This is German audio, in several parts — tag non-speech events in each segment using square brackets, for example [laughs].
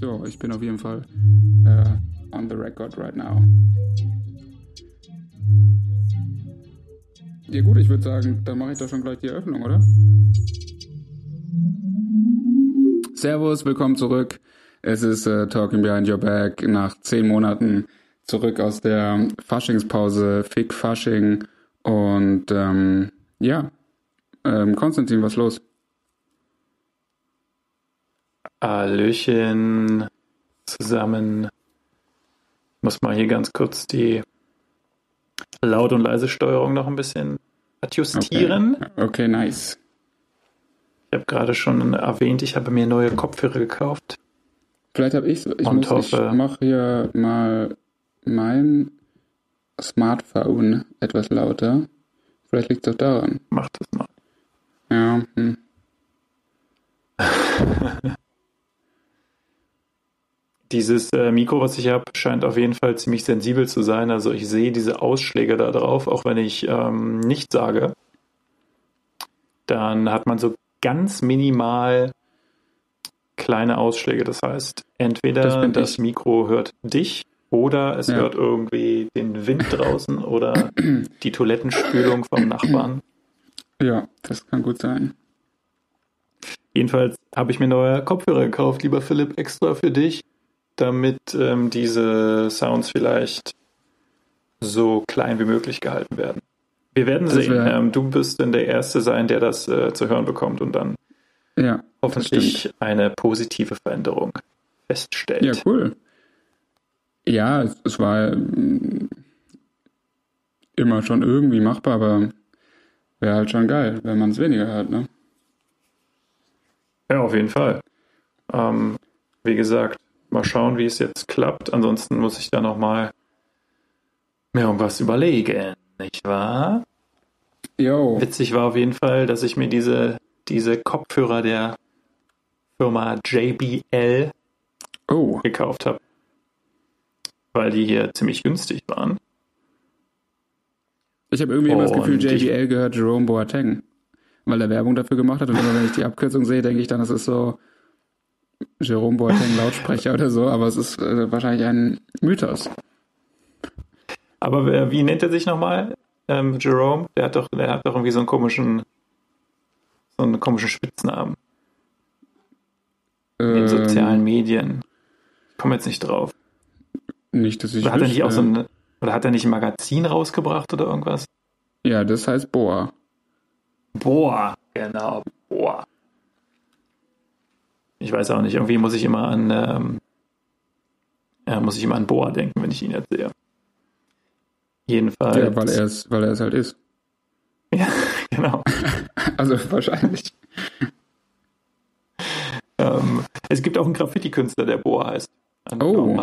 So, ich bin auf jeden Fall uh, on the record right now. Ja gut, ich würde sagen, dann mache ich doch schon gleich die Eröffnung, oder? Servus, willkommen zurück. Es ist uh, Talking Behind Your Back nach zehn Monaten zurück aus der Faschingspause, Fick Fasching und ähm, ja, ähm, Konstantin, was los? Hallöchen zusammen. Ich muss mal hier ganz kurz die Laut- und leise Steuerung noch ein bisschen adjustieren. Okay, okay nice. Ich habe gerade schon erwähnt, ich habe mir neue Kopfhörer gekauft. Vielleicht habe ich ich muss, hoffe, ich mache hier mal mein Smartphone etwas lauter. Vielleicht liegt es doch daran. Mach das mal. Ja. Hm. [laughs] Dieses äh, Mikro, was ich habe, scheint auf jeden Fall ziemlich sensibel zu sein. Also ich sehe diese Ausschläge da drauf, auch wenn ich ähm, nicht sage. Dann hat man so ganz minimal kleine Ausschläge. Das heißt, entweder das, das Mikro hört dich oder es ja. hört irgendwie den Wind draußen oder die Toilettenspülung vom Nachbarn. Ja, das kann gut sein. Jedenfalls habe ich mir neue Kopfhörer gekauft, lieber Philipp, extra für dich damit ähm, diese Sounds vielleicht so klein wie möglich gehalten werden. Wir werden das sehen. Ähm, du wirst dann der Erste sein, der das äh, zu hören bekommt und dann ja, hoffentlich eine positive Veränderung feststellt. Ja, cool. Ja, es, es war äh, immer schon irgendwie machbar, aber wäre halt schon geil, wenn man es weniger hat, ne? Ja, auf jeden Fall. Ähm, wie gesagt, Mal schauen, wie es jetzt klappt. Ansonsten muss ich da nochmal mir irgendwas überlegen, nicht wahr? Jo. Witzig war auf jeden Fall, dass ich mir diese, diese Kopfhörer der Firma JBL oh. gekauft habe. Weil die hier ziemlich günstig waren. Ich habe irgendwie immer das Gefühl, JBL gehört Jerome Boateng, weil er Werbung dafür gemacht hat. Und immer wenn ich die Abkürzung sehe, denke ich dann, das ist so Jerome Boateng Lautsprecher oder so, aber es ist äh, wahrscheinlich ein Mythos. Aber äh, wie nennt er sich nochmal? Ähm, Jerome? Der hat doch, der hat doch irgendwie so einen komischen, so einen komischen Spitznamen. In den sozialen ähm. Medien. Ich komme jetzt nicht drauf. Nicht, dass ich. Oder hat er nicht auch so ein, oder hat er nicht ein Magazin rausgebracht oder irgendwas? Ja, das heißt Boa. Boa, genau, Boa. Ich weiß auch nicht, irgendwie muss ich immer an, ähm, ja, muss ich immer an Boa denken, wenn ich ihn jetzt sehe. Jedenfalls. Ja, weil er es, weil er es halt ist. [laughs] Ja, genau. [laughs] also wahrscheinlich. ähm, es gibt auch einen Graffiti-Künstler, der Boa heißt. Oh.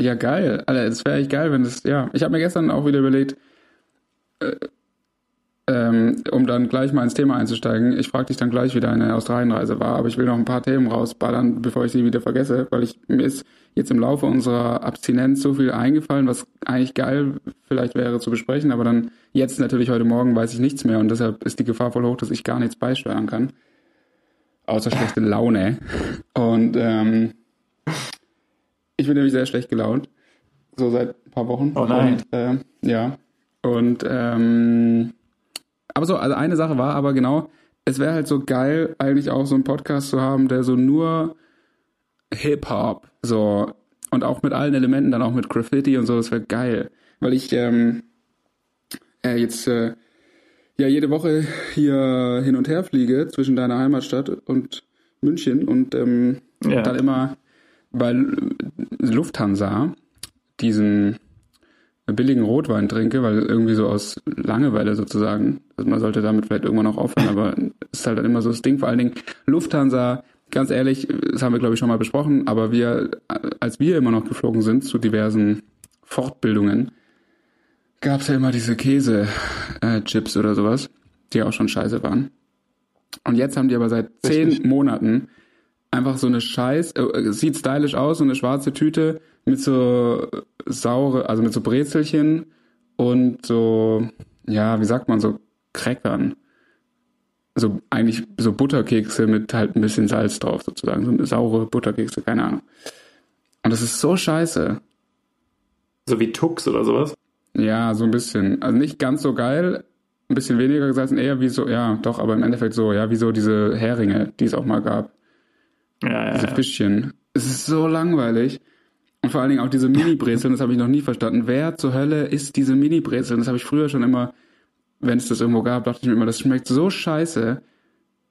Ja, geil. Alter, es wäre echt geil, wenn das, ja. Ich habe mir gestern auch wieder überlegt, äh, ähm, um dann gleich mal ins Thema einzusteigen, ich frage dich dann gleich, wie deine Australienreise war, aber ich will noch ein paar Themen rausballern, bevor ich sie wieder vergesse, weil ich mir ist jetzt im Laufe unserer Abstinenz so viel eingefallen, was eigentlich geil vielleicht wäre zu besprechen, aber dann jetzt natürlich heute Morgen weiß ich nichts mehr und deshalb ist die Gefahr voll hoch, dass ich gar nichts beisteuern kann. Außer schlechte Laune. Und ähm, ich bin nämlich sehr schlecht gelaunt. So seit ein paar Wochen. Oh nein. Und, äh, ja. Und ähm, aber so, also eine Sache war aber genau, es wäre halt so geil, eigentlich auch so einen Podcast zu haben, der so nur Hip-Hop, so, und auch mit allen Elementen, dann auch mit Graffiti und so, das wäre geil. Weil ich ähm, äh, jetzt äh, ja jede Woche hier hin und her fliege zwischen deiner Heimatstadt und München und ähm, ja. dann immer bei Lufthansa diesen billigen Rotwein trinke, weil irgendwie so aus Langeweile sozusagen, also man sollte damit vielleicht irgendwann auch aufhören, aber es ist halt dann immer so das Ding, vor allen Dingen Lufthansa, ganz ehrlich, das haben wir glaube ich schon mal besprochen, aber wir, als wir immer noch geflogen sind zu diversen Fortbildungen, gab es ja immer diese Käse-Chips oder sowas, die auch schon scheiße waren. Und jetzt haben die aber seit zehn Richtig. Einfach so eine Scheiß, äh, sieht stylisch aus, so eine schwarze Tüte mit so saure, also mit so Brezelchen und so, ja, wie sagt man, so Crackern. so eigentlich so Butterkekse mit halt ein bisschen Salz drauf sozusagen, so eine saure Butterkekse, keine Ahnung. Und das ist so scheiße. So wie Tux oder sowas? Ja, so ein bisschen. Also nicht ganz so geil, ein bisschen weniger gesalzen, eher wie so, ja, doch, aber im Endeffekt so, ja, wie so diese Heringe, die es auch mal gab. Ja, ja. Diese ja. Fischchen. Es ist so langweilig. Und vor allen Dingen auch diese Mini-Brezeln, das habe ich noch nie verstanden. Wer zur Hölle isst diese Mini-Brezeln? Das habe ich früher schon immer, wenn es das irgendwo gab, dachte ich mir immer, das schmeckt so scheiße.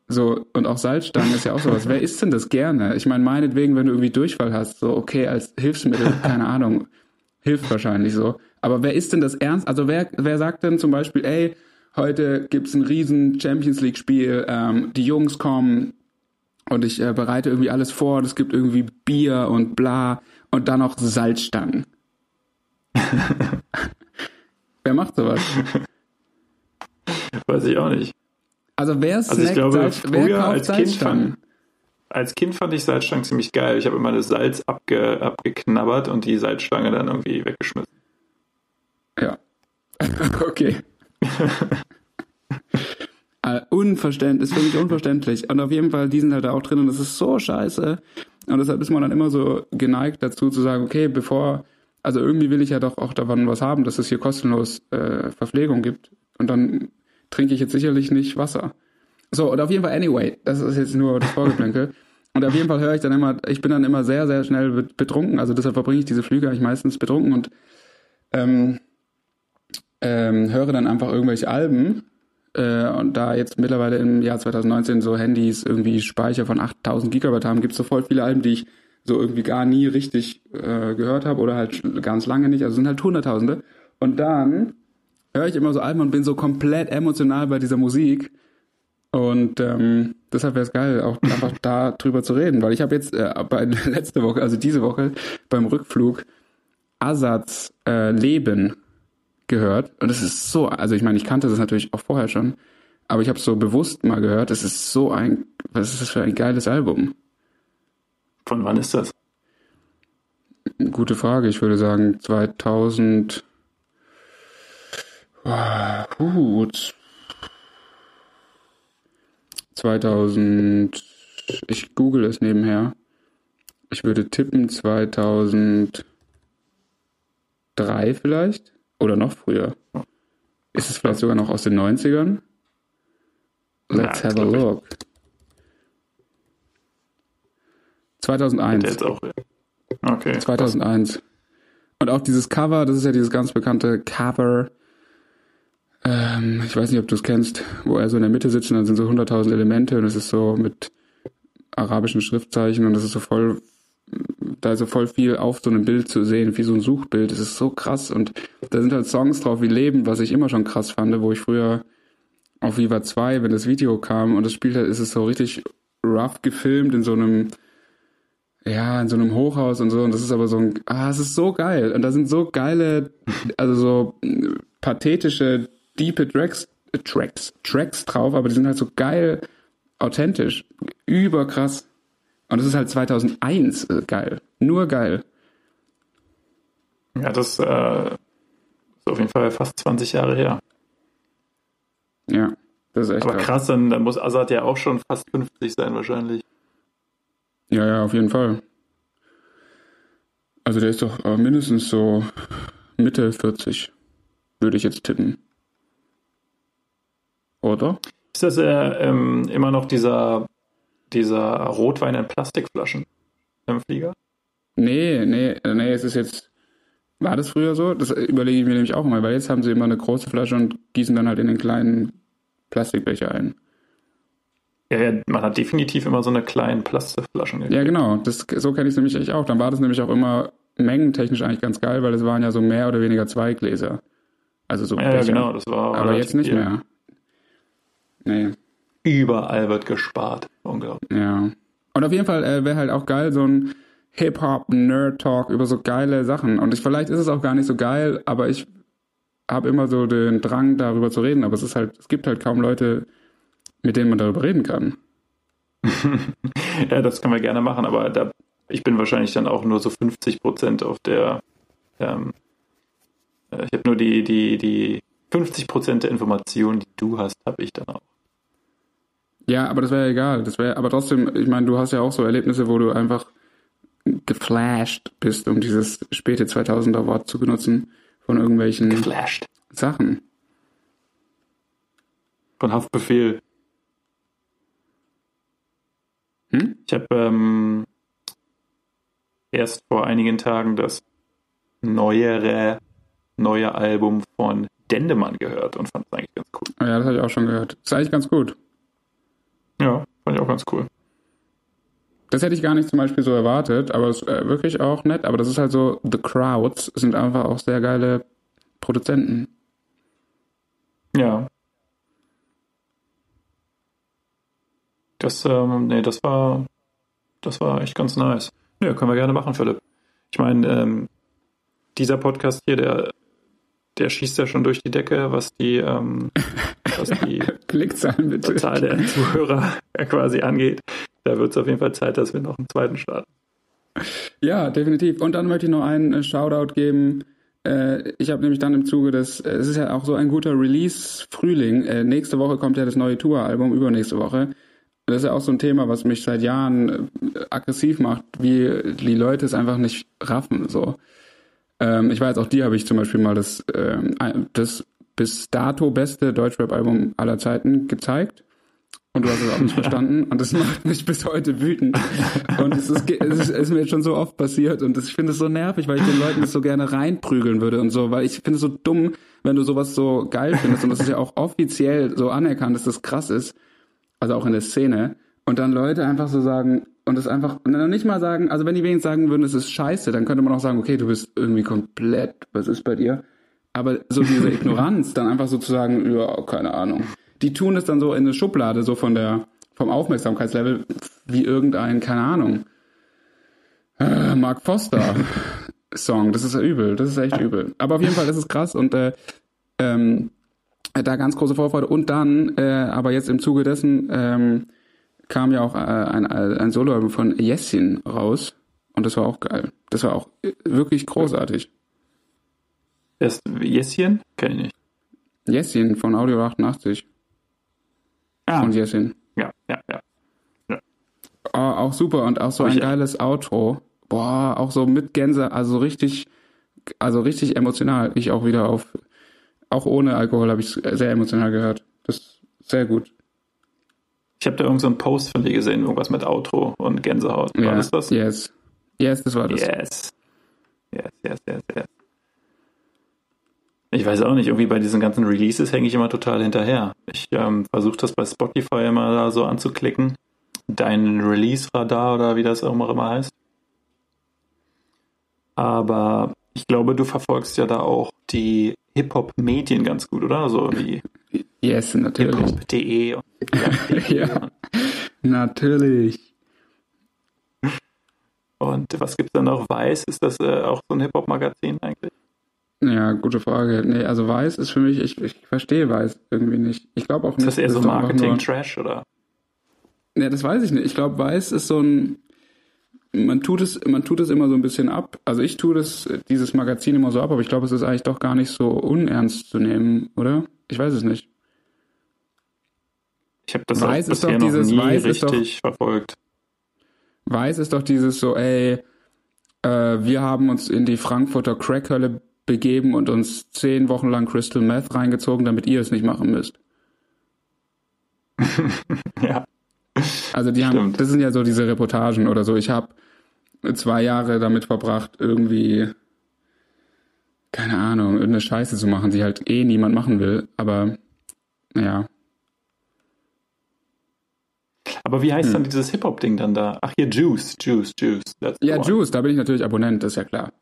So, und auch Salzstangen ist ja auch sowas. Wer isst denn das gerne? Ich meine, meinetwegen, wenn du irgendwie Durchfall hast, so, okay, als Hilfsmittel, keine Ahnung, hilft wahrscheinlich so. Aber wer isst denn das ernst? Also wer, wer sagt denn zum Beispiel, ey, heute gibt's ein riesen Champions League Spiel, ähm, die Jungs kommen und ich äh, bereite irgendwie alles vor und es gibt irgendwie Bier und bla und dann noch Salzstangen. [laughs] wer macht sowas? Weiß ich auch nicht. Also wer Also ich glaube, Salz, früher als Kind, fand, als kind fand ich Salzstangen ziemlich geil. Ich habe immer das Salz abge, abgeknabbert und die Salzstange dann irgendwie weggeschmissen. Ja. [laughs] okay. [laughs] äh, unverständlich, ist für unverständlich. Und auf jeden Fall, die sind halt da auch drin und das ist so scheiße. Und deshalb ist man dann immer so geneigt dazu zu sagen, okay, bevor, also irgendwie will ich ja doch auch davon was haben, dass es hier kostenlos äh, Verpflegung gibt. Und dann trinke ich jetzt sicherlich nicht Wasser. So, und auf jeden Fall, anyway, das ist jetzt nur das Vorgeplänkel. Und auf jeden Fall höre ich dann immer, ich bin dann immer sehr, sehr schnell bet- betrunken. Also deshalb verbringe ich diese Flüge eigentlich meistens betrunken und ähm, ähm, höre dann einfach irgendwelche Alben. Äh, und da jetzt mittlerweile im Jahr 2019 so Handys irgendwie Speicher von 8000 Gigabyte haben, gibt es so voll viele Alben, die ich so irgendwie gar nie richtig äh, gehört habe oder halt ganz lange nicht. Also sind halt Hunderttausende. Und dann höre ich immer so Alben und bin so komplett emotional bei dieser Musik. Und ähm, deshalb wäre es geil, auch einfach da drüber zu reden, weil ich habe jetzt äh, bei [laughs] letzte Woche, also diese Woche beim Rückflug Asats äh, Leben gehört und es ist so, also ich meine, ich kannte das natürlich auch vorher schon, aber ich habe so bewusst mal gehört, es ist so ein, was ist das für ein geiles Album? Von wann ist das? Gute Frage, ich würde sagen 2000 Ah, uh, 2000 ich google es nebenher. Ich würde tippen 2003 vielleicht oder noch früher. Ist es vielleicht sogar noch aus den 90ern? Let's Ja, have a look. 2001. Der jetzt auch. Okay. 2001. Und auch dieses Cover, das ist ja dieses ganz bekannte Cover. Ähm, ich weiß nicht, ob du es kennst, wo er so in der Mitte sitzt und dann sind so 100.000 Elemente und es ist so mit arabischen Schriftzeichen und das ist so voll, da so voll viel auf so einem Bild zu sehen, wie so ein Suchbild. Das ist so krass und da sind halt Songs drauf wie Leben, was ich immer schon krass fand, wo ich früher auf Viva 2, wenn das Video kam und das spielt halt, ist es so richtig rough gefilmt in so einem ja, in so einem Hochhaus und so. Und das ist aber so ein, ah, es ist so geil. Und da sind so geile, also so äh, pathetische, diepe Tracks, äh, Tracks, Tracks drauf, aber die sind halt so geil, authentisch, überkrass. Und das ist halt 2001 äh, geil. Nur geil. Ja, das äh, ist auf jeden Fall fast 20 Jahre her. Ja, das ist echt Aber krass. krass, dann, dann muss Assad ja auch schon fast 50 sein wahrscheinlich. Ja, ja, auf jeden Fall. Also der ist doch äh, mindestens so Mitte 40, würde ich jetzt tippen. Oder? Ist das äh, ähm, immer noch dieser, dieser Rotwein in Plastikflaschen im Flieger? Nee, nee, nee, es ist jetzt. War das früher so? Das überlege ich mir nämlich auch mal, weil jetzt haben sie immer eine große Flasche und gießen dann halt in den kleinen Plastikbecher ein. Ja, ja, man hat definitiv immer so eine kleine Plastikflaschen. Ja, genau, das, so kenne ich es nämlich echt auch. Dann war das nämlich auch immer mengentechnisch eigentlich ganz geil, weil es waren ja so mehr oder weniger zwei Gläser. Also so Ja, ja, genau, das war Aber jetzt nicht mehr. Nee. Überall wird gespart. Unglaublich. Ja. Und auf jeden Fall äh, wäre halt auch geil, so ein Hip-Hop-Nerd-Talk über so geile Sachen. Und ich, vielleicht ist es auch gar nicht so geil, aber ich habe immer so den Drang, darüber zu reden. Aber es ist halt, es gibt halt kaum Leute, mit denen man darüber reden kann. [laughs] Ja, das können wir gerne machen, aber da, ich bin wahrscheinlich dann auch nur so 50 Prozent auf der. Ähm, äh, ich habe nur die, die, die 50 Prozent der Informationen, die du hast, habe ich dann auch. Ja, aber das wäre egal. Das wäre, aber trotzdem, ich meine, du hast ja auch so Erlebnisse, wo du einfach geflasht bist, um dieses späte 2000er Wort zu benutzen, von irgendwelchen Geflasht. Sachen. Von Haftbefehl. Hm? Ich habe ähm, erst vor einigen Tagen das neuere neue Album von Dendemann gehört und fand es eigentlich ganz cool. Ja, das habe ich auch schon gehört. Ist eigentlich ganz gut. Ja, fand ich auch ganz cool. Das hätte ich gar nicht zum Beispiel so erwartet, aber es ist äh, wirklich auch nett. Aber das ist halt so, The Crowds sind einfach auch sehr geile Produzenten. Ja. Das, ähm, nee, das war, das war echt ganz nice. Ja, können wir gerne machen, Philipp. Ich meine, ähm, dieser Podcast hier, der, der schießt ja schon durch die Decke, was die, ähm, was die [laughs] Klickzahlen bitte. Zahl der [laughs] Zuhörer quasi angeht. Da wird es auf jeden Fall Zeit, dass wir noch einen zweiten starten. Ja, definitiv. Und dann möchte ich noch einen äh, Shoutout geben. Äh, ich habe nämlich dann im Zuge des, äh, es ist ja auch so ein guter Release-Frühling. Nächste Woche kommt ja das neue Tour-Album, übernächste Woche. Das ist ja auch so ein Thema, was mich seit Jahren aggressiv macht, wie die Leute es einfach nicht raffen. So. Ähm, ich weiß, auch dir habe ich zum Beispiel mal das, ähm, das bis dato beste Deutschrap-Album aller Zeiten gezeigt. Und du hast es auch nicht [laughs] verstanden. Und das macht mich bis heute wütend. Und es ist, es ist, ist mir jetzt schon so oft passiert. Und das, ich finde es so nervig, weil ich den Leuten das so gerne reinprügeln würde und so. Weil ich finde es so dumm, wenn du sowas so geil findest. Und das ist ja auch offiziell so anerkannt, dass das krass ist. Also auch in der Szene. Und dann Leute einfach so sagen, und das einfach, und dann nicht mal sagen, also wenn die wenigstens sagen würden, es ist scheiße, dann könnte man auch sagen, okay, du bist irgendwie komplett, was ist bei dir? Aber so diese [laughs] Ignoranz, dann einfach so zu sagen, ja, keine Ahnung. Die tun es dann so in eine Schublade, so von der, vom Aufmerksamkeitslevel, wie irgendein, keine Ahnung, äh, Mark Foster [laughs] Song. Das ist ja übel, das ist echt übel. Aber auf jeden Fall, das ist krass und äh, ähm, da ganz große Vorfreude. Und dann, äh, aber jetzt im Zuge dessen, ähm, kam ja auch äh, ein, ein Soloalbum von Jessin raus. Und das war auch geil. Das war auch äh, wirklich großartig. Wer ist Jesschen? Kenn ich nicht. Jessin von Audio 88. Ah, Von Jessin. ja, ja, ja. Oh, auch super und auch so Hab ein geiles Outro. Boah, auch so mit Gänse, also richtig, also richtig emotional. Ich auch wieder auf, auch ohne Alkohol habe ich sehr emotional gehört. Das ist sehr gut. Ich habe da irgendeinen so einen Post von dir gesehen, irgendwas mit Outro und Gänsehaut. War ja, das das? Yes. Yes, das war das. Yes. Yes, yes, yes, yes. Ich weiß auch nicht, irgendwie bei diesen ganzen Releases hänge ich immer total hinterher. Ich ähm, versuche das bei Spotify immer da so anzuklicken. Dein Release-Radar oder wie das auch immer heißt. Aber ich glaube, du verfolgst ja da auch die Hip-Hop-Medien ganz gut, oder? So wie Yes, natürlich. hiphop.de [laughs] Ja. Natürlich. Und was gibt's da noch? Weiß, ist das äh, auch so ein Hip-Hop-Magazin eigentlich? Ja, gute Frage. Nee, also Weiß ist für mich, ich, ich verstehe Weiß irgendwie nicht. Ich glaube auch nicht. Ist das eher so Marketing-Trash oder? Ja, das weiß ich nicht. Ich glaube, Weiß ist so ein, man tut es, man tut es immer so ein bisschen ab. Also ich tue das, dieses Magazin immer so ab, aber ich glaube, es ist eigentlich doch gar nicht so unernst zu nehmen, oder? Ich weiß es nicht. Ich habe das Weiß auch ist doch bisher noch dieses- nie Weiß ist doch- richtig verfolgt. Weiß ist doch dieses so, ey, äh, wir haben uns in die Frankfurter Crackhölle begeben und uns zehn Wochen lang Crystal Meth reingezogen, damit ihr es nicht machen müsst. [laughs] Ja. Also die haben, Stimmt. das sind ja so diese Reportagen oder so. Ich habe zwei Jahre damit verbracht, irgendwie, keine Ahnung, irgendeine Scheiße zu machen, die halt eh niemand machen will. Aber ja, Aber wie heißt dann dieses Hip-Hop-Ding dann da? Ach hier, Juice, Juice, Juice. Ja, one. Juice, da bin ich natürlich Abonnent, das ist ja klar.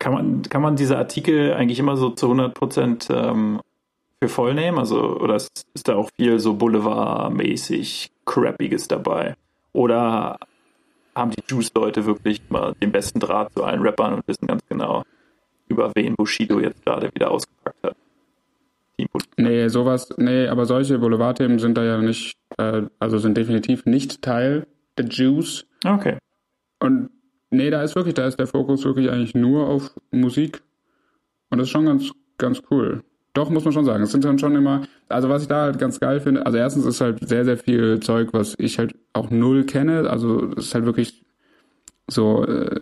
Kann man, kann man diese Artikel eigentlich immer so zu 100 Prozent ähm, für voll nehmen? Also, oder ist, ist da auch viel so Boulevard-mäßig Crappiges dabei? Oder haben die Juice-Leute wirklich mal den besten Draht zu allen Rappern und wissen ganz genau, über wen Bushido jetzt gerade wieder ausgepackt hat? Bushido. Nee, sowas, nee, aber solche Boulevardthemen sind da ja nicht, äh, also sind definitiv nicht Teil der Juice. Okay. Und nee, da ist wirklich, da ist der Fokus wirklich eigentlich nur auf Musik. Und das ist schon ganz, ganz cool. Doch, muss man schon sagen. Es sind dann schon immer, also was ich da halt ganz geil finde, also erstens ist halt sehr, sehr viel Zeug, was ich halt auch null kenne. Also es ist halt wirklich so äh,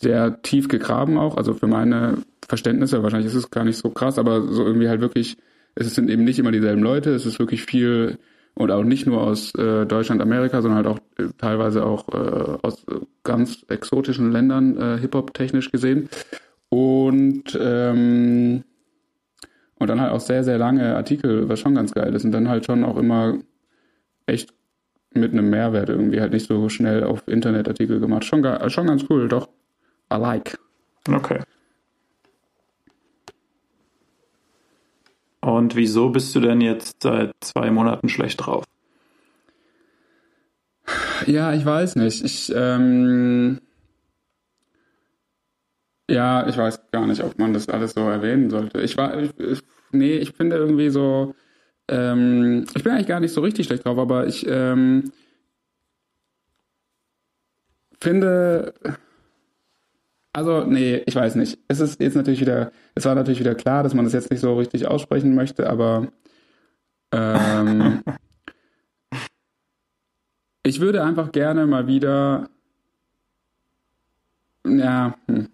sehr tief gegraben auch. Also für meine Verständnisse, wahrscheinlich ist es gar nicht so krass, aber so irgendwie halt wirklich, es sind eben nicht immer dieselben Leute, es ist wirklich viel und auch nicht nur aus äh, Deutschland, Amerika, sondern halt auch äh, teilweise auch äh, aus ganz exotischen Ländern, äh, Hip-Hop technisch gesehen. Und ähm, und dann halt auch sehr, sehr lange Artikel, was schon ganz geil ist. Und dann halt schon auch immer echt mit einem Mehrwert irgendwie, halt nicht so schnell auf Internetartikel gemacht. Schon, schon ganz cool, doch. I like. Okay. Und wieso bist du denn jetzt seit zwei Monaten schlecht drauf? Ja, ich weiß nicht. Ich, ähm, ja, ich weiß gar nicht, ob man das alles so erwähnen sollte. Ich war, ich, ich, nee, ich finde irgendwie so, ähm, ich bin eigentlich gar nicht so richtig schlecht drauf, aber ich ähm, finde, also nee, ich weiß nicht. Es ist jetzt natürlich wieder, es war natürlich wieder klar, dass man das jetzt nicht so richtig aussprechen möchte, aber ähm, [laughs] ich würde einfach gerne mal wieder, ja, hm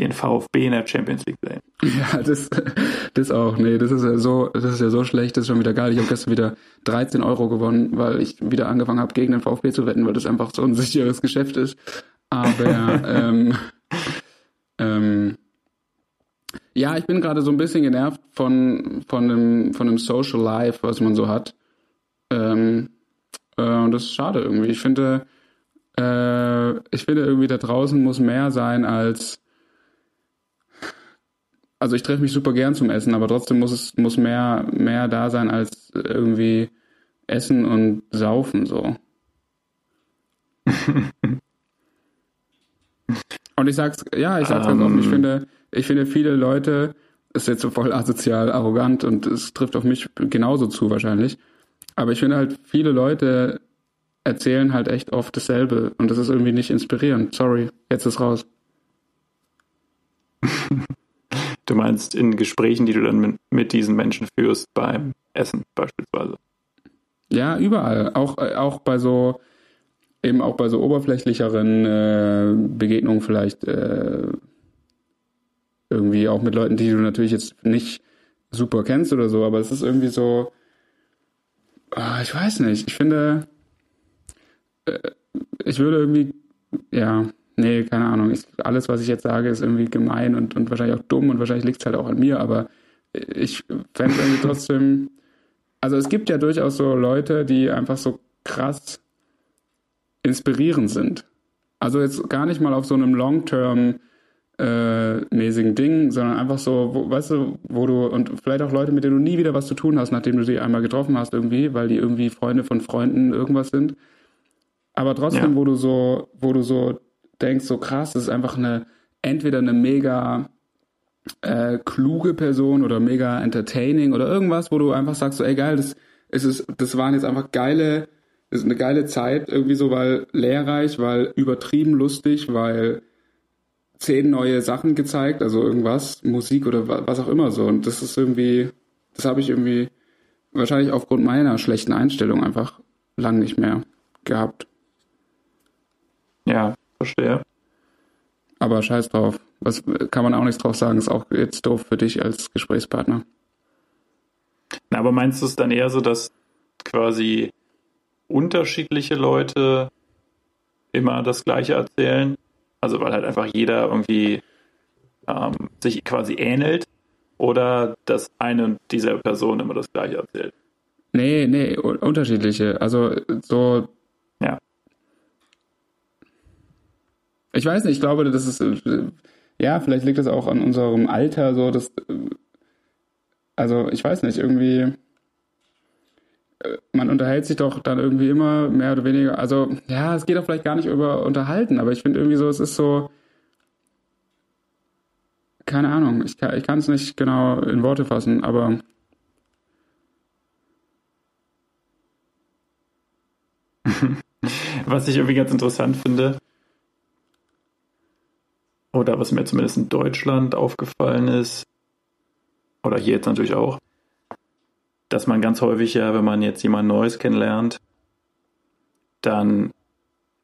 den VfB in der Champions League sehen. [laughs] Ja, das, das auch. Nee, das ist ja so, das ist ja so schlecht, das ist schon wieder geil. Ich habe gestern wieder 13 Euro gewonnen, weil ich wieder angefangen habe, gegen den VfB zu wetten, weil das einfach so ein sicheres Geschäft ist. Aber ähm, ähm, ja, ich bin gerade so ein bisschen genervt von, von, dem, von dem Social Life, was man so hat. Ähm, äh, und das ist schade irgendwie. Ich finde, äh, ich finde irgendwie da draußen muss mehr sein als also ich treffe mich super gern zum Essen, aber trotzdem muss es muss mehr mehr da sein als irgendwie Essen und Saufen so. [laughs] und ich sag's, ja, ich sag's um, ganz offen, ich ähm. finde, ich finde viele Leute, ist jetzt so voll asozial, arrogant und es trifft auf mich genauso zu wahrscheinlich. Aber ich finde halt, viele Leute erzählen halt echt oft dasselbe und das ist irgendwie nicht inspirierend. Sorry, jetzt ist raus. [laughs] Du meinst in Gesprächen, die du dann mit, diesen Menschen führst beim Essen beispielsweise? Ja, überall. Auch, äh, auch bei so, eben auch bei so oberflächlicheren äh, Begegnungen vielleicht äh, irgendwie auch mit Leuten, die du natürlich jetzt nicht super kennst oder so, aber es ist irgendwie so, oh, ich weiß nicht, ich finde, äh, ich würde irgendwie, ja, Nee, keine Ahnung. Ich, alles, was ich jetzt sage, ist irgendwie gemein und, und wahrscheinlich auch dumm und wahrscheinlich liegt es halt auch an mir, aber ich fände irgendwie trotzdem. Also es gibt ja durchaus so Leute, die einfach so krass inspirierend sind. Also jetzt gar nicht mal auf so einem Long-Term äh, mäßigen Ding, sondern einfach so, wo, weißt du, wo du und vielleicht auch Leute, mit denen du nie wieder was zu tun hast, nachdem du sie einmal getroffen hast irgendwie, weil die irgendwie Freunde von Freunden irgendwas sind. Aber trotzdem, ja. wo du so, wo du so denkst, so krass, das ist einfach eine, entweder eine mega äh, kluge Person oder mega entertaining oder irgendwas, wo du einfach sagst, so, ey geil, das ist es, das waren jetzt einfach geile, ist eine geile Zeit, irgendwie so, weil lehrreich, weil übertrieben lustig, weil zehn neue Sachen gezeigt, also irgendwas, Musik oder was auch immer so. Und das ist irgendwie, das habe ich irgendwie wahrscheinlich aufgrund meiner schlechten Einstellung einfach lang nicht mehr gehabt. Ja, Verstehe. Aber scheiß drauf. Was kann man auch nichts drauf sagen, ist auch jetzt doof für dich als Gesprächspartner. Na, aber meinst du es dann eher so, dass quasi unterschiedliche Leute immer das Gleiche erzählen? Also weil halt einfach jeder irgendwie ähm, sich quasi ähnelt oder dass eine und dieselbe Person immer das Gleiche erzählt? Nee, nee, unterschiedliche. Also so ja. Ich weiß nicht, ich glaube, das ist, ja, vielleicht liegt das auch an unserem Alter, so, dass, also, ich weiß nicht, irgendwie, man unterhält sich doch dann irgendwie immer mehr oder weniger, also, ja, es geht auch vielleicht gar nicht über Unterhalten, aber ich finde irgendwie so, es ist so, keine Ahnung, ich kann, ich kann es nicht genau in Worte fassen, aber [laughs] Was ich irgendwie ganz interessant finde, oder was mir zumindest in Deutschland aufgefallen ist, oder hier jetzt natürlich auch, dass man ganz häufig ja, wenn man jetzt jemand Neues kennenlernt, dann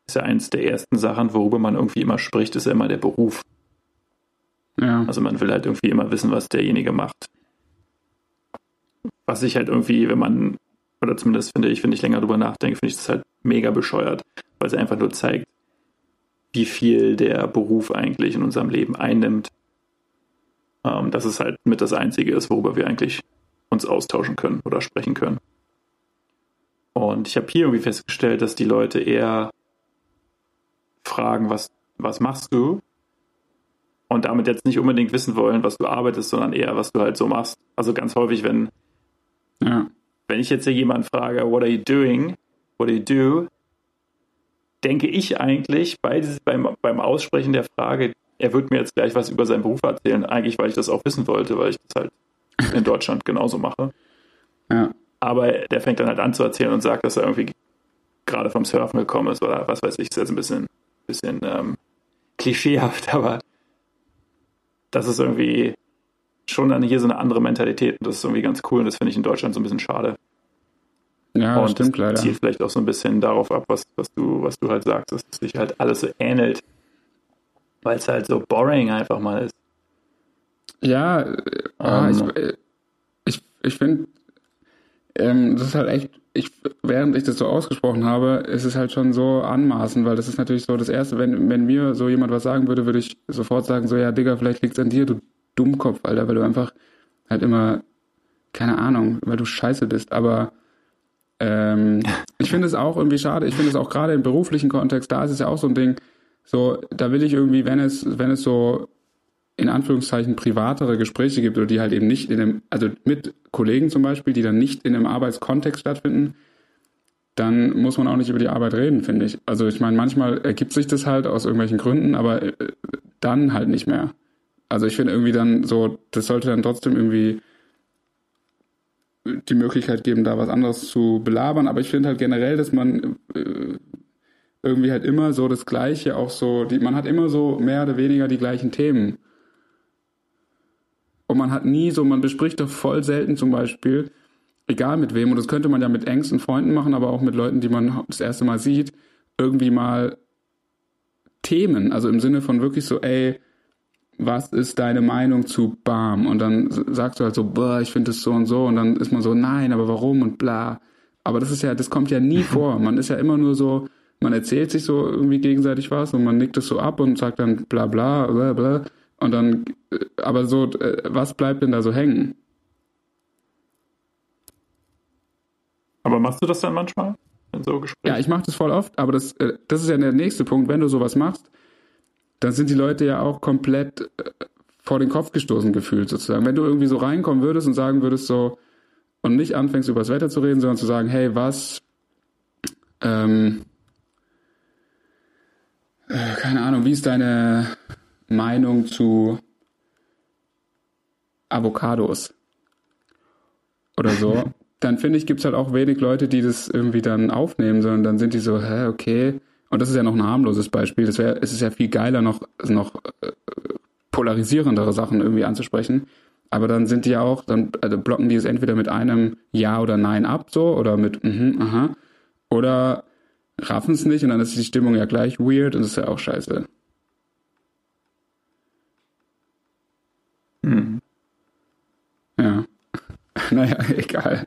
ist ja eins der ersten Sachen, worüber man irgendwie immer spricht, ist ja immer der Beruf. Ja. Also man will halt irgendwie immer wissen, was derjenige macht. Was ich halt irgendwie, wenn man, oder zumindest finde ich, wenn ich länger drüber nachdenke, finde ich das halt mega bescheuert, weil es einfach nur zeigt, wie viel der Beruf eigentlich in unserem Leben einnimmt. Ähm, dass es halt mit das Einzige ist, worüber wir eigentlich uns austauschen können oder sprechen können. Und ich habe hier irgendwie festgestellt, dass die Leute eher fragen, was, was machst du? Und damit jetzt nicht unbedingt wissen wollen, was du arbeitest, sondern eher, was du halt so machst. Also ganz häufig, wenn, ja. wenn ich jetzt hier jemanden frage, what are you doing? What do you do? Denke ich eigentlich bei, beim, beim Aussprechen der Frage, er wird mir jetzt gleich was über seinen Beruf erzählen, eigentlich, weil ich das auch wissen wollte, weil ich das halt in Deutschland genauso mache. Ja. Aber der fängt dann halt an zu erzählen und sagt, dass er irgendwie gerade vom Surfen gekommen ist oder was weiß ich, ist jetzt ein bisschen, bisschen ähm, klischeehaft, [laughs] aber das ist irgendwie schon dann hier so eine andere Mentalität und das ist irgendwie ganz cool und das finde ich in Deutschland so ein bisschen schade. Ja, und stimmt leider. zielt vielleicht auch so ein bisschen darauf ab, was, was, du, was du halt sagst, dass sich halt alles so ähnelt, weil es halt so boring einfach mal ist. Ja, ähm. ich, ich, ich finde, ähm, das ist halt echt, ich, während ich das so ausgesprochen habe, ist es halt schon so anmaßend, weil das ist natürlich so das Erste, wenn, wenn mir so jemand was sagen würde, würde ich sofort sagen, so, ja, Digga, vielleicht liegt's an dir, du Dummkopf, Alter, weil du einfach halt immer, keine Ahnung, weil du scheiße bist, aber ähm, [laughs] ich finde es auch irgendwie schade, ich finde es auch gerade im beruflichen Kontext, da ist es ja auch so ein Ding, so, da will ich irgendwie, wenn es, wenn es so in Anführungszeichen privatere Gespräche gibt oder die halt eben nicht in einem, also mit Kollegen zum Beispiel, die dann nicht in einem Arbeitskontext stattfinden, dann muss man auch nicht über die Arbeit reden, finde ich. Also ich meine, manchmal ergibt sich das halt aus irgendwelchen Gründen, aber äh, dann halt nicht mehr. Also ich finde irgendwie dann so, das sollte dann trotzdem irgendwie die Möglichkeit geben, da was anderes zu belabern. Aber ich finde halt generell, dass man äh, irgendwie halt immer so das Gleiche, auch so, die, man hat immer so mehr oder weniger die gleichen Themen. Und man hat nie so, man bespricht doch voll selten zum Beispiel, egal mit wem, und das könnte man ja mit engsten Freunden machen, aber auch mit Leuten, die man das erste Mal sieht, irgendwie mal Themen, also im Sinne von wirklich so, ey, was ist deine Meinung zu Bam? Und dann sagst du halt so, boah, ich finde das so und so, und dann ist man so, nein, aber warum und bla. Aber das ist ja, das kommt ja nie [laughs] vor. Man ist ja immer nur so, man erzählt sich so irgendwie gegenseitig was und man nickt es so ab und sagt dann bla bla bla bla. Und dann, äh, aber so, äh, was bleibt denn da so hängen? Aber machst du das dann manchmal? In so Gesprächen? Ja, ich mache das voll oft, aber das, äh, das ist ja der nächste Punkt. Wenn du sowas machst, dann sind die Leute ja auch komplett vor den Kopf gestoßen gefühlt sozusagen. Wenn du irgendwie so reinkommen würdest und sagen würdest so, und nicht anfängst über das Wetter zu reden, sondern zu sagen, hey, was, ähm, keine Ahnung, wie ist deine Meinung zu Avocados oder so, [laughs] dann finde ich, gibt es halt auch wenig Leute, die das irgendwie dann aufnehmen, sondern dann sind die so, hä, okay. Und das ist ja noch ein harmloses Beispiel. Das wäre, es ist ja viel geiler, noch, noch äh, polarisierendere Sachen irgendwie anzusprechen. Aber dann sind die ja auch, dann also blocken die es entweder mit einem Ja oder Nein ab, so, oder mit mhm, aha, oder raffen es nicht und dann ist die Stimmung ja gleich weird und das ist ja auch scheiße. Hm. Ja. [laughs] naja, egal.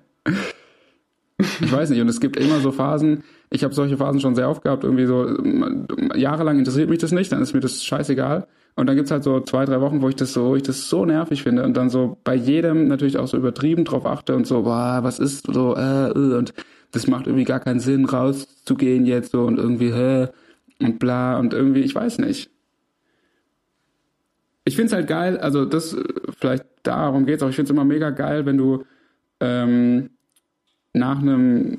Ich weiß nicht, und es gibt immer so Phasen, ich habe solche Phasen schon sehr oft gehabt, irgendwie so, jahrelang interessiert mich das nicht, dann ist mir das scheißegal. Und dann gibt's halt so zwei, drei Wochen, wo ich das so, ich das so nervig finde und dann so bei jedem natürlich auch so übertrieben drauf achte und so, boah, was ist so, äh, äh, und das macht irgendwie gar keinen Sinn, rauszugehen jetzt so und irgendwie, hä, und bla, und irgendwie, ich weiß nicht ich finde es halt geil, also das, vielleicht darum geht es auch, ich finde es immer mega geil, wenn du ähm, nach einem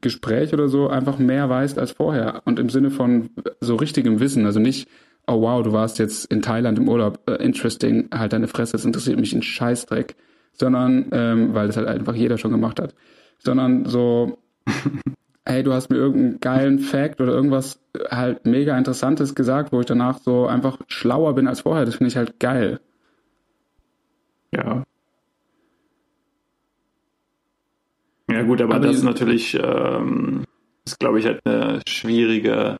Gespräch oder so einfach mehr weißt als vorher und im Sinne von so richtigem Wissen, also nicht, oh wow, du warst jetzt in Thailand im Urlaub, uh, interesting, halt deine Fresse, das interessiert mich ein Scheißdreck, sondern, ähm, weil das halt einfach jeder schon gemacht hat, sondern so, [laughs] hey, du hast mir irgendeinen geilen Fact oder irgendwas halt mega Interessantes gesagt, wo ich danach so einfach schlauer bin als vorher. Das finde ich halt geil. Ja. Ja gut, aber, aber das ist natürlich, ähm, ist glaube ich halt eine schwierige,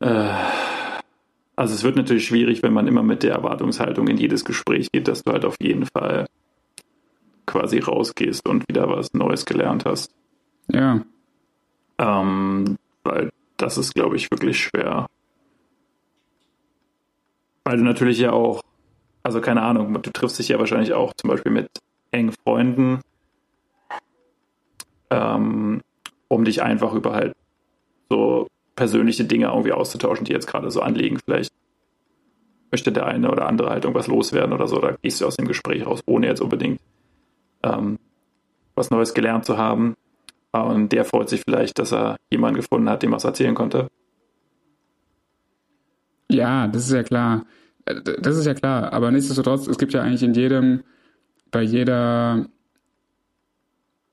äh, also es wird natürlich schwierig, wenn man immer mit der Erwartungshaltung in jedes Gespräch geht, dass du halt auf jeden Fall quasi rausgehst und wieder was Neues gelernt hast. Ja. Ähm, weil das ist, glaube ich, wirklich schwer. Weil du natürlich ja auch, also keine Ahnung, du triffst dich ja wahrscheinlich auch zum Beispiel mit engen Freunden, ähm, um dich einfach über halt so persönliche Dinge irgendwie auszutauschen, die jetzt gerade so anliegen. Vielleicht möchte der eine oder andere halt irgendwas loswerden oder so, da gehst du aus dem Gespräch raus, ohne jetzt unbedingt ähm, was Neues gelernt zu haben. Und der freut sich vielleicht, dass er jemanden gefunden hat, dem was erzählen konnte. Ja, das ist ja klar. Äh, das ist ja klar. Aber nichtsdestotrotz, es gibt ja eigentlich in jedem, bei jeder,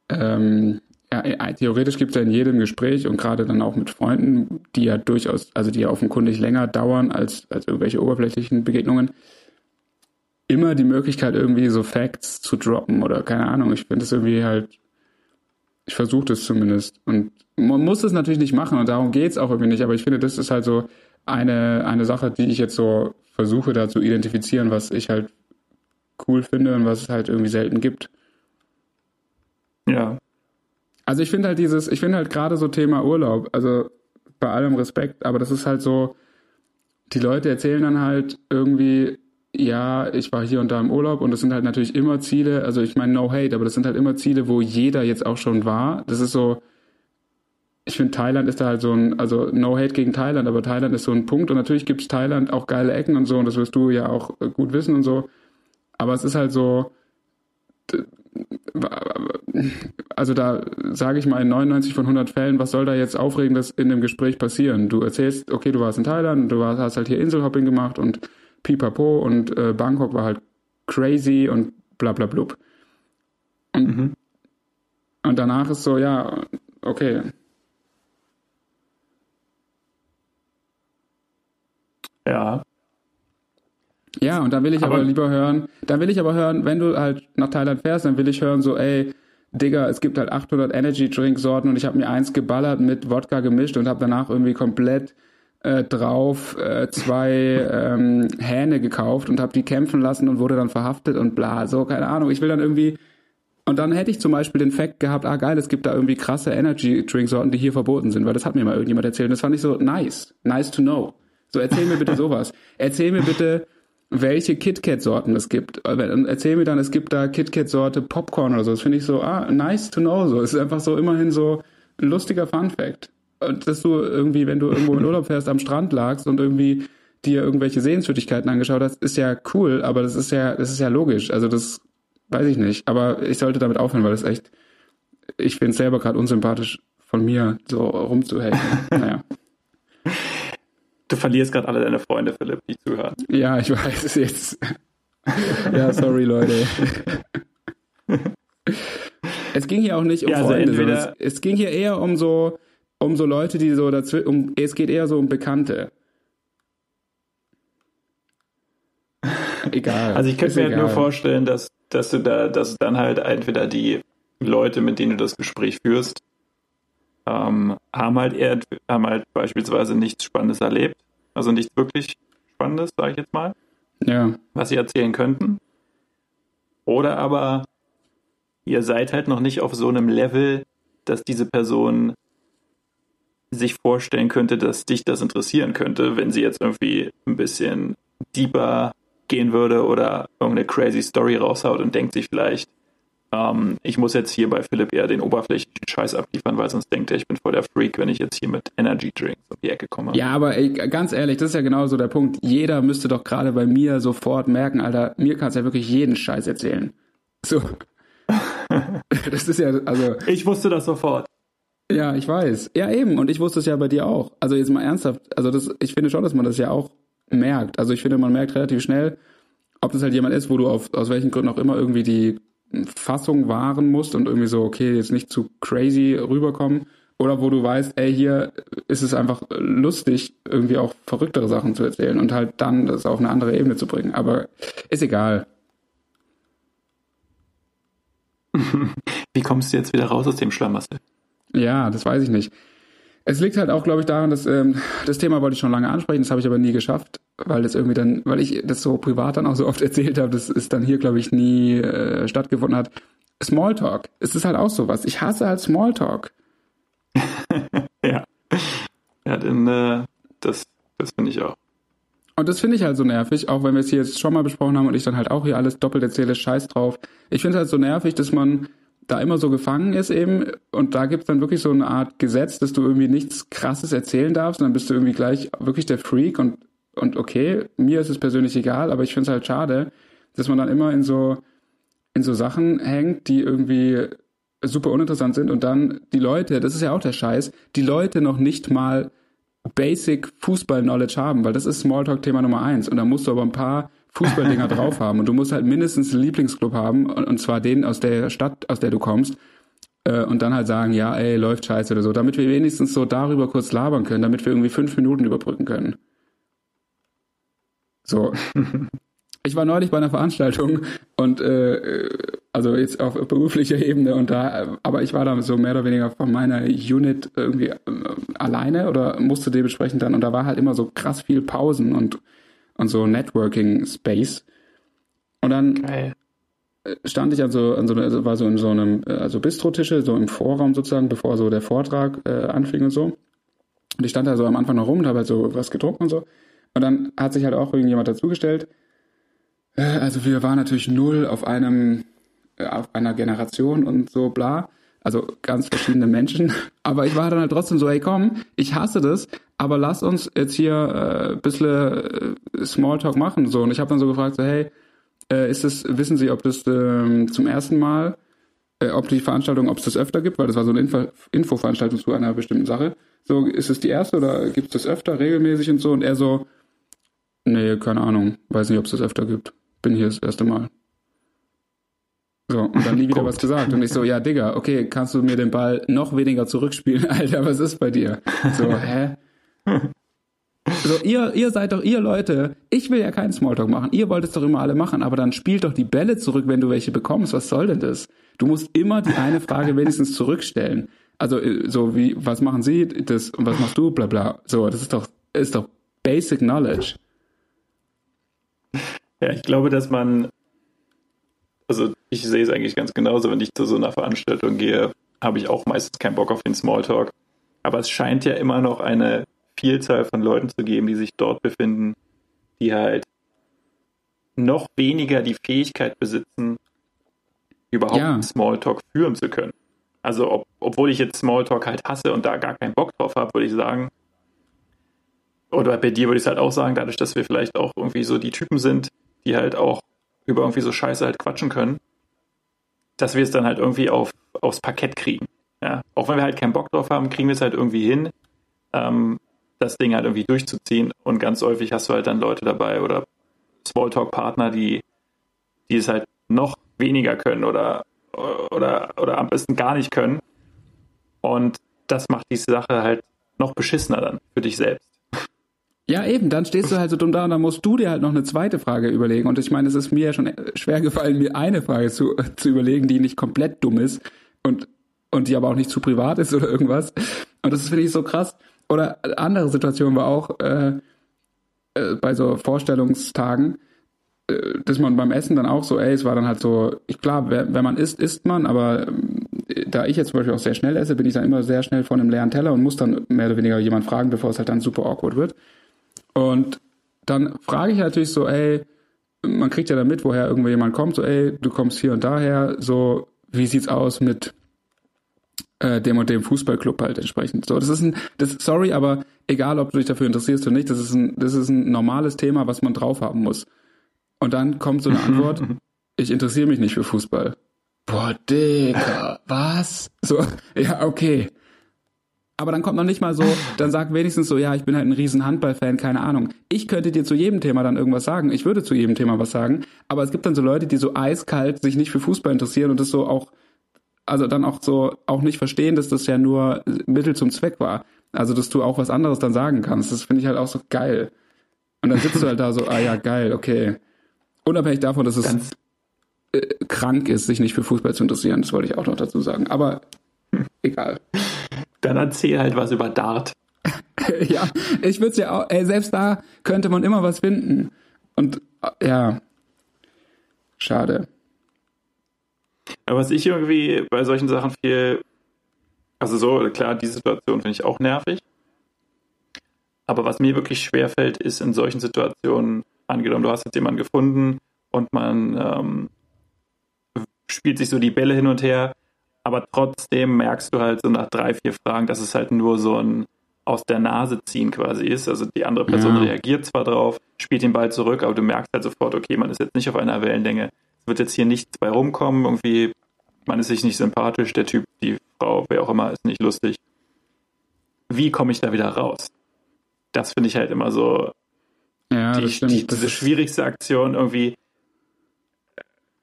ähm, ja, äh, theoretisch gibt es ja in jedem Gespräch und gerade dann auch mit Freunden, die ja durchaus, also die ja offenkundig länger dauern als, als irgendwelche oberflächlichen Begegnungen, immer die Möglichkeit, irgendwie so Facts zu droppen oder keine Ahnung. Ich finde das irgendwie halt, ich versuche das zumindest. Und man muss es natürlich nicht machen und darum geht es auch irgendwie nicht, aber ich finde, das ist halt so eine, eine Sache, die ich jetzt so versuche da zu identifizieren, was ich halt cool finde und was es halt irgendwie selten gibt. Ja. Also ich finde halt dieses, ich finde halt gerade so Thema Urlaub, also bei allem Respekt, aber das ist halt so, die Leute erzählen dann halt irgendwie, ja, ich war hier und da im Urlaub und das sind halt natürlich immer Ziele, also ich meine no hate, aber das sind halt immer Ziele, wo jeder jetzt auch schon war. Das ist so, ich finde Thailand ist da halt so ein, also no hate gegen Thailand, aber Thailand ist so ein Punkt und natürlich gibt es Thailand auch geile Ecken und so und das wirst du ja auch gut wissen und so. Aber es ist halt so, also da sage ich mal in 99 von 100 Fällen, was soll da jetzt Aufregendes in dem Gespräch passieren? Du erzählst, okay, du warst in Thailand, du hast halt hier Inselhopping gemacht und pipapo und äh, Bangkok war halt crazy und bla bla blub. Und, mhm. und danach ist so, ja, okay. Ja. Ja, und dann will ich aber, aber lieber hören, dann will ich aber hören, wenn du halt nach Thailand fährst, dann will ich hören so, ey, Digga, es gibt halt 800 Energy Drink Sorten und ich habe mir eins geballert mit Wodka gemischt und habe danach irgendwie komplett äh, drauf äh, zwei ähm, Hähne gekauft und habe die kämpfen lassen und wurde dann verhaftet und bla, so keine Ahnung. Ich will dann irgendwie und dann hätte ich zum Beispiel den Fact gehabt, ah geil, es gibt da irgendwie krasse Energy Drink Sorten, die hier verboten sind, weil das hat mir mal irgendjemand erzählt. Und das fand ich so nice, nice to know. So erzähl mir bitte sowas. Erzähl mir bitte welche KitKat-Sorten es gibt. Und erzähl mir dann, es gibt da KitKat-Sorte Popcorn oder so. Das finde ich so, ah, nice to know. So, es ist einfach so immerhin so ein lustiger Fun-Fact. Dass du irgendwie, wenn du irgendwo in Urlaub fährst, am Strand lagst und irgendwie dir irgendwelche Sehenswürdigkeiten angeschaut hast, ist ja cool, aber das ist ja, das ist ja logisch. Also das weiß ich nicht. Aber ich sollte damit aufhören, weil das echt, ich finde es selber gerade unsympathisch von mir, so rumzuhelfen. [laughs] naja. Du verlierst gerade alle deine Freunde, Philipp, die zuhören. Ja, ich weiß es jetzt. ja, sorry, Leute. [laughs] es ging hier auch nicht um ja, also Freunde, entweder, es, es, ging hier eher um so, um so Leute, die so dazwischen, um, es geht eher so um Bekannte. Egal. Also ich könnte mir halt nur vorstellen, dass, dass du da, dass dann halt entweder die Leute, mit denen du das Gespräch führst, ähm, haben halt eher, haben halt beispielsweise nichts Spannendes erlebt, also nichts wirklich Spannendes, sage ich jetzt mal, ja. was sie erzählen könnten. Oder aber ihr seid halt noch nicht auf so einem Level, dass diese Person sich vorstellen könnte, dass dich das interessieren könnte, wenn sie jetzt irgendwie ein bisschen deeper gehen würde oder irgendeine crazy Story raushaut und denkt sich vielleicht, ähm, ich muss jetzt hier bei Philipp eher den oberflächlichen Scheiß abliefern, weil sonst denkt er, ich bin voll der Freak, wenn ich jetzt hier mit Energy Drinks um die Ecke komme. Ja, aber ey, ganz ehrlich, das ist ja genau so der Punkt. Jeder müsste doch gerade bei mir sofort merken, Alter, mir kannst ja wirklich jeden Scheiß erzählen. So. [laughs] das ist ja, also. Ich wusste das sofort. Ja, ich weiß. Ja, eben. Und ich wusste es ja bei dir auch. Also jetzt mal ernsthaft. Also das, ich finde schon, dass man das ja auch merkt. Also ich finde, man merkt relativ schnell, ob das halt jemand ist, wo du auf, aus welchen Gründen auch immer irgendwie die Fassung wahren musst und irgendwie so, okay, jetzt nicht zu crazy rüberkommen. Oder wo du weißt, ey, hier ist es einfach lustig, irgendwie auch verrücktere Sachen zu erzählen und halt dann das auf eine andere Ebene zu bringen. Aber ist egal. [laughs] Wie kommst du jetzt wieder raus aus dem Schlamassel? Ja, das weiß ich nicht. Es liegt halt auch, glaube ich, daran, dass ähm, das Thema wollte ich schon lange ansprechen, das habe ich aber nie geschafft, weil das irgendwie dann, weil ich das so privat dann auch so oft [laughs] erzählt habe, dass es dann hier, glaube ich, nie äh, stattgefunden hat. Smalltalk. Es ist halt auch sowas. Ich hasse halt Smalltalk. [laughs] ja. Ja, denn äh, das, das finde ich auch. Und das finde ich halt so nervig, auch wenn wir es hier jetzt schon mal besprochen haben und ich dann halt auch hier alles doppelt erzähle, scheiß drauf. Ich finde es halt so nervig, dass man da immer so gefangen ist eben und da gibt es dann wirklich so eine Art Gesetz, dass du irgendwie nichts krasses erzählen darfst und dann bist du irgendwie gleich wirklich der Freak und, und okay, mir ist es persönlich egal, aber ich finde es halt schade, dass man dann immer in so, in so Sachen hängt, die irgendwie super uninteressant sind und dann die Leute, das ist ja auch der Scheiß, die Leute noch nicht mal Basic Fußball-Knowledge haben, weil das ist Smalltalk-Thema Nummer eins. Und da musst du aber ein paar Fußballdinger [laughs] drauf haben. Und du musst halt mindestens einen Lieblingsclub haben, und, zwar den aus der Stadt, aus der du kommst. Äh, und dann halt sagen, ja, ey, läuft scheiße oder so, damit wir wenigstens so darüber kurz labern können, damit wir irgendwie fünf Minuten überbrücken können. So. [laughs] ich war neulich bei einer Veranstaltung und äh, also jetzt auf beruflicher Ebene und da, aber ich war da so mehr oder weniger von meiner Unit irgendwie äh, alleine oder musste dementsprechend dann und da war halt immer so krass viel Pausen und und so Networking Space und dann Geil. stand ich also, also war so in so einem also Bistrotische so im Vorraum sozusagen bevor so der Vortrag äh, anfing und so und ich stand da so am Anfang noch rum und habe halt so was getrunken und so und dann hat sich halt auch irgendjemand dazugestellt äh, also wir waren natürlich null auf einem äh, auf einer Generation und so bla. Also ganz verschiedene Menschen. [laughs] Aber ich war dann halt trotzdem so, hey komm, ich hasse das, aber lass uns jetzt hier äh, bisschen äh, Smalltalk machen. So. Und ich habe dann so gefragt, so, hey, äh, ist das, wissen Sie, ob das äh, zum ersten Mal, äh, ob die Veranstaltung, ob es das öfter gibt, weil das war so eine Info Infoveranstaltung zu einer bestimmten Sache. So, ist es die erste oder gibt es das öfter, regelmäßig und so? Und er so, nee, keine Ahnung, weiß nicht, ob es das öfter gibt. Bin hier das erste Mal. So, und dann nie wieder [laughs] was gesagt. Und ich so, ja, Digga, okay, kannst du mir den Ball noch weniger zurückspielen? [laughs] Alter, was ist bei dir? So, [laughs] hä? So, ihr, ihr seid doch, ihr Leute, ich will ja keinen Smalltalk machen. Ihr wollt es doch immer alle machen, aber dann spielt doch die Bälle zurück, wenn du welche bekommst. Was soll denn das? Du musst immer die eine Frage wenigstens zurückstellen. Also, äh, so wie, was machen Sie, das, und was machst du, bla, bla. So, das ist doch, ist doch basic knowledge. Ja, ich glaube, dass man also ich sehe es eigentlich ganz genauso, wenn ich zu so einer Veranstaltung gehe, habe ich auch meistens keinen Bock auf den Smalltalk. Aber es scheint ja immer noch eine Vielzahl von Leuten zu geben, die sich dort befinden, die halt noch weniger die Fähigkeit besitzen, überhaupt ja. Smalltalk führen zu können. Also ob, obwohl ich jetzt Smalltalk halt hasse und da gar keinen Bock drauf habe, würde ich sagen, oder bei dir würde ich es halt auch sagen, dadurch, dass wir vielleicht auch irgendwie so die Typen sind, die halt auch über irgendwie so Scheiße halt quatschen können, dass wir es dann halt irgendwie auf, aufs Parkett kriegen. Ja? Auch wenn wir halt keinen Bock drauf haben, kriegen wir es halt irgendwie hin, ähm, das Ding halt irgendwie durchzuziehen. Und ganz häufig hast du halt dann Leute dabei oder Smalltalk-Partner, die, die es halt noch weniger können oder, oder, oder am besten gar nicht können. Und das macht die Sache halt noch beschissener dann für dich selbst. Ja, eben, dann stehst du halt so dumm da und dann musst du dir halt noch eine zweite Frage überlegen. Und ich meine, es ist mir ja schon schwer gefallen, mir eine Frage zu, zu überlegen, die nicht komplett dumm ist und, und die aber auch nicht zu privat ist oder irgendwas. Und das finde ich so krass. Oder andere Situation war auch äh, äh, bei so Vorstellungstagen, äh, dass man beim Essen dann auch so, ey, es war dann halt so, ich klar, wenn man isst, isst man, aber äh, da ich jetzt zum Beispiel auch sehr schnell esse, bin ich dann immer sehr schnell vor einem leeren Teller und muss dann mehr oder weniger jemand fragen, bevor es halt dann super awkward wird. Und dann frage ich natürlich so, ey, man kriegt ja dann mit, woher irgendwo jemand kommt, so, ey, du kommst hier und daher, so, wie sieht's aus mit äh, dem und dem Fußballclub halt entsprechend. So, das ist ein, das, sorry, aber egal, ob du dich dafür interessierst oder nicht, das ist ein, das ist ein normales Thema, was man drauf haben muss. Und dann kommt so eine Antwort, [laughs] ich interessiere mich nicht für Fußball. Boah, Digga, was? So, [laughs] ja, okay aber dann kommt noch nicht mal so, dann sag wenigstens so, ja, ich bin halt ein riesen Handballfan, keine Ahnung. Ich könnte dir zu jedem Thema dann irgendwas sagen. Ich würde zu jedem Thema was sagen. Aber es gibt dann so Leute, die so eiskalt sich nicht für Fußball interessieren und das so auch, also dann auch so, auch nicht verstehen, dass das ja nur Mittel zum Zweck war. Also, dass du auch was anderes dann sagen kannst. Das finde ich halt auch so geil. Und dann sitzt du halt da so, ah ja, geil, okay. Unabhängig davon, dass es, äh, krank ist, sich nicht für Fußball zu interessieren. Das wollte ich auch noch dazu sagen. Aber egal. Dann erzähl halt was über Dart. [laughs] ja, ich würde es ja auch, ey, selbst da könnte man immer was finden. Und ja, schade. Aber was ich irgendwie bei solchen Sachen viel, also so, klar, die Situation finde ich auch nervig. Aber was mir wirklich schwerfällt, ist in solchen Situationen, angenommen, du hast jetzt jemanden gefunden und man ähm, spielt sich so die Bälle hin und her, aber trotzdem merkst du halt so nach drei, vier Fragen, dass es halt nur so ein aus der Nase ziehen quasi ist. Also die andere Person ja. reagiert zwar drauf, spielt den Ball zurück, aber du merkst halt sofort, okay, man ist jetzt nicht auf einer Wellenlänge. Es wird jetzt hier nichts bei rumkommen, irgendwie, man ist sich nicht sympathisch, der Typ, die Frau, wer auch immer, ist nicht lustig. Wie komme ich da wieder raus? Das finde ich halt immer so ja, die, die, diese schwierigste Aktion, irgendwie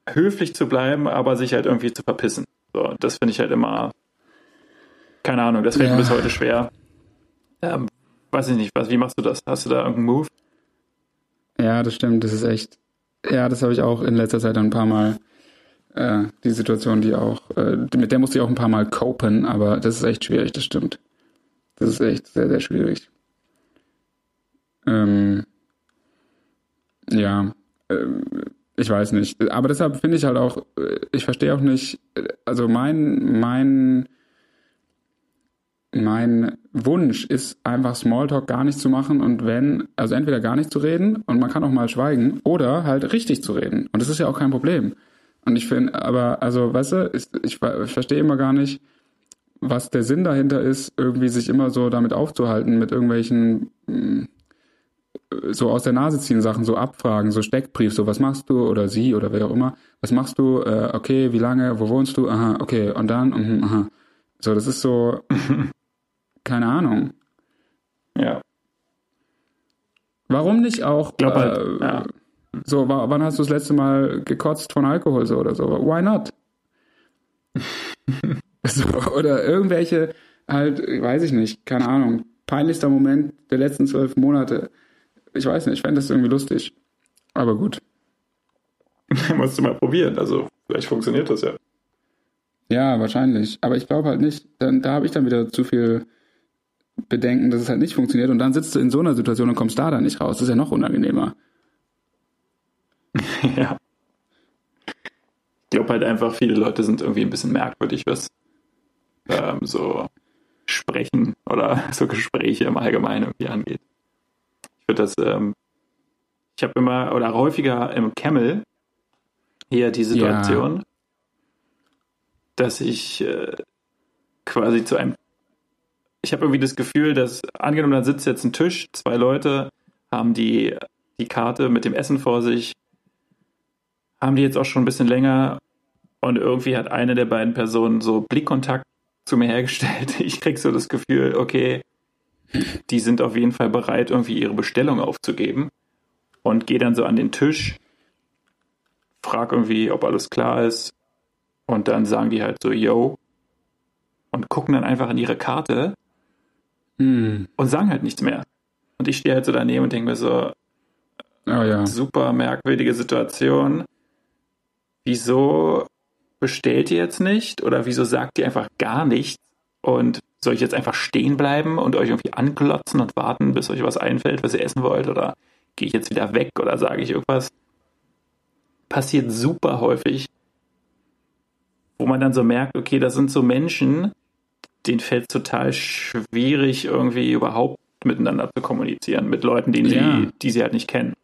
höflich zu bleiben, aber sich halt irgendwie zu verpissen. So, das finde ich halt immer, keine Ahnung, das fällt ja. mir bis heute schwer. Ähm, weiß ich nicht, was, wie machst du das? Hast du da irgendeinen Move? Ja, das stimmt, das ist echt, ja, das habe ich auch in letzter Zeit ein paar Mal, äh, die Situation, die auch, äh, mit der musste ich auch ein paar Mal copen, aber das ist echt schwierig, das stimmt. Das ist echt sehr, sehr schwierig. Ähm, ja, ähm, ich weiß nicht. Aber deshalb finde ich halt auch, äh, ich verstehe auch nicht, also mein, mein, mein Wunsch ist einfach Smalltalk gar nicht zu machen und wenn, also entweder gar nicht zu reden und man kann auch mal schweigen oder halt richtig zu reden. Und das ist ja auch kein Problem. Und ich finde, aber, also, weißt du, ich, ich, ich verstehe immer gar nicht, was der Sinn dahinter ist, irgendwie sich immer so damit aufzuhalten, mit irgendwelchen hm, so aus der Nase ziehen Sachen, so abfragen, so Steckbrief, so was machst du oder sie oder wer auch immer, was machst du, äh, okay, wie lange, wo wohnst du, aha, okay, und dann, uh, aha. So, das ist so, [laughs] keine Ahnung. Ja. Warum nicht auch, Glaub halt, äh, ja. so, wann hast du das letzte Mal gekotzt von Alkohol so oder so? Why not? [laughs] so, oder irgendwelche, halt, weiß ich nicht, keine Ahnung, peinlichster Moment der letzten zwölf Monate ich weiß nicht, ich fände das irgendwie lustig. Aber gut. [laughs] Musst du mal probieren. Also, vielleicht funktioniert das ja. Ja, wahrscheinlich. Aber ich glaube halt nicht. Dann, da habe ich dann wieder zu viel Bedenken, dass es halt nicht funktioniert. Und dann sitzt du in so einer Situation und kommst da dann nicht raus. Das ist ja noch unangenehmer. [laughs] ja. Ich glaube halt einfach, viele Leute sind irgendwie ein bisschen merkwürdig, was ähm, so Sprechen oder [laughs] so Gespräche im Allgemeinen irgendwie angeht würde das, ähm, ich habe immer oder häufiger im Camel hier die Situation, ja. dass ich äh, quasi zu einem, ich habe irgendwie das Gefühl, dass angenommen, da sitzt jetzt ein Tisch, zwei Leute haben die, die Karte mit dem Essen vor sich, haben die jetzt auch schon ein bisschen länger und irgendwie hat eine der beiden Personen so Blickkontakt zu mir hergestellt. [laughs] Ich krieg so das Gefühl, okay, die sind auf jeden Fall bereit, irgendwie ihre Bestellung aufzugeben und gehe dann so an den Tisch, frag irgendwie, ob alles klar ist und dann sagen die halt so, yo, und gucken dann einfach in ihre Karte hm. und sagen halt nichts mehr. Und ich stehe halt so daneben und denke mir so, oh, ja. super merkwürdige Situation. Wieso bestellt ihr jetzt nicht? Oder wieso sagt ihr einfach gar nichts? Und soll ich jetzt einfach stehen bleiben und euch irgendwie anklotzen und warten, bis euch was einfällt, was ihr essen wollt? Oder gehe ich jetzt wieder weg oder sage ich irgendwas? Passiert super häufig, wo man dann so merkt, okay, das sind so Menschen, denen fällt es total schwierig, irgendwie überhaupt miteinander zu kommunizieren, mit Leuten, die, ja. sie, die sie halt nicht kennen.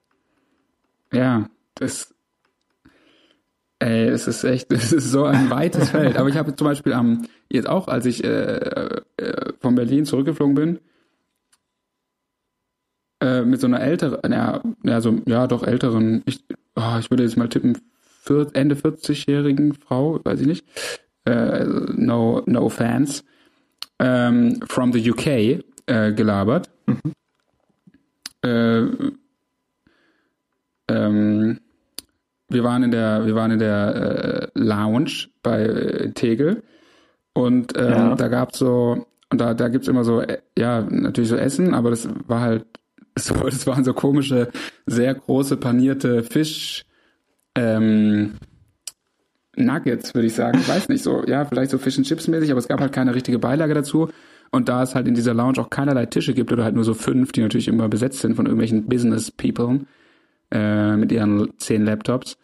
Ja, das Ey, es ist echt, [laughs] es ist so ein weites Feld. Aber ich habe zum Beispiel am, jetzt auch, als ich äh, äh, von Berlin zurückgeflogen bin, äh, mit so einer älteren, ja, ja, so, ja, doch älteren, ich, oh, ich würde jetzt mal tippen, vier, Ende 40-jährigen Frau, weiß ich nicht, äh, no, no fans, ähm, from the UK äh, gelabert. Mhm. Äh, ähm, wir waren in der, wir waren in der äh, Lounge bei äh, Tegel und ähm, ja. da gab's so, und da, da gibt's immer so, äh, ja, natürlich so Essen, aber das war halt, [laughs] so, das waren so komische, sehr große panierte Fisch, ähm, Nuggets, würde ich sagen. Ich weiß nicht so, ja, vielleicht so Fish and Chips mäßig, aber es gab halt keine richtige Beilage dazu. Und da es halt in dieser Lounge auch keinerlei Tische gibt oder halt nur so fünf, die natürlich immer besetzt sind von irgendwelchen Business People äh, mit ihren zehn Laptops,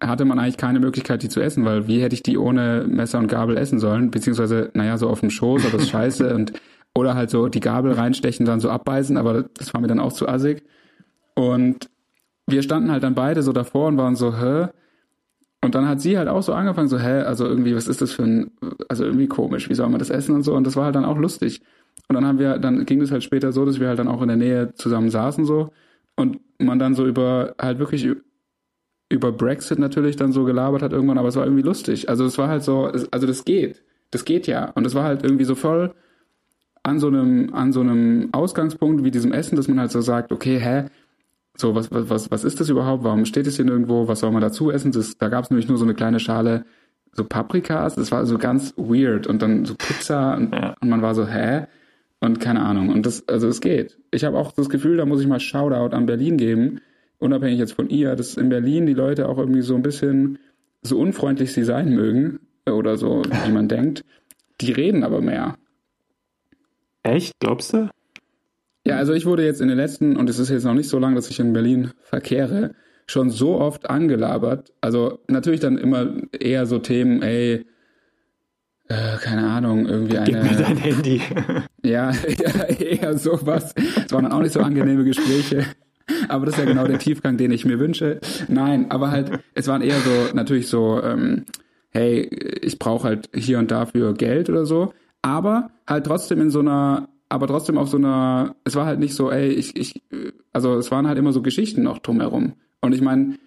hatte man eigentlich keine Möglichkeit, die zu essen, weil wie hätte ich die ohne Messer und Gabel essen sollen? Beziehungsweise, naja, so auf dem Schoß, aber das ist scheiße und oder halt so die Gabel reinstechen, dann so abbeißen, aber das war mir dann auch zu assig. Und wir standen halt dann beide so davor und waren so, hä? Und dann hat sie halt auch so angefangen, so, hä, also irgendwie, was ist das für ein, also irgendwie komisch, wie soll man das essen und so. Und das war halt dann auch lustig. Und dann haben wir, dann ging es halt später so, dass wir halt dann auch in der Nähe zusammen saßen so und man dann so über, halt wirklich über Brexit natürlich dann so gelabert hat irgendwann, aber es war irgendwie lustig. Also es war halt so, also das geht. Das geht ja. Und es war halt irgendwie so voll an so einem, an so einem Ausgangspunkt wie diesem Essen, dass man halt so sagt, okay, hä, so, was, was, was ist das überhaupt? Warum steht es hier nirgendwo? Was soll man dazu essen? Das, da gab es nämlich nur so eine kleine Schale so Paprikas. Das war so ganz weird. Und dann so Pizza und, ja. und man war so, hä? Und keine Ahnung. Und das, also es geht. Ich habe auch das Gefühl, da muss ich mal Shoutout an Berlin geben, unabhängig jetzt von ihr, dass in Berlin die Leute auch irgendwie so ein bisschen, so unfreundlich sie sein mögen, oder so, wie man denkt, die reden aber mehr. Echt? Glaubst du? Ja, also ich wurde jetzt in den letzten, und es ist jetzt noch nicht so lange, dass ich in Berlin verkehre, schon so oft angelabert. Also natürlich dann immer eher so Themen, ey, äh, keine Ahnung, irgendwie eine. Gib mir dein Handy. [laughs] [laughs] ja, eher sowas. Es waren dann auch nicht so angenehme Gespräche. Aber das ist ja genau der Tiefgang, den ich mir wünsche. Nein, aber halt, es waren eher so, natürlich so, ähm, hey, ich brauche halt hier und dafür Geld oder so. Aber halt trotzdem in so einer aber trotzdem auf so einer, es war halt nicht so, ey, ich, ich, also es waren halt immer so Geschichten noch drumherum. Und ich meine,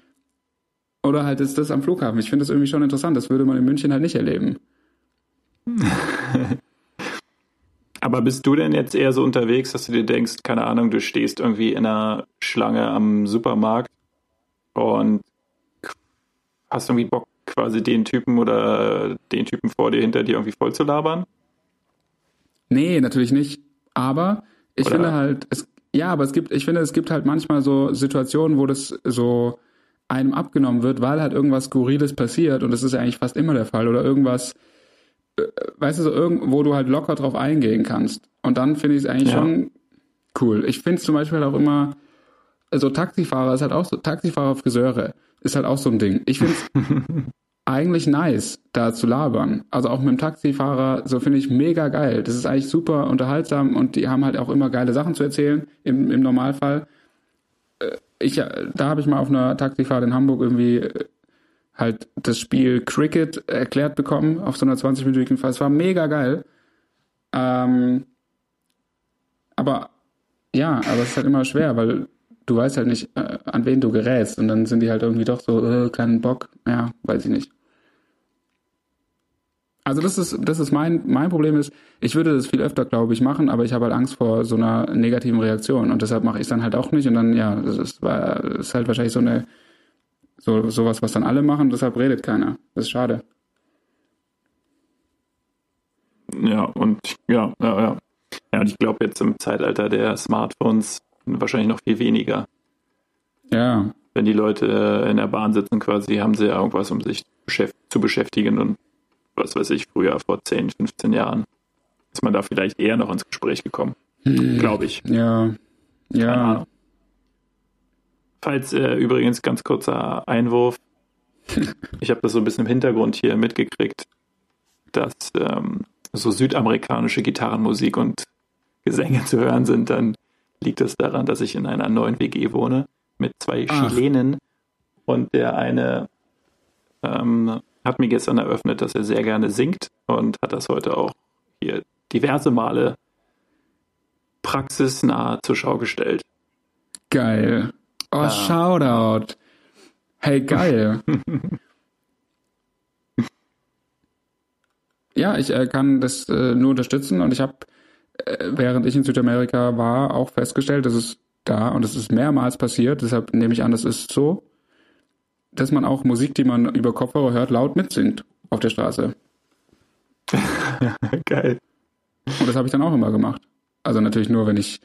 oder halt ist das am Flughafen. Ich finde das irgendwie schon interessant. Das würde man in München halt nicht erleben. [laughs] Aber bist du denn jetzt eher so unterwegs, dass du dir denkst, keine Ahnung, du stehst irgendwie in einer Schlange am Supermarkt und hast irgendwie Bock, quasi den Typen oder den Typen vor dir hinter dir irgendwie voll zu labern? Nee, natürlich nicht. Aber ich Oder? finde halt, es, ja, aber es gibt, ich finde, es gibt halt manchmal so Situationen, wo das so einem abgenommen wird, weil halt irgendwas Skurriles passiert und das ist ja eigentlich fast immer der Fall oder irgendwas, weißt du, so irgendwo du halt locker drauf eingehen kannst. Und dann finde ich es eigentlich ja. schon cool. Ich finde es zum Beispiel halt auch immer, also Taxifahrer ist halt auch so, Taxifahrer, Friseure ist halt auch so ein Ding. Ich finde es [laughs] eigentlich nice, da zu labern. Also auch mit dem Taxifahrer, so finde ich mega geil. Das ist eigentlich super unterhaltsam und die haben halt auch immer geile Sachen zu erzählen im, im Normalfall. Äh, ich, äh, da habe ich mal auf einer Taxifahrt in Hamburg irgendwie äh, halt das Spiel Cricket erklärt bekommen auf so einer 20-minütigen Fahrt. Es war mega geil. Ähm, aber ja, aber es ist halt immer schwer, weil du weißt halt nicht, äh, an wen du gerätst. Und dann sind die halt irgendwie doch so, äh, keinen Bock. Ja, weiß ich nicht. Also das ist, das ist mein, mein Problem ist, ich würde das viel öfter, glaube ich, machen, aber ich habe halt Angst vor so einer negativen Reaktion und deshalb mache ich es dann halt auch nicht und dann, ja, das ist, das ist halt wahrscheinlich so eine, so, sowas, was dann alle machen, deshalb redet keiner. Das ist schade. Ja, und ja, ja, ja. Ja, und ich glaube jetzt im Zeitalter der Smartphones wahrscheinlich noch viel weniger. Ja. Wenn die Leute in der Bahn sitzen quasi, haben sie ja irgendwas, um sich zu beschäftigen und was weiß ich, früher vor 10, 15 Jahren ist man da vielleicht eher noch ins Gespräch gekommen. Hm. Glaube ich. Ja. Ja. Falls äh, übrigens ganz kurzer Einwurf. [laughs] ich habe das so ein bisschen im Hintergrund hier mitgekriegt, dass ähm, so südamerikanische Gitarrenmusik und Gesänge zu hören sind, dann liegt es daran, dass ich in einer neuen WG wohne mit zwei Ach. Chilenen und der eine ähm, hat mir gestern eröffnet, dass er sehr gerne singt und hat das heute auch hier diverse Male praxisnah zur Schau gestellt. Geil. Oh, ja. Shoutout. Hey, geil. [laughs] ja, ich äh, kann das äh, nur unterstützen und ich habe, äh, während ich in Südamerika war, auch festgestellt, dass es da und es ist mehrmals passiert, deshalb nehme ich an, das ist so, dass man auch Musik, die man über Kopfhörer hört, laut mitsingt auf der Straße. [laughs] Geil. Und das habe ich dann auch immer gemacht. Also natürlich nur, wenn ich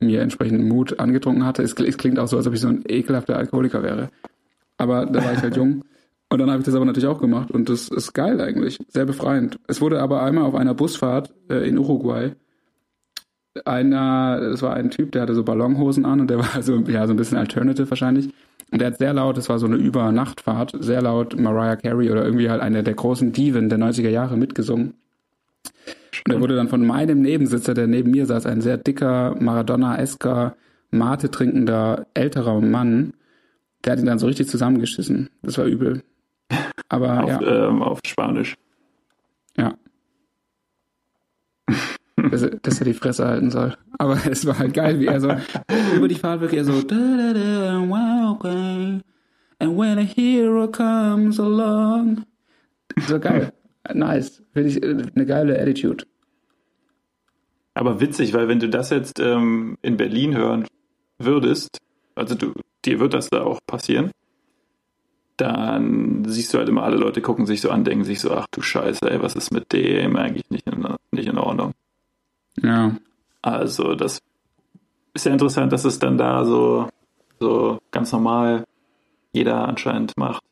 mir entsprechend Mut angetrunken hatte. Es, es, klingt auch so, als ob ich so ein ekelhafter Alkoholiker wäre. Aber da war ich halt jung. Und dann habe ich das aber natürlich auch gemacht und das ist geil eigentlich, sehr befreiend. Es wurde aber einmal auf einer Busfahrt äh, in Uruguay einer, das war ein Typ, der hatte so Ballonhosen an und der [laughs] war so, ja, so ein bisschen alternative wahrscheinlich. Und der hat sehr laut, das war so eine Übernachtfahrt, sehr laut Mariah Carey oder irgendwie halt eine der großen Diven der 90er Jahre mitgesungen. Und er wurde dann von meinem Nebensitzer, der neben mir saß, ein sehr dicker, Maradona-esker, Mate trinkender, älterer Mann, der hat ihn dann so richtig zusammengeschissen. Das war übel. Aber auf, ja. ähm, auf Spanisch. Ja. dass, er- dass er die Fresse halten soll. Aber es war halt geil, wie er so über die Fahrt wirklich so da, da, da, okay. And when a hero comes along. So geil. Nice. Finde ich äh, eine geile Attitude. Aber witzig, weil wenn du das jetzt ähm, in Berlin hören würdest, also du, dir wird das da auch passieren, dann siehst du halt immer alle Leute gucken sich so an, denken sich so, ach du Scheiße, ey, was ist mit dem eigentlich nicht in, nicht in Ordnung. Ja. Also das ist ja interessant, dass es dann da so, so ganz normal jeder anscheinend macht.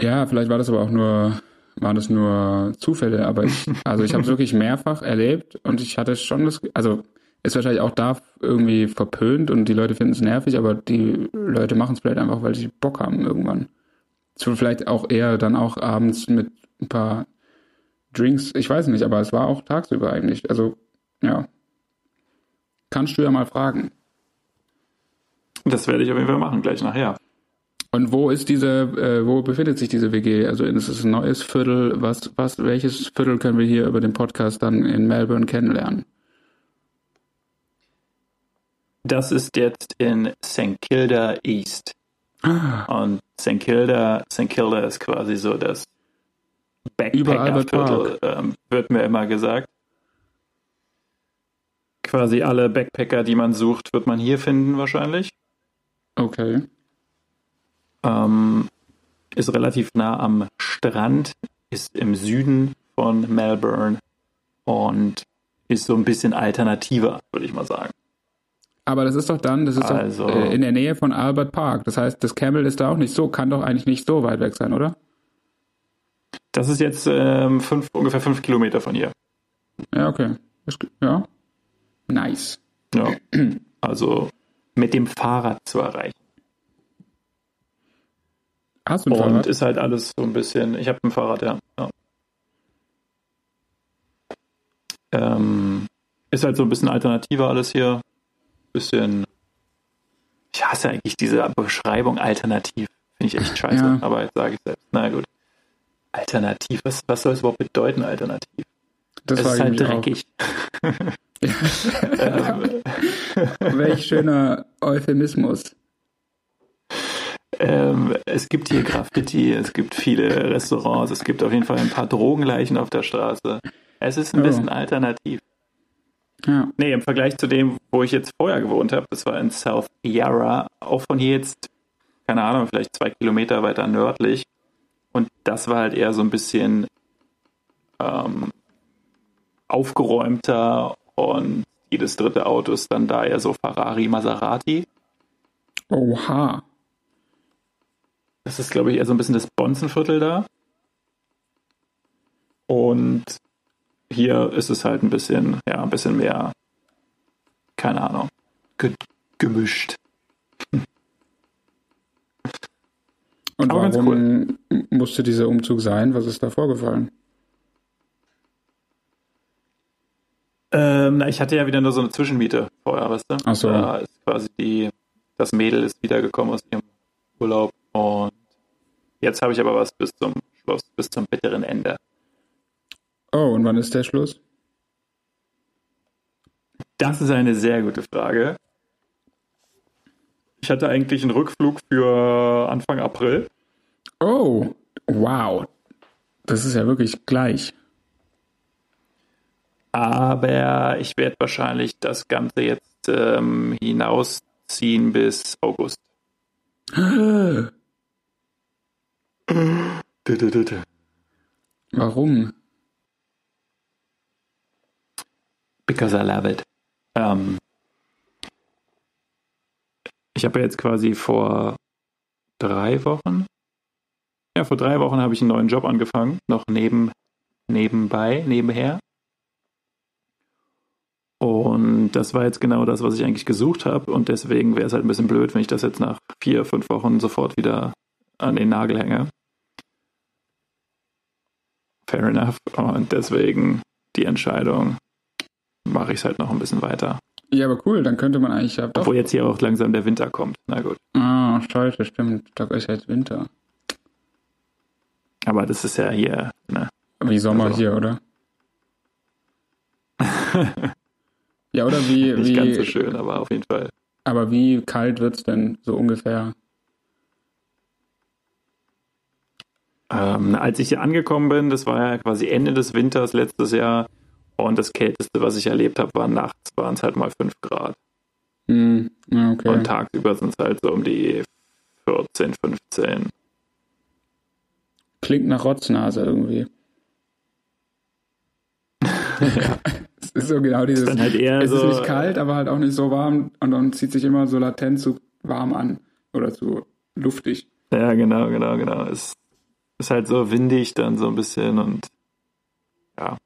Ja, vielleicht war das aber auch nur, waren das nur Zufälle, aber ich, [laughs] also ich habe es wirklich mehrfach erlebt und ich hatte schon das, also ist wahrscheinlich auch da irgendwie verpönt und die Leute finden es nervig, aber die Leute machen es vielleicht einfach, weil sie Bock haben irgendwann. So vielleicht auch eher dann auch abends mit ein paar Drinks, ich weiß nicht, aber es war auch tagsüber eigentlich. Also, ja. Kannst du ja mal fragen. Das werde ich auf jeden Fall machen, gleich nachher. Und wo ist diese, äh, wo befindet sich diese WG? Also ist es ein neues Viertel? Was, was, welches Viertel können wir hier über den Podcast dann in Melbourne kennenlernen? Das ist jetzt in St. Kilda East. Und St. Kilda, St. Kilda ist quasi so das Backpacker-Viertel, ähm, wird mir immer gesagt. Quasi alle Backpacker, die man sucht, wird man hier finden wahrscheinlich. Okay. Ähm, ist relativ nah am Strand, ist im Süden von Melbourne und ist so ein bisschen alternativer, würde ich mal sagen. Aber das ist doch dann, das ist Also- doch äh, in der Nähe von Albert Park. Das heißt, das Camel ist da auch nicht so, kann doch eigentlich nicht so weit weg sein, oder? Das ist jetzt ähm, fünf, ungefähr fünf Kilometer von hier. Ja, okay. Ja. Nice. Ja. Also mit dem Fahrrad zu erreichen. Hast du ein Und Fahrrad? ist halt alles so ein bisschen. Ich habe ein Fahrrad, ja. ja. Ähm, ist halt so ein bisschen alternativer alles hier. Bisschen. Ich hasse eigentlich diese Beschreibung alternativ. Finde ich echt scheiße. Ja. Aber jetzt sage ich selbst. Na gut. Alternativ, was, was soll es überhaupt bedeuten, alternativ? das es ist halt dreckig. [laughs] [laughs] Welch schöner Euphemismus. Ähm, es gibt hier Graffiti, es gibt viele Restaurants, es gibt auf jeden Fall ein paar Drogenleichen auf der Straße. Es ist ein Oh. bisschen alternativ. Ja. Nee, im Vergleich zu dem, wo ich jetzt vorher gewohnt habe, das war in South Yarra, auch von hier jetzt, keine Ahnung, vielleicht zwei Kilometer weiter nördlich. Und das war halt eher so ein bisschen ähm, aufgeräumter und jedes dritte Auto ist dann da eher so Ferrari, Maserati. Oha. Das ist, glaube ich, eher so ein bisschen das Bonzenviertel da. Und hier ist es halt ein bisschen, ja, ein bisschen mehr, keine Ahnung, ge gemischt. Und Aber warum musste dieser Umzug sein? Was ist da vorgefallen? Ähm, na, ich hatte ja wieder nur so eine Zwischenmiete vorher, weißt du? Ach so. Da ist quasi die, das Mädel ist wiedergekommen aus ihrem Urlaub und jetzt habe ich aber was bis zum Schluss, bis zum bitteren Ende. Oh, und wann ist der Schluss? Das ist eine sehr gute Frage. Ich hatte eigentlich einen Rückflug für Anfang April. Oh, wow. Das ist ja wirklich gleich. Aber ich werde wahrscheinlich das Ganze jetzt ähm, hinausziehen bis August. [gasps] Warum? Because I love it. Ähm, ich habe jetzt quasi vor drei Wochen, Ja, vor drei Wochen habe ich einen neuen Job angefangen, noch neben, nebenbei, nebenher. Und das war jetzt genau das, was ich eigentlich gesucht habe. Und deswegen wäre es halt ein bisschen blöd, wenn ich das jetzt nach vier, fünf Wochen sofort wieder an den Nagel hänge. Fair enough. Und deswegen die Entscheidung, mache ich es halt noch ein bisschen weiter. Ja, aber cool, dann könnte man eigentlich ja doch. Obwohl jetzt hier auch langsam der Winter kommt. Na gut. Ah, scheiße, stimmt. Da ist jetzt Winter. Aber das ist ja hier, ne? Wie Sommer also. hier, oder? [laughs] ja, oder wie. Nicht wie, ganz so schön, aber auf jeden Fall. Aber wie kalt wird es denn so ungefähr? Ähm, als ich hier angekommen bin, das war ja quasi Ende des Winters letztes Jahr, und das Kälteste, was ich erlebt habe, war nachts, waren es halt mal 5 Grad. Mm, okay. Und tagsüber sind es halt so um die 14, 15. Klingt nach Rotznase irgendwie. ja. [laughs] Es ist so genau dieses. Ist halt es so, ist nicht kalt, aber halt auch nicht so warm und dann zieht sich immer so latent zu warm an oder zu luftig. Ja, genau, genau, genau. Es ist halt so windig dann so ein bisschen und ja,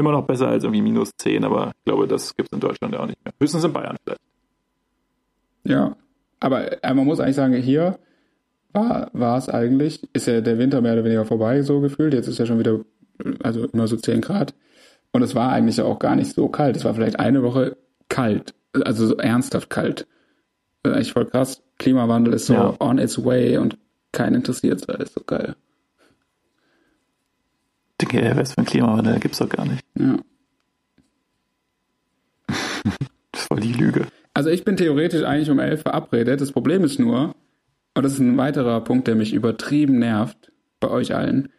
Immer noch besser als irgendwie minus 10, aber ich glaube, das gibt es in Deutschland ja auch nicht mehr. Höchstens in Bayern vielleicht. Ja, aber äh, man muss eigentlich sagen, hier war, war es eigentlich, ist ja der Winter mehr oder weniger vorbei, so gefühlt. Jetzt ist ja schon wieder, also immer so 10 Grad. Und es war eigentlich auch gar nicht so kalt. Es war vielleicht eine Woche kalt, also so ernsthaft kalt. Eigentlich voll krass. Klimawandel ist so ja. on its way und keinen interessiert. Ist so geil. Dicke, wer ist für ein Klimawandel? Gibt's doch gar nicht. Ja. [laughs] das war die Lüge. Also ich bin theoretisch eigentlich um elf verabredet. Das Problem ist nur, und das ist ein weiterer Punkt, der mich übertrieben nervt bei euch allen,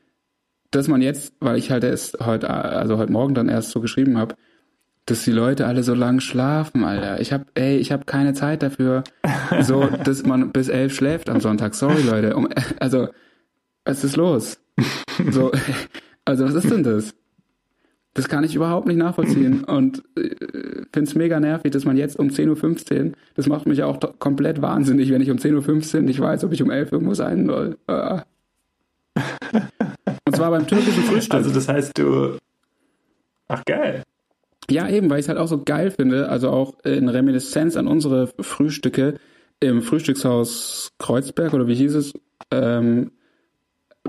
dass man jetzt, weil ich halt erst heute, also heute Morgen dann erst so geschrieben habe, dass die Leute alle so lang schlafen, Alter. Ich hab, ey, ich habe keine Zeit dafür, so, [laughs] dass man bis elf schläft am Sonntag. Sorry, Leute. Um, also, was ist los? So, also was ist denn das? Das kann ich überhaupt nicht nachvollziehen und äh, finde es mega nervig, dass man jetzt um 10.15 Uhr, das macht mich auch komplett wahnsinnig, wenn ich um 10.15 Uhr nicht weiß, ob ich um 11 Uhr irgendwo sein soll. Ah. Und zwar beim türkischen Frühstück. Also das heißt, du... Ach geil. Ja, eben, weil ich es halt auch so geil finde, also auch in Reminiszenz an unsere Frühstücke im Frühstückshaus Kreuzberg oder wie hieß es, ähm,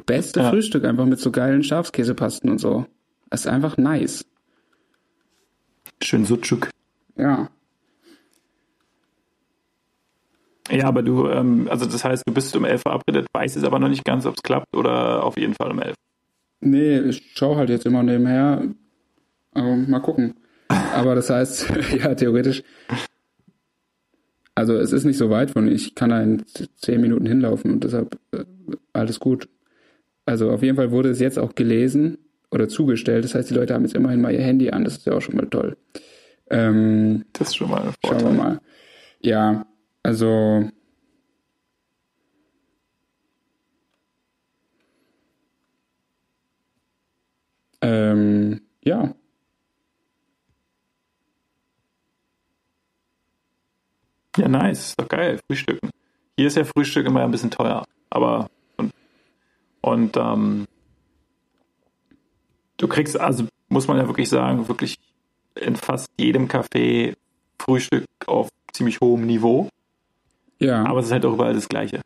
beste ja. Frühstück einfach mit so geilen Schafskäsepasten und so. Das ist einfach nice. Schön Sutschuk. Ja. Ja, aber du, ähm, also das heißt, du bist um 11 verabredet, weißt es aber noch nicht ganz, ob es klappt oder auf jeden Fall um 11. Nee, ich schaue halt jetzt immer nebenher. Also mal gucken. Aber das heißt, [laughs] ja, theoretisch. Also es ist nicht so weit von, ich kann da in 10 Minuten hinlaufen und deshalb äh, alles gut. Also auf jeden Fall wurde es jetzt auch gelesen oder zugestellt. Das heißt, die Leute haben jetzt immerhin mal ihr Handy an. Das ist ja auch schon mal toll. Ähm, das ist schon mal ein Vorteil. Schauen wir mal. Ja, also ähm, ja. Ja, nice. Doch geil. Frühstücken. Hier ist ja Frühstück immer ein bisschen teuer. Aber und ähm, du kriegst, also muss man ja wirklich sagen, wirklich in fast jedem Café Frühstück auf ziemlich hohem Niveau. Ja. Aber es ist halt auch überall das Gleiche.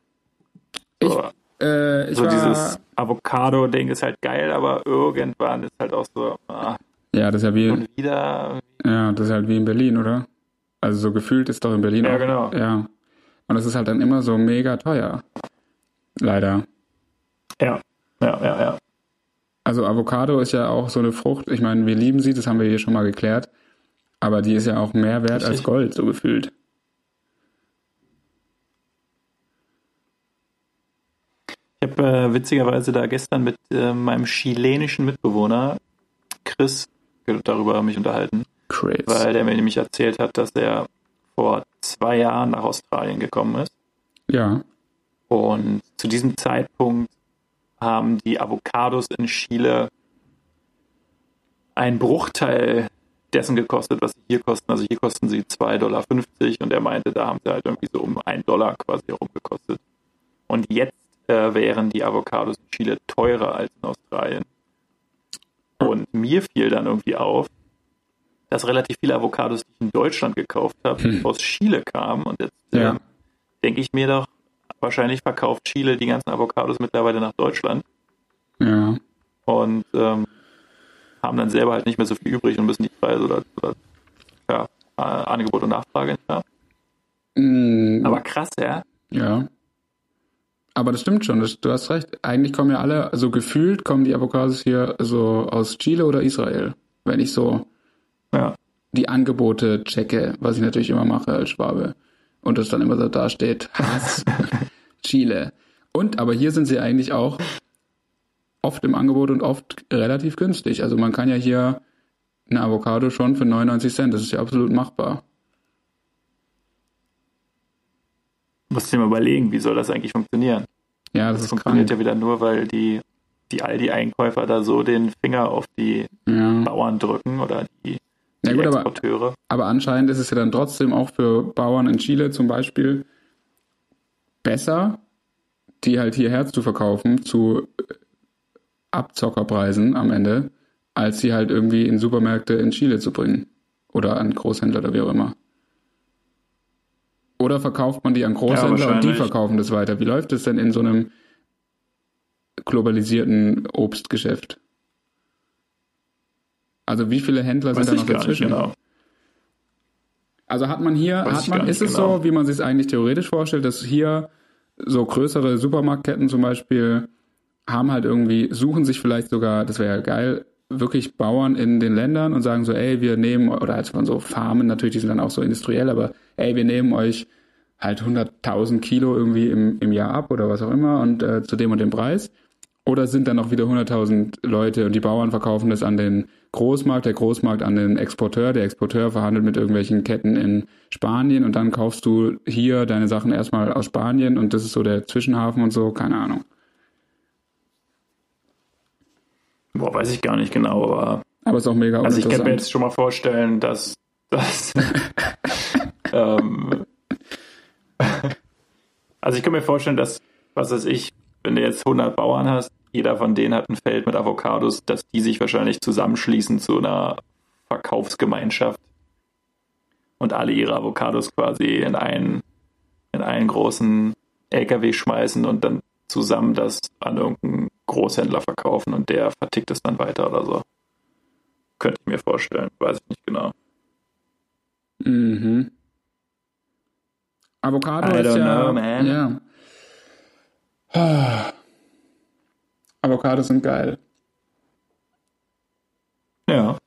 Ich, so, äh, ich so dieses Avocado-Ding ist halt geil, aber irgendwann ist halt auch so. Ah, ja, das ist ja wie. Und wieder. Ja, das ist halt wie in Berlin, oder? Also so gefühlt ist doch in Berlin ja, auch. genau. Ja. Und das ist halt dann immer so mega teuer. Leider. Ja, ja, ja, ja. Also Avocado ist ja auch so eine Frucht. Ich meine, wir lieben sie, das haben wir hier schon mal geklärt. Aber die ist ja auch mehr wert Richtig. als Gold, so gefühlt. Ich habe äh, witzigerweise da gestern mit äh, meinem chilenischen Mitbewohner Chris darüber mich unterhalten. Chris. Weil der mir nämlich erzählt hat, dass er vor zwei Jahren nach Australien gekommen ist. Ja. Und zu diesem Zeitpunkt haben die Avocados in Chile einen Bruchteil dessen gekostet, was sie hier kosten. Also hier kosten sie 2,50 Dollar und er meinte, da haben sie halt irgendwie so um einen Dollar quasi herumgekostet. Und jetzt äh, wären die Avocados in Chile teurer als in Australien. Und mir fiel dann irgendwie auf, dass relativ viele Avocados, die ich in Deutschland gekauft habe, hm. aus Chile kamen. Und jetzt ja. äh, denke ich mir doch, wahrscheinlich verkauft Chile die ganzen Avocados mittlerweile nach Deutschland. Ja. Und ähm, haben dann selber halt nicht mehr so viel übrig und müssen die Preise oder, oder ja, äh, Angebot und Nachfrage nicht haben. Mm. Aber krass, ja. Ja. Aber das stimmt schon, das, du hast recht. Eigentlich kommen ja alle, also gefühlt kommen die Avocados hier so aus Chile oder Israel. Wenn ich so ja. die Angebote checke, was ich natürlich immer mache als Schwabe. Und das dann immer so dasteht, [laughs] Hass, Chile. Und, aber hier sind sie eigentlich auch oft im Angebot und oft relativ günstig. Also man kann ja hier eine Avocado schon für 99 Cent, das ist ja absolut machbar. Musst du dir mal überlegen, wie soll das eigentlich funktionieren? Ja, das, das funktioniert krank. ja wieder nur, weil die, die Aldi-Einkäufer da so den Finger auf die ja. Bauern drücken oder die ja, gut, Exporteure. Aber, aber anscheinend ist es ja dann trotzdem auch für Bauern in Chile zum Beispiel besser, die halt hierher zu verkaufen zu Abzockerpreisen am Ende, als sie halt irgendwie in Supermärkte in Chile zu bringen. Oder an Großhändler oder wie auch immer. Oder verkauft man die an Großhändler ja, und die verkaufen das weiter? Wie läuft es denn in so einem globalisierten Obstgeschäft? Also wie viele Händler Weiß sind da noch dazwischen? Genau. Also hat man hier, Weiß hat man, ist es genau. so, wie man sich es eigentlich theoretisch vorstellt, dass hier so größere Supermarktketten zum Beispiel haben halt irgendwie, suchen sich vielleicht sogar, das wäre ja geil, wirklich Bauern in den Ländern und sagen so, ey, wir nehmen, oder halt von so Farmen natürlich, die sind dann auch so industriell, aber ey, wir nehmen euch halt 100.000 Kilo irgendwie im, im Jahr ab oder was auch immer und äh, zu dem und dem Preis. Oder sind dann auch wieder 100.000 Leute und die Bauern verkaufen das an den Großmarkt, der Großmarkt an den Exporteur, der Exporteur verhandelt mit irgendwelchen Ketten in Spanien und dann kaufst du hier deine Sachen erstmal aus Spanien und das ist so der Zwischenhafen und so, keine Ahnung. Boah, weiß ich gar nicht genau, aber. Aber ist auch mega Also ich kann mir jetzt schon mal vorstellen, dass, dass [laughs] ähm, [laughs] also ich kann mir vorstellen, dass, was weiß ich, wenn du jetzt 100 Bauern hast, jeder von denen hat ein Feld mit Avocados, dass die sich wahrscheinlich zusammenschließen zu einer Verkaufsgemeinschaft und alle ihre Avocados quasi in einen, in einen großen LKW schmeißen und dann zusammen das an irgendeinen Großhändler verkaufen und der vertickt es dann weiter oder so. Könnte ich mir vorstellen, weiß ich nicht genau. Mhm. Avocado ist ja, know, man. ja. Avocados sind geil. Ja.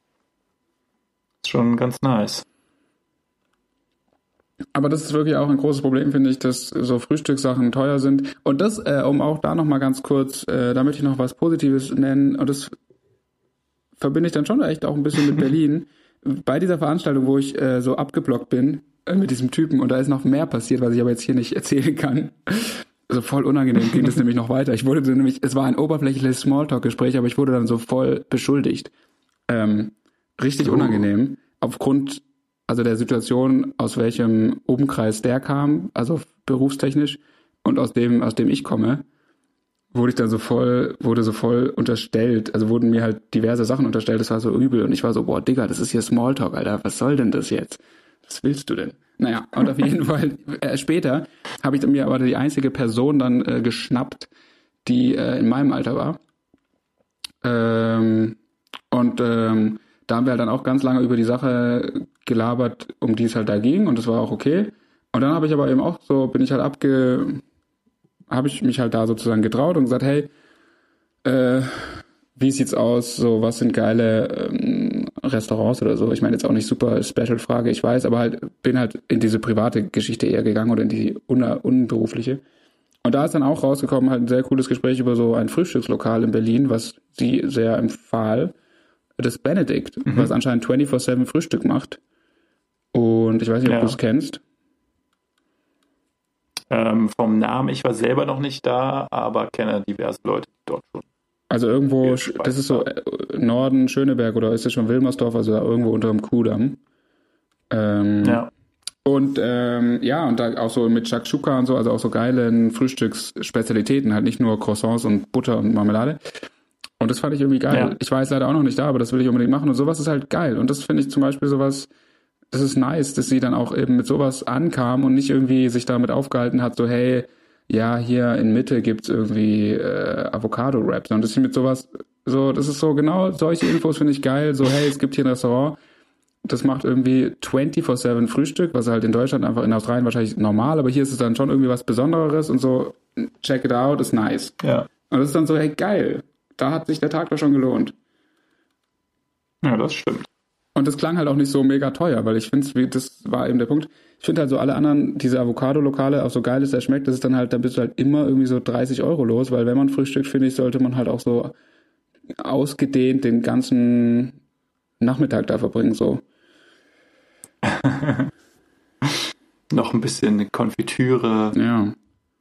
Ist schon ganz nice. Aber das ist wirklich auch ein großes Problem, finde ich, dass so Frühstückssachen teuer sind. Und das, äh, um auch da nochmal ganz kurz, äh, da möchte ich noch was Positives nennen. Und das verbinde ich dann schon echt auch ein bisschen mit Berlin. [laughs] Bei dieser Veranstaltung, wo ich äh, so abgeblockt bin äh, mit diesem Typen, und da ist noch mehr passiert, was ich aber jetzt hier nicht [laughs] erzählen kann. Also voll unangenehm ging das nämlich noch weiter. Ich wurde nämlich, es war ein oberflächliches Smalltalk-Gespräch, aber ich wurde dann so voll beschuldigt. Ähm, richtig oh. unangenehm. Aufgrund also der Situation, aus welchem Umkreis der kam, also berufstechnisch, und aus dem, aus dem ich komme, wurde ich dann so voll, wurde so voll unterstellt, also wurden mir halt diverse Sachen unterstellt, das war so übel und ich war so, boah, Digga, das ist hier Smalltalk, Alter, was soll denn das jetzt? Was willst du denn? Naja, und auf jeden Fall, äh, später habe ich mir aber die einzige Person dann äh, geschnappt, die äh, in meinem Alter war. Ähm, und ähm, da haben wir halt dann auch ganz lange über die Sache gelabert, um die es halt da ging und das war auch okay. Und dann habe ich aber eben auch so, bin ich halt abge, habe ich mich halt da sozusagen getraut und gesagt, hey, äh, wie sieht's aus? So, was sind geile ähm, Restaurants oder so? Ich meine jetzt auch nicht super Special Frage, ich weiß, aber halt bin halt in diese private Geschichte eher gegangen oder in die un unberufliche. Und da ist dann auch rausgekommen halt ein sehr cooles Gespräch über so ein Frühstückslokal in Berlin, was sie sehr empfahl das Benedict, mhm. was anscheinend 24-7 Frühstück macht. Und ich weiß nicht, ob ja. du es kennst. Ähm, vom Namen, ich war selber noch nicht da, aber kenne diverse Leute dort schon. Also irgendwo, das ist so äh, Norden Schöneberg oder ist das schon Wilmersdorf, also da irgendwo unter dem Kudamm. Ähm, ja. Und ähm, ja, und da auch so mit Shakshuka und so, also auch so geilen Frühstücksspezialitäten, halt nicht nur Croissants und Butter und Marmelade. Und das fand ich irgendwie geil. Ja. Ich war jetzt leider auch noch nicht da, aber das will ich unbedingt machen. Und sowas ist halt geil. Und das finde ich zum Beispiel sowas, das ist nice, dass sie dann auch eben mit sowas ankam und nicht irgendwie sich damit aufgehalten hat, so hey, ja, hier in Mitte gibt's irgendwie äh, Avocado-Rap, sondern dass sie mit sowas, so, das ist so genau, solche Infos finde ich geil, so hey, es gibt hier ein Restaurant, das macht irgendwie 24-7 Frühstück, was halt in Deutschland einfach in Australien wahrscheinlich normal, aber hier ist es dann schon irgendwie was Besonderes und so, check it out, ist nice. Ja. Und das ist dann so, hey, geil, da hat sich der Tag doch schon gelohnt. Ja, das stimmt. Und das klang halt auch nicht so mega teuer, weil ich finde, das war eben der Punkt. Ich finde halt so alle anderen, diese Avocado-Lokale, auch so geil ist der schmeckt, das ist dann halt, da bist du halt immer irgendwie so 30 Euro los, weil wenn man frühstückt, finde ich, sollte man halt auch so ausgedehnt den ganzen Nachmittag da verbringen, so. [laughs] Noch ein bisschen Konfitüre. Ja.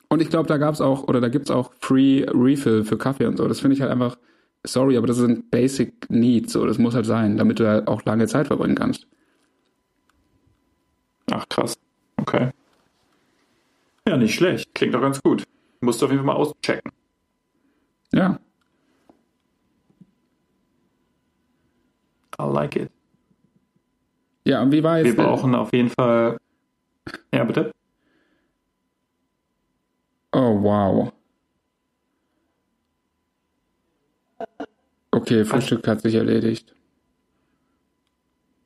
Und ich glaube, da gab's auch, oder da gibt's auch Free Refill für Kaffee und so. Das finde ich halt einfach, sorry, aber das sind Basic Needs, so. Das muss halt sein, damit du da auch lange Zeit verbringen kannst. Ach, krass. Okay. Ja, nicht schlecht. Klingt doch ganz gut. Musst du auf jeden Fall mal auschecken. Ja. I like it. Ja, und wie war Wir jetzt. brauchen auf jeden Fall. Ja, bitte? Oh, wow. Okay, Frühstück hat sich erledigt.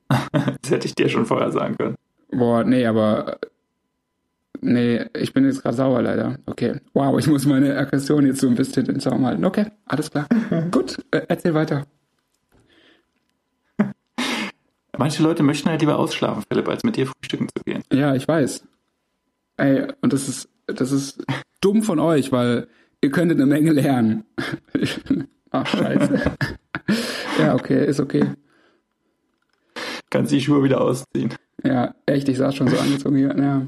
[laughs] Das hätte ich dir schon vorher sagen können. Boah, nee, aber. Nee, ich bin jetzt gerade sauer leider. Okay. Wow, ich muss meine Aggression jetzt so ein bisschen in den Zaum halten. Okay, alles klar. [laughs] Gut, äh, erzähl weiter. Manche Leute möchten halt lieber ausschlafen, Philipp, als mit dir frühstücken zu gehen. Ja, ich weiß. Ey, und das ist, das ist dumm von euch, weil ihr könntet eine Menge lernen. [laughs] Ach, scheiße. [laughs] ja, okay, ist okay. Kannst die Schuhe wieder ausziehen. Ja, echt, ich saß schon so angezogen hier. Ja.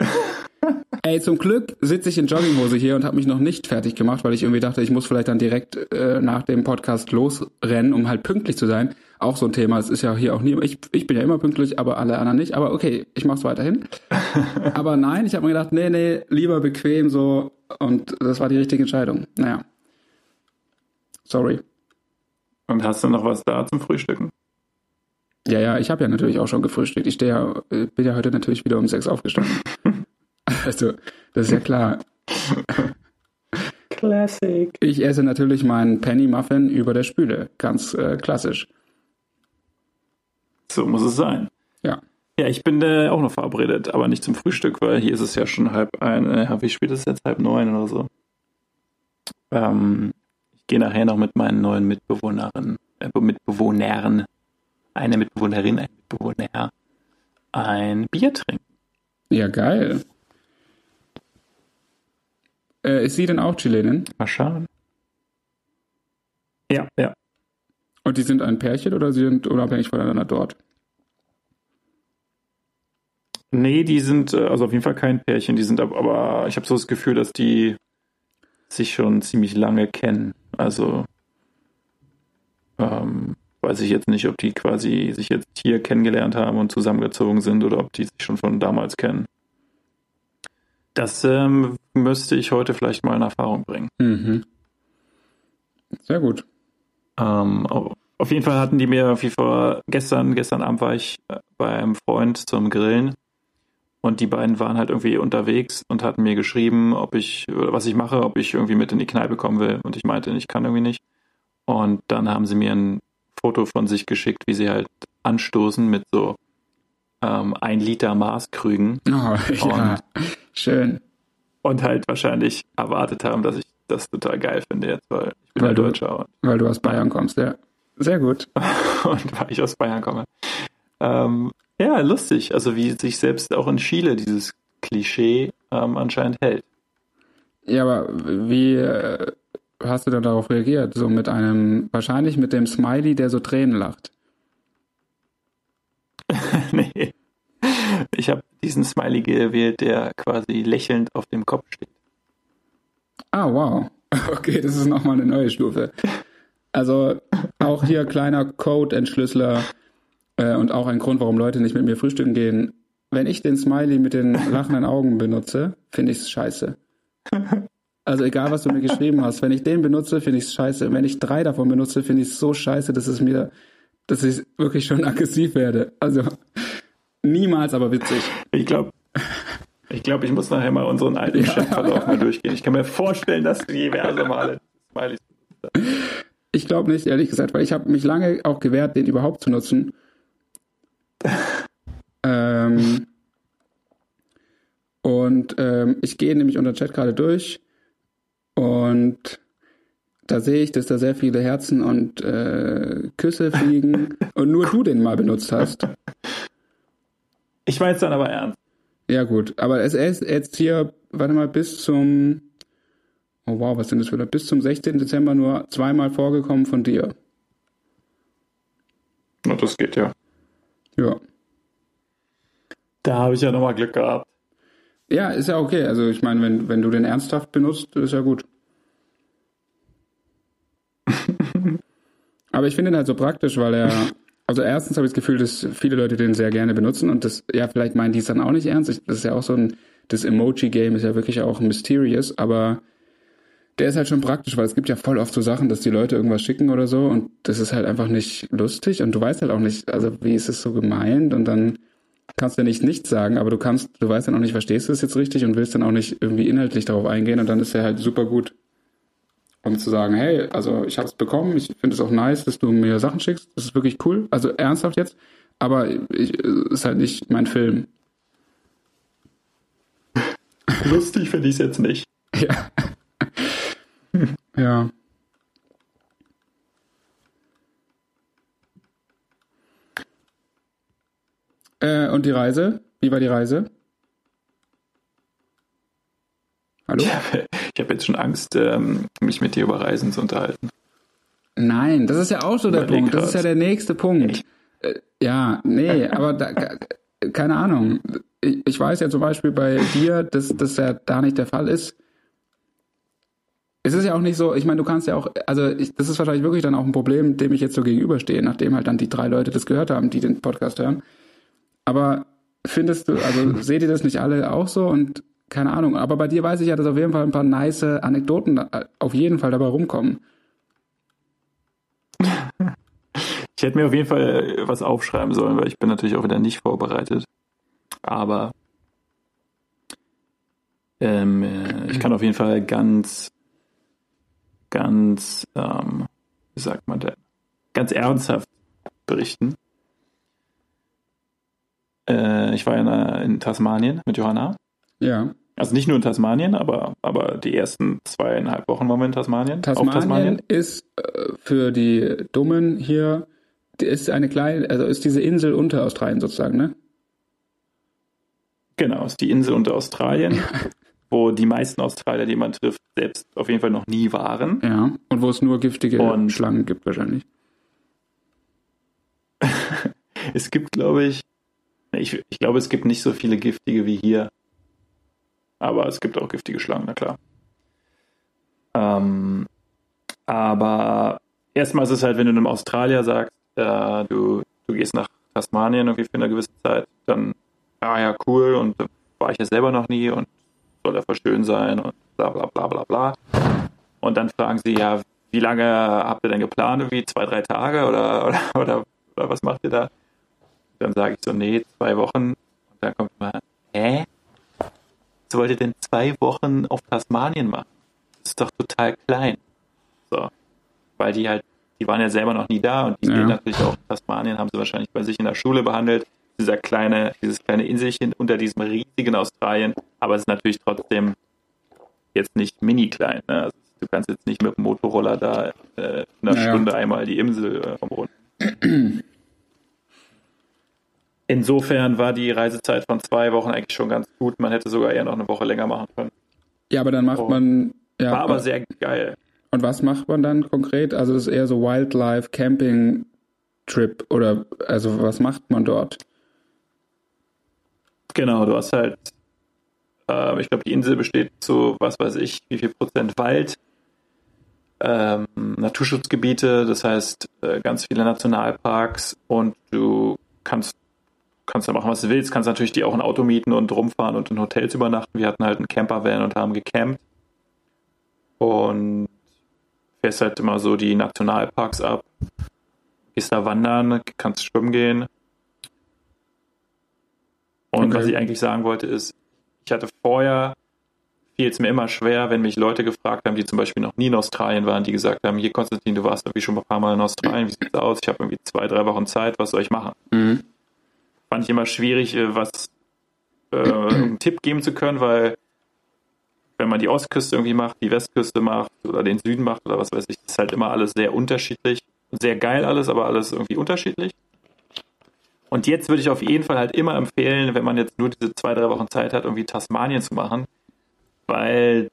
[laughs] Ey, zum Glück sitze ich in Jogginghose hier und habe mich noch nicht fertig gemacht, weil ich irgendwie dachte, ich muss vielleicht dann direkt äh, nach dem Podcast losrennen, um halt pünktlich zu sein. Auch so ein Thema. Es ist ja hier auch nie. Ich, ich bin ja immer pünktlich, aber alle anderen nicht. Aber okay, ich mach's weiterhin. [laughs] aber nein, ich habe mir gedacht, nee, nee, lieber bequem so. Und das war die richtige Entscheidung. Naja. Sorry. Und hast du noch was da zum Frühstücken? Ja, ja, ich habe ja natürlich auch schon gefrühstückt. Ich stehe ja, äh, bin ja heute natürlich wieder um sechs aufgestanden. [laughs] also, das ist ja klar. Classic. Ich esse natürlich meinen Penny Muffin über der Spüle. Ganz äh, klassisch. So muss es sein. Ja. Ja, ich bin äh, auch noch verabredet, aber nicht zum Frühstück, weil hier ist es ja schon halb ein, äh, wie spät ist es jetzt? Halb neun oder so. Ähm, ich gehe nachher noch mit meinen neuen Mitbewohnerinnen, äh, Mitbewohnern, eine Mitbewohnerin, ein Mitbewohner, ein Bier trinken. Ja, geil. Äh, ist sie denn auch Chilenin? Mal schauen. Ja, ja. Und die sind ein Pärchen oder sie sind unabhängig voneinander dort? Nee, die sind äh, also auf jeden Fall kein Pärchen, die sind aber, aber ich habe so das Gefühl, dass die sich schon ziemlich lange kennen. Also ähm, weiß ich jetzt nicht, ob die quasi sich jetzt hier kennengelernt haben und zusammengezogen sind oder ob die sich schon von damals kennen. Das ähm, müsste ich heute vielleicht mal in Erfahrung bringen. Mhm. Sehr gut. Ähm, au- auf jeden Fall hatten die mir jeden Fall gestern, gestern Abend war ich äh, bei einem Freund zum Grillen und die beiden waren halt irgendwie unterwegs und hatten mir geschrieben, ob ich, oder was ich mache, ob ich irgendwie mit in die Kneipe kommen will. Und ich meinte, ich kann irgendwie nicht. Und dann haben sie mir ein Foto von sich geschickt, wie sie halt anstoßen mit so ähm, ein Liter Maßkrügen [laughs] Oh, ja. Schön. und halt wahrscheinlich erwartet haben, dass ich das total geil finde jetzt, weil ich bin Weil ja du- Deutscher und Weil du aus Bayern kommst, ja. Sehr gut. [laughs] und weil ich aus Bayern komme. Ähm, ja, lustig. Also wie sich selbst auch in Chile dieses Klischee ähm, anscheinend hält. Ja, aber wie äh, hast du dann darauf reagiert? So mit einem, wahrscheinlich mit dem Smiley, der so Tränen lacht. [laughs] nee. Ich habe diesen Smiley gewählt, der quasi lächelnd auf dem Kopf steht. Ah, wow. [laughs] Okay, das ist nochmal eine neue Stufe. Also auch hier kleiner Code-Entschlüsseler äh, und auch ein Grund, warum Leute nicht mit mir frühstücken gehen. wenn ich den Smiley mit den lachenden Augen benutze, finde ich es scheiße. [laughs] Also egal, was du mir geschrieben hast, wenn ich den benutze, finde ich es scheiße. Wenn ich drei davon benutze, finde ich es so scheiße, dass es mir, dass ich wirklich schon aggressiv werde. Also niemals aber witzig. Ich glaube, ich glaube, ich muss nachher mal unseren alten ja. Chatverlauf mal durchgehen. Ich kann mir vorstellen, dass du diverse Male Smileys Ich glaube nicht, ehrlich gesagt, weil ich habe mich lange auch gewehrt, den überhaupt zu nutzen. [laughs] ähm, und ähm, ich gehe nämlich unter Chat gerade durch und da sehe ich, dass da sehr viele Herzen und äh, Küsse fliegen [laughs] und nur du den mal benutzt hast. Ich meine es dann aber ernst. Ja, gut. Aber es ist jetzt hier, warte mal, bis zum, oh wow, was sind das für, bis zum 16. Dezember nur zweimal vorgekommen von dir. Na, das geht ja. Ja. Da habe ich ja nochmal Glück gehabt. Ja, ist ja okay. Also ich meine, wenn, wenn du den ernsthaft benutzt, ist ja gut. [laughs] Aber ich finde ihn halt so praktisch, weil er also erstens habe ich das Gefühl, dass viele Leute den sehr gerne benutzen und das, ja, vielleicht meinen die es dann auch nicht ernst. Das ist ja auch so ein, das Emoji-Game ist ja wirklich auch mysterious, aber der ist halt schon praktisch, weil es gibt ja voll oft so Sachen, dass die Leute irgendwas schicken oder so und das ist halt einfach nicht lustig und du weißt halt auch nicht, also wie ist es so gemeint und dann kannst du ja nicht nichts sagen, aber du kannst, du weißt dann auch nicht, verstehst du es jetzt richtig und willst dann auch nicht irgendwie inhaltlich darauf eingehen und dann ist er halt super gut um zu sagen, hey, also ich habe es bekommen, ich finde es auch nice, dass du mir Sachen schickst, das ist wirklich cool, also ernsthaft jetzt, aber ich, ist halt nicht mein Film. Lustig finde ich es jetzt nicht. [laughs] Ja. ja. Äh, und die Reise? Wie war die Reise? Hallo? Ich habe jetzt schon Angst, ähm, mich mit dir über Reisen zu unterhalten. Nein, das ist ja auch so der Überleg Punkt. Das ist ja der nächste Punkt. Äh, ja, nee, [laughs] aber da, keine Ahnung. Ich, ich, weiß ja zum Beispiel bei dir, dass das ja da nicht der Fall ist. Es ist ja auch nicht so, ich meine, du kannst ja auch, also ich, das ist wahrscheinlich wirklich dann auch ein Problem, dem ich jetzt so gegenüberstehe, nachdem halt dann die drei Leute das gehört haben, die den Podcast hören. Aber findest du, also [laughs] seht ihr das nicht alle auch so und keine Ahnung. Aber bei dir weiß ich ja, dass auf jeden Fall ein paar nice Anekdoten äh, auf jeden Fall dabei rumkommen. [laughs] Ich hätte mir auf jeden Fall was aufschreiben sollen, weil ich bin natürlich auch wieder nicht vorbereitet. Aber ähm, äh, ich kann auf jeden Fall ganz, ganz, ähm, wie sagt man denn, ganz ernsthaft berichten. Äh, ich war in, in Tasmanien mit Johanna. Ja. Also nicht nur in Tasmanien, aber, aber die ersten zweieinhalb Wochen waren wir in Tasmanien. Tasmanien, Tasmanien. ist äh, für die Dummen hier, ist eine kleine, also ist diese Insel unter Australien sozusagen, ne? Genau, ist die Insel unter Australien, [laughs] wo die meisten Australier, die man trifft, selbst auf jeden Fall noch nie waren. Ja, und wo es nur giftige und Schlangen gibt wahrscheinlich. [laughs] es gibt, glaube ich, ich, ich glaube, es gibt nicht so viele giftige wie hier. Aber es gibt auch giftige Schlangen, na klar. Ähm, aber erstmal ist es halt, wenn du einem Australier sagst, äh, du, du gehst nach Tasmanien irgendwie für eine gewisse Zeit, dann, ja, ja, cool, und da war ich ja selber noch nie und soll ja voll schön sein und bla bla bla bla bla. Und dann fragen sie, ja, wie lange habt ihr denn geplant? Irgendwie zwei, drei Tage oder, [laughs] oder, oder, oder was macht ihr da? Dann sage ich so, nee, zwei Wochen. Und dann kommt mal, hä? was wollt ihr denn zwei Wochen auf Tasmanien machen? Das ist doch total klein. So. Weil die halt, die waren ja selber noch nie da und die ja. natürlich auch Tasmanien, haben sie wahrscheinlich bei sich in der Schule behandelt. Dieser kleine, dieses kleine Inselchen unter diesem riesigen Australien, aber es ist natürlich trotzdem jetzt nicht mini klein. Ne? Also du kannst jetzt nicht mit dem Motorroller da äh, in einer naja. Stunde einmal die Insel äh, umrunden. [clears throat] Insofern war die Reisezeit von zwei Wochen eigentlich schon ganz gut. Man hätte sogar eher noch eine Woche länger machen können. Ja, aber dann macht man. Ja, war aber sehr geil. Und was macht man dann konkret? Also das ist eher so Wildlife Camping Trip oder also was macht man dort? Genau, du hast halt, äh, ich glaube, die Insel besteht zu, was weiß ich, wie viel Prozent Wald, ähm, Naturschutzgebiete, das heißt äh, ganz viele Nationalparks und du kannst kannst du machen, was du willst. Kannst natürlich die auch ein Auto mieten und rumfahren und in Hotels übernachten. Wir hatten halt einen Campervan und haben gecampt. Und fährst halt immer so die Nationalparks ab. Gehst da wandern, kannst schwimmen gehen. Und Okay. was ich eigentlich sagen wollte ist, ich hatte vorher, fiel es mir immer schwer, wenn mich Leute gefragt haben, die zum Beispiel noch nie in Australien waren, die gesagt haben, hier Konstantin, du warst irgendwie schon ein paar Mal in Australien, wie sieht's aus? Ich habe irgendwie zwei, drei Wochen Zeit, was soll ich machen? Mhm. Fand ich immer schwierig, äh, was äh, einen Tipp geben zu können, weil wenn man die Ostküste irgendwie macht, die Westküste macht oder den Süden macht oder was weiß ich, ist halt immer alles sehr unterschiedlich. Sehr geil alles, aber alles irgendwie unterschiedlich. Und jetzt würde ich auf jeden Fall halt immer empfehlen, wenn man jetzt nur diese zwei, drei Wochen Zeit hat, irgendwie Tasmanien zu machen, weil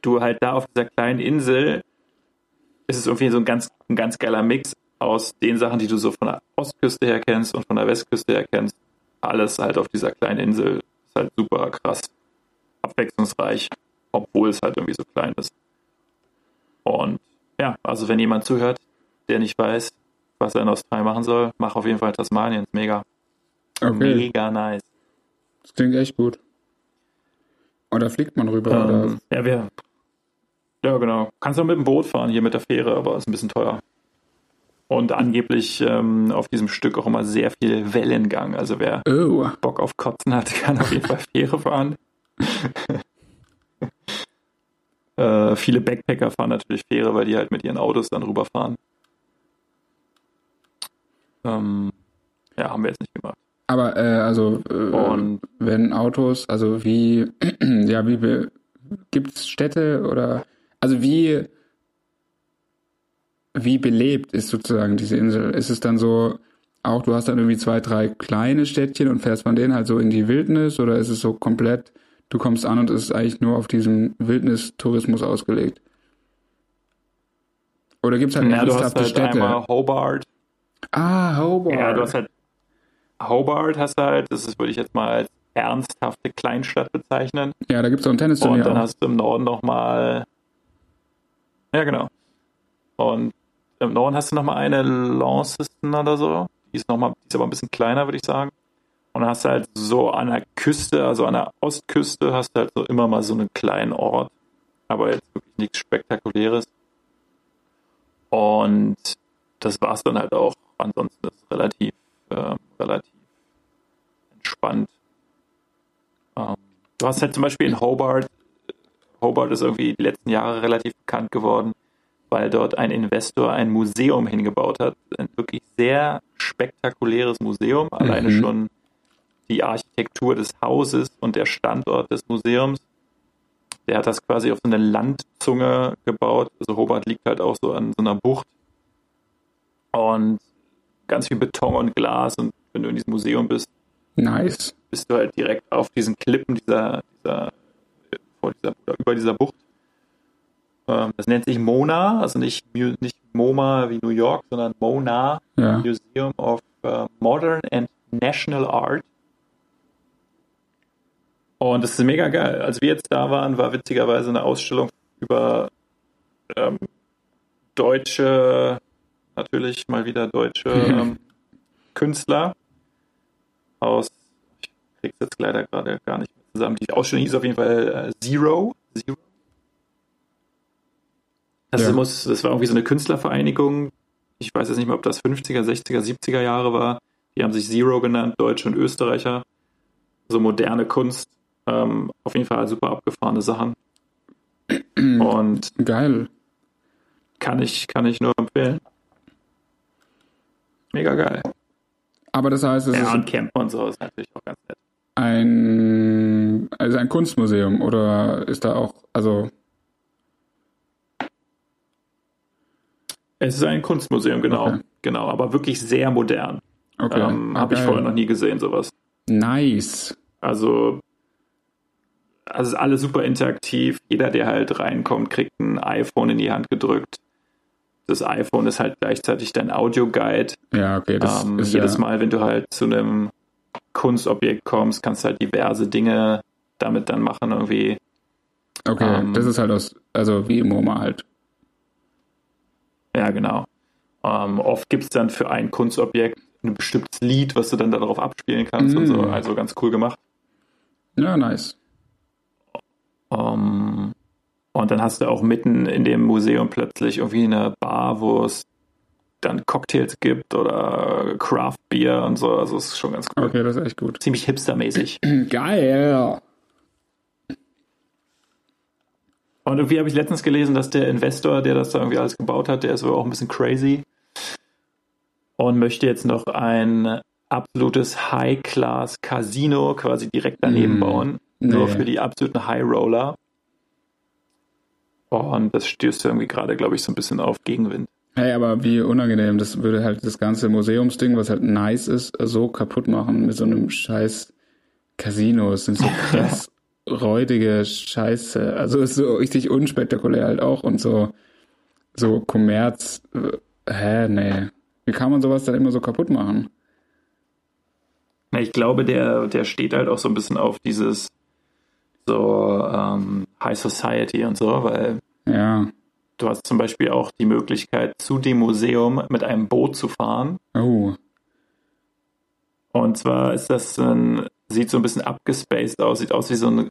du halt da auf dieser kleinen Insel ist es irgendwie so ein ganz, ein ganz geiler Mix aus den Sachen, die du so von der Ostküste her kennst und von der Westküste her kennst. Alles halt auf dieser kleinen Insel ist halt super krass abwechslungsreich, obwohl es halt irgendwie so klein ist. Und ja, also wenn jemand zuhört, der nicht weiß, was er in Australien machen soll, mach auf jeden Fall Tasmanien. Ist mega. Okay, Mega nice. das klingt echt gut. Oder fliegt man rüber? oder? Ähm, ja, wir. Ja, genau. Kannst auch mit dem Boot fahren, hier mit der Fähre, aber ist ein bisschen teuer. Und angeblich ähm, auf diesem Stück auch immer sehr viel Wellengang. Also wer Oh, Bock auf Kotzen hat, [laughs] kann auf jeden Fall Fähre fahren. [laughs] äh, viele Backpacker fahren natürlich Fähre, weil die halt mit ihren Autos dann rüberfahren. Ähm, ja, haben wir jetzt nicht gemacht. aber äh, also äh, Und wenn Autos, also wie, [clears throat] ja, wie be- gibt's Städte oder also wie wie belebt ist sozusagen diese Insel? Ist es dann so, auch du hast dann irgendwie zwei, drei kleine Städtchen und fährst von denen halt so in die Wildnis oder ist es so komplett, du kommst an und es ist eigentlich nur auf diesen Wildnistourismus ausgelegt? Oder gibt's halt ja, du hast ernsthafte halt Städte? einmal Hobart, ah, Hobart. Ja, du hast halt Hobart hast du halt, das ist, würde ich jetzt mal als ernsthafte Kleinstadt bezeichnen. ja, da gibt's auch ein Und Tennisturnier dann auch. hast du im Norden nochmal. Ja, genau. Und im Norden hast du nochmal eine Launceston oder so. Die ist nochmal, die ist aber ein bisschen kleiner, würde ich sagen. Und dann hast du halt so an der Küste, also an der Ostküste, hast du halt so immer mal so einen kleinen Ort. Aber jetzt wirklich nichts Spektakuläres. Und das war's dann halt auch. Ansonsten ist es relativ, ähm, relativ entspannt. Ähm, du hast halt zum Beispiel in Hobart, Hobart ist irgendwie die letzten Jahre relativ bekannt geworden, weil dort ein Investor ein Museum hingebaut hat. Ein wirklich sehr spektakuläres Museum. Alleine Mhm. schon die Architektur des Hauses und der Standort des Museums. Der hat das quasi auf so eine Landzunge gebaut. Also Hobart liegt halt auch so an so einer Bucht. Und ganz viel Beton und Glas. Und wenn du in diesem Museum bist, Nice. bist du halt direkt auf diesen Klippen dieser, dieser, vor dieser oder über dieser Bucht. Ähm, das nennt sich Mona, also nicht, nicht MoMA wie New York, sondern Mona, Ja. Museum of äh, Modern and National Art. Und das ist mega geil. Als wir jetzt da waren, war witzigerweise eine Ausstellung über ähm, deutsche, natürlich mal wieder deutsche [laughs] ähm, Künstler aus, ich krieg's jetzt leider gerade gar nicht mehr zusammen. Die Ausstellung hieß auf jeden Fall äh, Zero. Zero. Das, Ja. muss, das war irgendwie so eine Künstlervereinigung. Ich weiß jetzt nicht mehr, ob das 50er, 60er, 70er Jahre war. Die haben sich Zero genannt, Deutsche und Österreicher. So moderne Kunst. Ähm, auf jeden Fall super abgefahrene Sachen. [clears throat] Und Geil. kann ich, kann ich nur empfehlen. Mega geil. Aber das heißt, es Ja, ist und Camp und so ist natürlich auch ganz nett. ein, also ein Kunstmuseum oder ist da auch, also, Es ist ein Kunstmuseum, genau. Okay. Genau, aber wirklich sehr modern. okay. Ähm, Ah, Habe ich geil. vorher noch nie gesehen, sowas. Nice. Also, also ist alles super interaktiv. Jeder, der halt reinkommt, kriegt ein iPhone in die Hand gedrückt. Das iPhone ist halt gleichzeitig dein Audioguide. Ja, okay, das Ähm, ist jedes ja, Mal, wenn du halt zu einem Kunstobjekt kommst, kannst du halt diverse Dinge damit dann machen irgendwie. okay, ähm, das ist halt aus, also wie im MoMA halt. Ja, genau. Ähm, oft gibt es dann für ein Kunstobjekt ein bestimmtes Lied, was du dann darauf abspielen kannst mm. und so. Mhm. Also ganz cool gemacht. Ja, nice. Um, ähm, und dann hast du auch mitten in dem Museum plötzlich irgendwie eine Bar, wo es dann Cocktails gibt oder Craft Beer und so. Also es ist schon ganz cool. Okay, das ist echt gut. Ziemlich hipstermäßig. [clears throat] Geil. Und irgendwie habe ich letztens gelesen, dass der Investor, der das da irgendwie alles gebaut hat, der ist wohl auch ein bisschen crazy und möchte jetzt noch ein absolutes High-Class-Casino quasi direkt daneben mm, bauen. Nur für die absoluten High-Roller. Und das stößt irgendwie gerade, glaube ich, so ein bisschen auf Gegenwind. Hey, aber wie unangenehm. Das würde halt das ganze Museumsding, was halt nice ist, so kaputt machen mit so einem scheiß Casino. Es sind so [laughs] krass räudige Scheiße. Also ist so richtig unspektakulär halt auch und so, so Kommerz. Hä, nee. Wie kann man sowas dann immer so kaputt machen? Ich glaube, der, der steht halt auch so ein bisschen auf dieses so ähm, High Society und so, weil ja. du hast zum Beispiel auch die Möglichkeit, zu dem Museum mit einem Boot zu fahren. Oh. Und zwar ist das ein, sieht so ein bisschen abgespaced aus, sieht aus wie so ein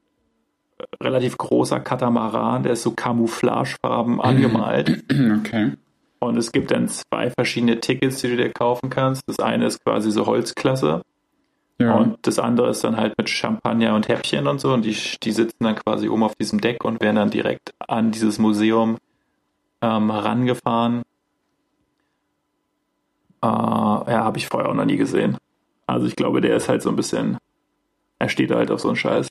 relativ großer Katamaran, der ist so camouflagefarben angemalt. [clears throat] Okay. Und es gibt dann zwei verschiedene Tickets, die du dir kaufen kannst. Das eine ist quasi so Holzklasse. Ja. Und das andere ist dann halt mit Champagner und Häppchen und so. Und die, die sitzen dann quasi oben auf diesem Deck und werden dann direkt an dieses Museum ähm, herangefahren. Äh, ja, habe ich vorher auch noch nie gesehen. Also ich glaube, der ist halt so ein bisschen, er steht halt auf so einen Scheiß.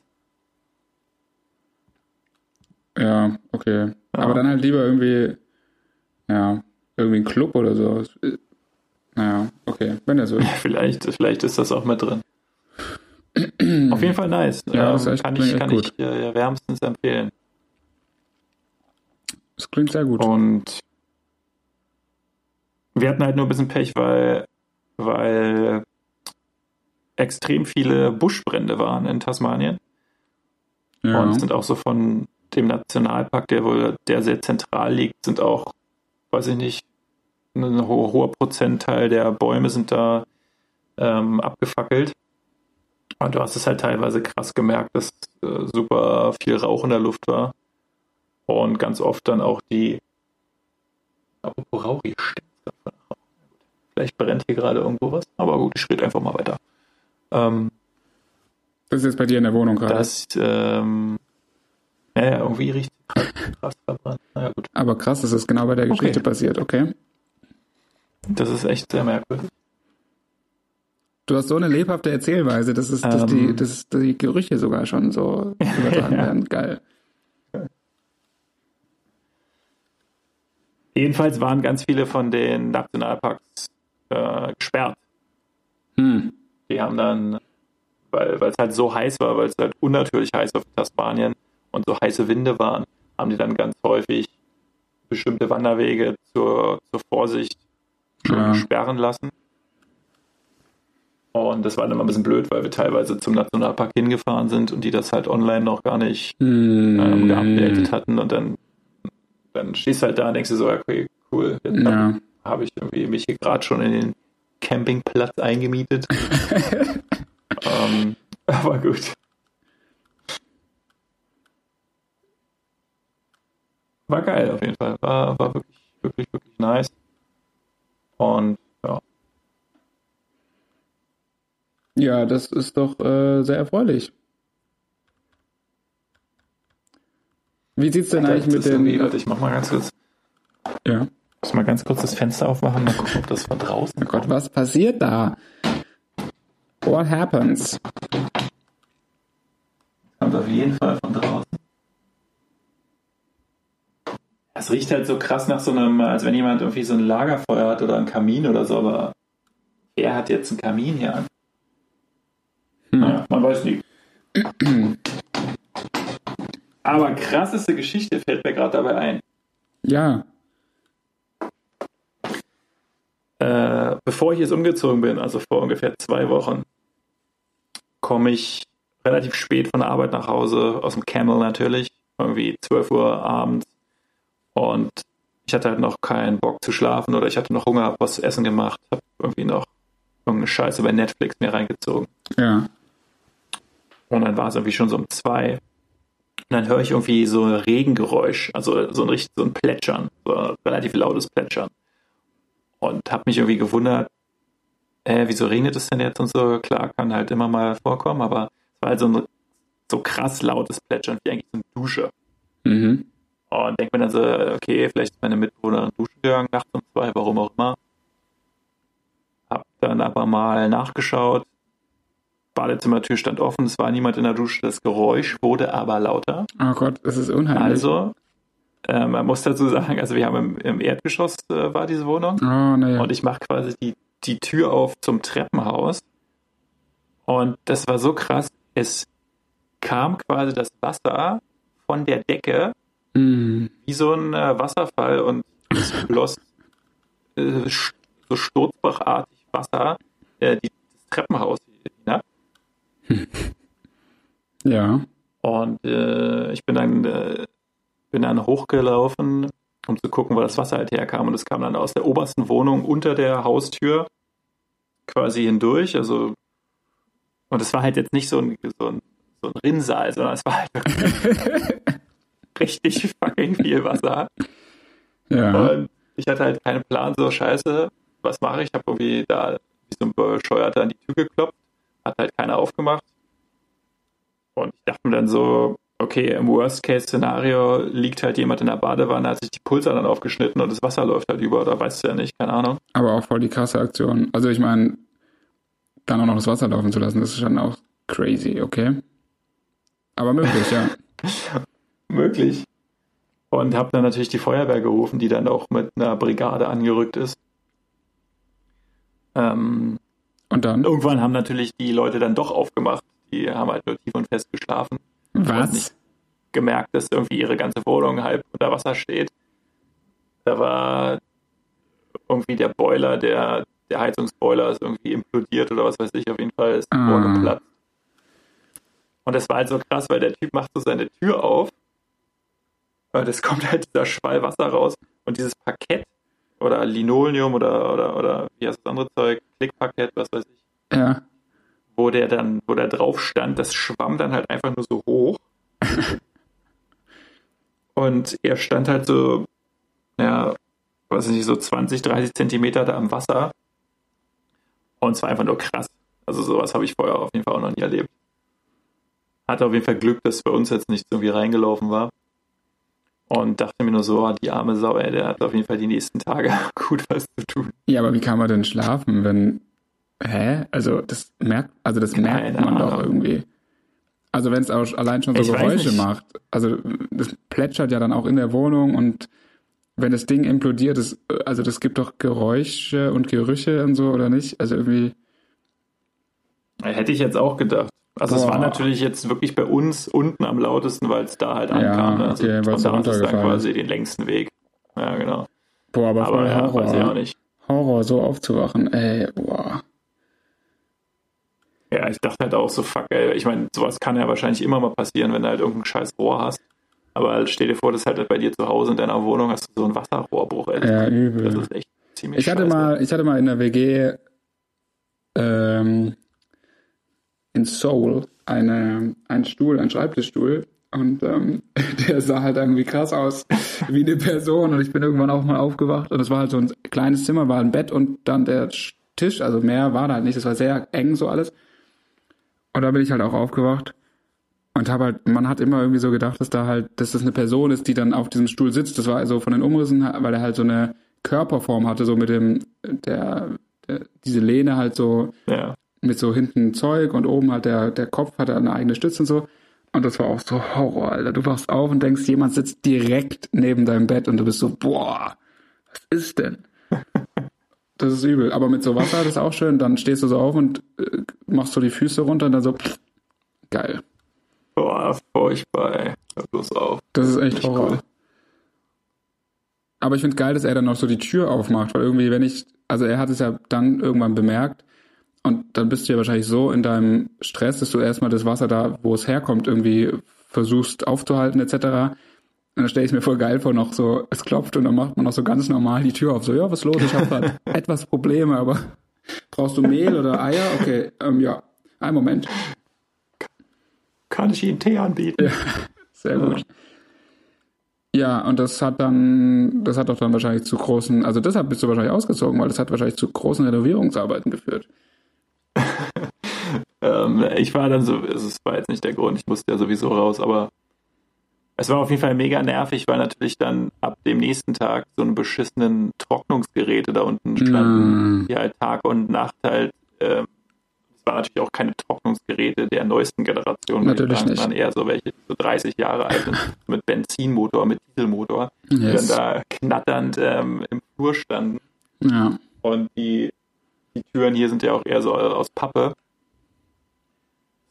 Ja, okay. Ja. Aber dann halt lieber irgendwie, ja, irgendwie ein Club oder so. Naja, okay, wenn er so [laughs] ist. vielleicht, vielleicht ist das auch mit drin. Auf jeden Fall nice. Ja, ähm, echt, kann ich, kann ich äh, wärmstens empfehlen. Das klingt sehr gut. Und wir hatten halt nur ein bisschen Pech, weil, weil extrem viele Buschbrände waren in Tasmanien. Ja. Und sind auch so von dem Nationalpark, der wohl, der sehr zentral liegt, sind auch, weiß ich nicht, ein hoher, hoher Prozentteil der Bäume sind da ähm, abgefackelt. Und du hast es halt teilweise krass gemerkt, dass äh, super viel Rauch in der Luft war. Und ganz oft dann auch die. Apropos Rauch, hier stimmt Vielleicht brennt hier gerade irgendwo was, aber gut, ich rede einfach mal weiter. Ähm, das ist jetzt bei dir in der Wohnung gerade. Das, ähm, ja, irgendwie riecht krass verbrannt. Naja, gut. Aber krass, dass es genau bei der Geschichte okay. passiert, okay? Das ist echt sehr merkwürdig. Du hast so eine lebhafte Erzählweise, dass, es, dass, ähm, die, dass die Gerüche sogar schon so [laughs] übertragen ja. werden. Geil. Jedenfalls waren ganz viele von den Nationalparks äh, gesperrt. Hm. Die haben dann, weil es halt so heiß war, weil es halt unnatürlich heiß auf Tasmanien und so heiße Winde waren, haben die dann ganz häufig bestimmte Wanderwege zur, zur Vorsicht ja. sperren lassen. Und das war dann immer ein bisschen blöd, weil wir teilweise zum Nationalpark hingefahren sind und die das halt online noch gar nicht mm. ähm, geupdatet hatten. Und dann, dann stehst du halt da und denkst du so, okay, cool, jetzt ja. habe ich irgendwie mich hier gerade schon in den Campingplatz eingemietet. [laughs] ähm, aber gut. War geil auf jeden Fall. War, war wirklich, wirklich, wirklich nice. Und ja. Ja, das ist doch äh, sehr erfreulich. Wie sieht's denn eigentlich mit den. Warte, ich mach mal ganz kurz. Ja. Ich muss mal ganz kurz das Fenster aufmachen, mal gucken, ob das von draußen Oh Gott, was passiert da? What happens? Kommt auf jeden Fall von draußen. Es riecht halt so krass nach so einem, als wenn jemand irgendwie so ein Lagerfeuer hat oder einen Kamin oder so, aber wer hat jetzt einen Kamin hier an? Hm. Naja, man weiß nie. aber krasseste Geschichte fällt mir gerade dabei ein. Ja. Äh, bevor ich jetzt umgezogen bin, also vor ungefähr zwei Wochen, komme ich relativ spät von der Arbeit nach Hause, aus dem Camel natürlich, irgendwie 12 Uhr abends. Und ich hatte halt noch keinen Bock zu schlafen oder ich hatte noch Hunger, hab was zu essen gemacht, habe irgendwie noch irgendeine Scheiße bei Netflix mir reingezogen. Ja. Und dann war es irgendwie schon so um zwei. Und dann höre ich irgendwie so ein Regengeräusch, also so ein richtig so ein Plätschern, so ein relativ lautes Plätschern. Und habe mich irgendwie gewundert, äh, wieso regnet es denn jetzt und so? Klar, kann halt immer mal vorkommen, aber es war halt so ein so krass lautes Plätschern wie eigentlich so eine Dusche. Mhm. Und denke mir dann so, okay, vielleicht ist meine Mitbewohnerin duschen gegangen nachts um zwei, warum auch immer. Hab dann aber mal nachgeschaut. Badezimmertür stand offen, es war niemand in der Dusche, das Geräusch wurde aber lauter. Oh Gott, das ist unheimlich. Also, äh, man muss dazu sagen, also wir haben im, im Erdgeschoss äh, war diese Wohnung Oh, nee. und ich mache quasi die, die Tür auf zum Treppenhaus. Und das war so krass, es kam quasi das Wasser von der Decke Mm. wie so ein äh, Wasserfall und es floss äh, so sturzbachartig Wasser äh, die, das Treppenhaus hinab. [laughs] Ja. Und äh, ich bin dann, äh, bin dann hochgelaufen, um zu gucken, wo das Wasser halt herkam. Und es kam dann aus der obersten Wohnung unter der Haustür quasi hindurch. Also, und es war halt jetzt nicht so ein, so ein, so ein Rinnsal, sondern es war halt wirklich [laughs] richtig fucking viel Wasser. Ja. Und ich hatte halt keinen Plan, so scheiße, was mache ich? Ich habe irgendwie da wie so ein Bescheuerter an die Tür geklopft, hat halt keiner aufgemacht. Und ich dachte mir dann so, okay, im Worst-Case-Szenario liegt halt jemand in der Badewanne, hat sich die Pulsadern aufgeschnitten und das Wasser läuft halt über oder weißt du ja nicht, keine Ahnung. Aber auch voll die krasse Aktion. Also ich meine, dann auch noch das Wasser laufen zu lassen, das ist schon auch crazy, okay? Aber möglich, ja. [laughs] Möglich. Und habe dann natürlich die Feuerwehr gerufen, die dann auch mit einer Brigade angerückt ist. Ähm, Und dann? irgendwann haben natürlich die Leute dann doch aufgemacht. Die haben halt nur tief und fest geschlafen. Was? Gemerkt, dass irgendwie ihre ganze Wohnung halb unter Wasser steht. Da war irgendwie der Boiler, der, der Heizungsboiler ist irgendwie implodiert oder was weiß ich. Auf jeden Fall ist die Ah. Platt. Und das war halt so krass, weil der Typ macht so seine Tür auf und es kommt halt dieser Schwall Wasser raus und dieses Parkett oder Linoleum oder, oder, oder wie heißt das andere Zeug, Klickparkett, was weiß ich, Ja. Wo der dann, wo der drauf stand, das schwamm dann halt einfach nur so hoch. [laughs] Und er stand halt so, ja, weiß ich nicht, so 20, 30 Zentimeter da am Wasser. Und es war einfach nur krass. Also sowas habe ich vorher auf jeden Fall auch noch nie erlebt. Hatte auf jeden Fall Glück, dass bei uns jetzt nichts irgendwie reingelaufen war. Und dachte mir nur so, ah, die arme Sau, ey, der hat auf jeden Fall die nächsten Tage [laughs] gut was zu tun. Ja, aber wie kann man denn schlafen, wenn. Hä? Also das merkt, also das merkt Keine man doch Ahnung. irgendwie. Also wenn es auch allein schon so Ich Geräusche macht. Also das plätschert ja dann auch in der Wohnung und wenn das Ding implodiert, das, also das gibt doch Geräusche und Gerüche und so, oder nicht? Also irgendwie. Hätte ich jetzt auch gedacht. Also es Boah. war natürlich jetzt wirklich bei uns unten am lautesten, weil es da halt Ja, ankam. ne? Also okay, weil von es da aus ist dann quasi den längsten Weg. Ja, genau. Boah, aber, Aber ja, Horror. weiß ich auch nicht. Horror, so aufzuwachen. Ey, boah. Ja, ich dachte halt auch so, fuck, ey. Ich meine, sowas kann ja wahrscheinlich immer mal passieren, wenn du halt irgendein scheiß Rohr hast. Aber halt stell dir vor, dass halt bei dir zu Hause in deiner Wohnung hast du so einen Wasserrohrbruch, ey. Ja, Das übel. ist echt ziemlich Ich hatte scheiße. mal, ich hatte mal in der WG ähm, in Seoul eine, einen Stuhl, einen Schreibtischstuhl und ähm, [laughs] der sah halt irgendwie krass aus wie eine Person und ich bin irgendwann auch mal aufgewacht und es war halt so ein kleines Zimmer, war ein Bett und dann der Tisch, also mehr war da halt nicht, es war sehr eng so alles und da bin ich halt auch aufgewacht und habe halt, man hat immer irgendwie so gedacht, dass da halt, dass das eine Person ist, die dann auf diesem Stuhl sitzt. Das war also von den Umrissen, weil er halt so eine Körperform hatte, so mit dem, der, der diese Lehne halt so Ja. mit so hinten Zeug und oben halt der, der Kopf hatte eine eigene Stütze und so. Und das war auch so Horror, Alter. Du wachst auf und denkst, jemand sitzt direkt neben deinem Bett und du bist so, boah, was ist denn? [laughs] Das ist übel. Aber mit so Wasser, das ist auch schön. Dann stehst du so auf und äh, machst so die Füße runter und dann so, pff, geil. Boah, furchtbar, ey. Hör bloß auf. Das ist echt Nicht Horror. cool. Aber ich finde geil, dass er dann noch so die Tür aufmacht, weil irgendwie, wenn ich, also er hat es ja dann irgendwann bemerkt und dann bist du ja wahrscheinlich so in deinem Stress, dass du erstmal das Wasser da, wo es herkommt, irgendwie versuchst aufzuhalten etc. Und dann stelle ich mir voll geil vor, noch so, es klopft und dann macht man noch so ganz normal die Tür auf. So, ja, was ist los? Ich habe gerade [laughs] etwas Probleme, aber Brauchst du Mehl oder Eier? Okay, ähm, ja. Ein Moment. Kann ich Ihnen Tee anbieten? Ja, [laughs] sehr gut. Ja, und das hat dann, das hat doch dann wahrscheinlich zu großen, also deshalb bist du wahrscheinlich ausgezogen, weil das hat wahrscheinlich zu großen Renovierungsarbeiten geführt. [laughs] ähm, ich war dann so, es war jetzt nicht der Grund, ich musste ja sowieso raus, aber es war auf jeden Fall mega nervig, weil natürlich dann ab dem nächsten Tag so eine beschissenen Trocknungsgeräte da unten standen, Mm. die halt Tag und Nacht halt, ähm, es waren natürlich auch keine Trocknungsgeräte der neuesten Generation, Natürlich sagen, nicht. sondern eher so welche, die so 30 Jahre alt sind, [laughs] mit Benzinmotor, mit Dieselmotor, die Yes. dann da knatternd ähm, im Flur standen. Ja. Und die, die Türen hier sind ja auch eher so aus Pappe.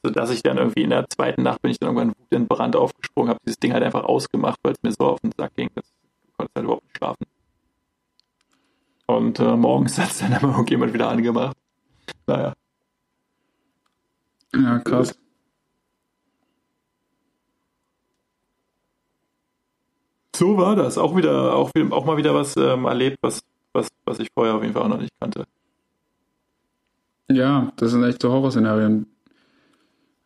Sodass ich dann irgendwie in der zweiten Nacht bin ich dann irgendwann wut in Brand aufgesprungen, habe dieses Ding halt einfach ausgemacht, weil es mir so auf den Sack ging, dass ich konnte halt überhaupt nicht schlafen. Und äh, morgens hat es dann immer irgendjemand wieder angemacht. Naja. Ja, krass. So war das. Auch wieder, auch, auch mal wieder was ähm, erlebt, was, was, was ich vorher auf jeden Fall auch noch nicht kannte. Ja, das sind echt so Horrorszenarien.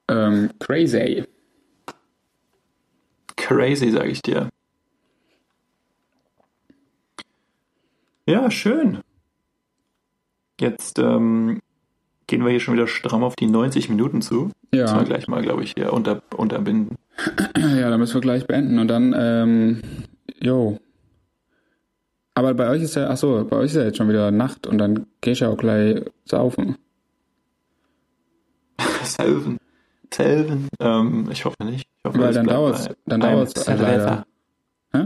Ähm, crazy. Crazy, sage ich dir. Ja, schön. Jetzt ähm, gehen wir hier schon wieder stramm auf die 90 Minuten zu. Ja. wir gleich mal, glaube ich, hier unter, unterbinden. [clears throat] Ja, dann müssen wir gleich beenden und dann, ähm, jo. Aber bei euch ist ja, ach so, bei euch ist ja jetzt schon wieder Nacht und dann gehst du ja auch gleich saufen. [laughs] Selven. Selven. Ähm, ich hoffe nicht. Ich hoffe, Weil es dann dauert's, bei dann dauert's leider. Hä?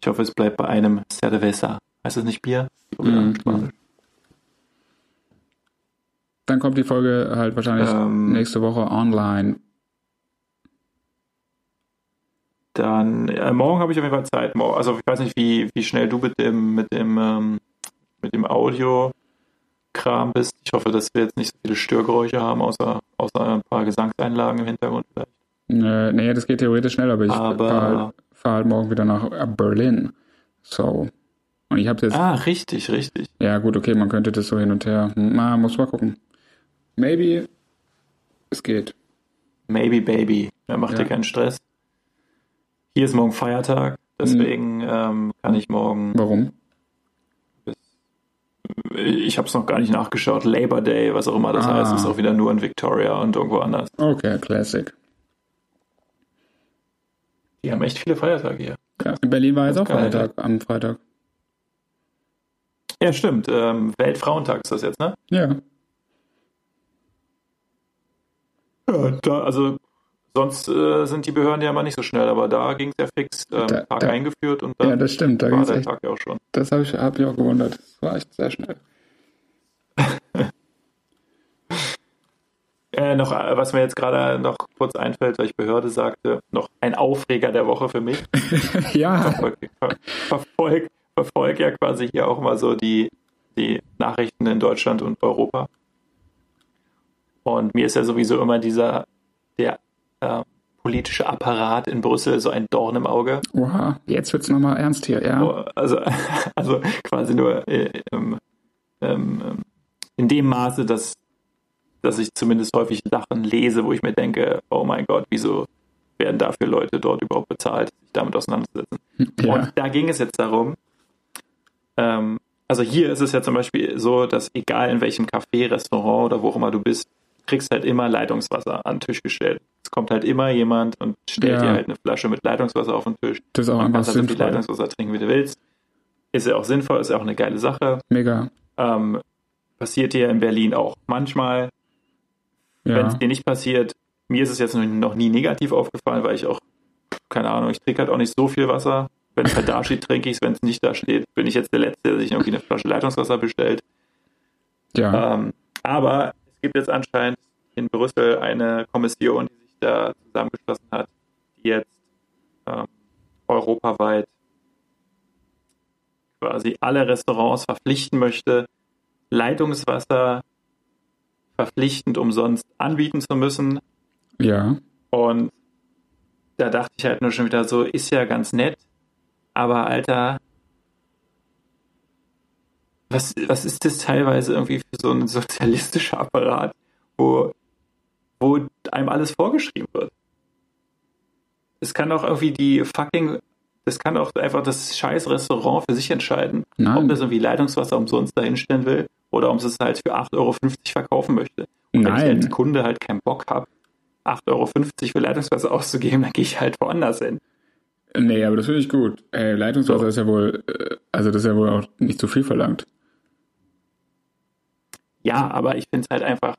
Ich hoffe, es bleibt bei einem Cerveza. Heißt das nicht Bier? Mhm. Spanisch. Dann kommt die Folge halt wahrscheinlich Ähm. nächste Woche online. Dann, äh, morgen habe ich auf jeden Fall Zeit. Also ich weiß nicht, wie, wie schnell du mit dem, mit dem, ähm, mit dem Audio-Kram bist. Ich hoffe, dass wir jetzt nicht so viele Störgeräusche haben, außer, außer ein paar Gesangseinlagen im Hintergrund vielleicht. Äh, nee, das geht theoretisch schnell, aber ich fahre halt, fahr halt morgen wieder nach äh, Berlin. So. Und ich habe jetzt, Ah, richtig, richtig. ja gut, okay, man könnte das so hin und her. Hm, Na, muss mal gucken. Maybe es geht. Maybe Baby. Ja, macht Ja. dir keinen Stress. Hier ist morgen Feiertag, deswegen ähm, kann ich morgen Warum? Ich habe es noch gar nicht nachgeschaut. Labor Day, was auch immer das Ah. heißt, ist auch wieder nur in Victoria und irgendwo anders. Okay, Classic. Die haben echt viele Feiertage hier. Ja, in Berlin war jetzt auch. Feiertag am Freitag. Ja, stimmt. Ähm, Weltfrauentag ist das jetzt, ne? Ja. Ja, da, also sonst äh, sind die Behörden ja immer nicht so schnell, aber da ging es ja fix. Ähm, Da- Tag da- eingeführt und dann Ja, das stimmt. Da war der echt, Tag ja auch schon. das habe ich, hab ich auch gewundert. Das war echt sehr schnell. [laughs] Äh, noch, äh, was mir jetzt gerade noch kurz einfällt, weil ich Behörde sagte, noch ein Aufreger der Woche für mich. [laughs] ja. Ver- verfolg, verfolg ja quasi hier auch mal so die, die Nachrichten in Deutschland und Europa. Und mir ist ja sowieso immer dieser, der äh, politische Apparat in Brüssel so ein Dorn im Auge. Oha, jetzt wird's nochmal ernst hier, ja. Oh, Also, [laughs] also quasi nur äh, ähm, ähm, ähm, in dem Maße, dass, dass ich zumindest häufig Sachen lese, wo ich mir denke, oh mein Gott, wieso werden dafür Leute dort überhaupt bezahlt, sich damit auseinanderzusetzen? [laughs] Ja. Und da ging es jetzt darum, ähm, also hier ist es ja zum Beispiel so, dass egal in welchem Café, Restaurant oder wo auch immer du bist, kriegst halt immer Leitungswasser an den Tisch gestellt. Es kommt halt immer jemand und stellt Ja. dir halt eine Flasche mit Leitungswasser auf den Tisch. Das ist auch Man einfach kannst halt so viel sinnvoll. Leitungswasser trinken, wie du willst. Ist ja auch sinnvoll, ist ja auch eine geile Sache. Mega. Ähm, passiert dir in Berlin auch manchmal. Wenn Ja. es dir nicht passiert, mir ist es jetzt noch- nie negativ aufgefallen, weil ich auch, keine Ahnung, ich trinke halt auch nicht so viel Wasser. Wenn es halt da steht, trinke ich es. Wenn es nicht da steht, bin ich jetzt der Letzte, der sich irgendwie eine Flasche Leitungswasser bestellt. Ja. Ähm, aber es gibt jetzt anscheinend in Brüssel eine Kommission, die da zusammengeschlossen hat, die jetzt ähm, europaweit quasi alle Restaurants verpflichten möchte, Leitungswasser verpflichtend umsonst anbieten zu müssen. Ja. Und da dachte ich halt nur schon wieder so, ist ja ganz nett, aber Alter, was, was ist das teilweise irgendwie für so ein sozialistischer Apparat, wo, wo einem alles vorgeschrieben wird? Es kann doch irgendwie die fucking, das kann auch einfach das scheiß Restaurant für sich entscheiden, Nein. ob das irgendwie Leitungswasser umsonst dahinstellen will oder ob es es halt für 8,50 Euro verkaufen möchte. Und wenn ich Nein. als Kunde halt keinen Bock habe, 8,50 Euro für Leitungswasser auszugeben, dann gehe ich halt woanders hin. Nee, aber das finde ich gut. Ey, Leitungswasser So. ist ja wohl, äh, also das ist ja wohl auch nicht zu viel verlangt. Ja, aber ich finde es halt einfach,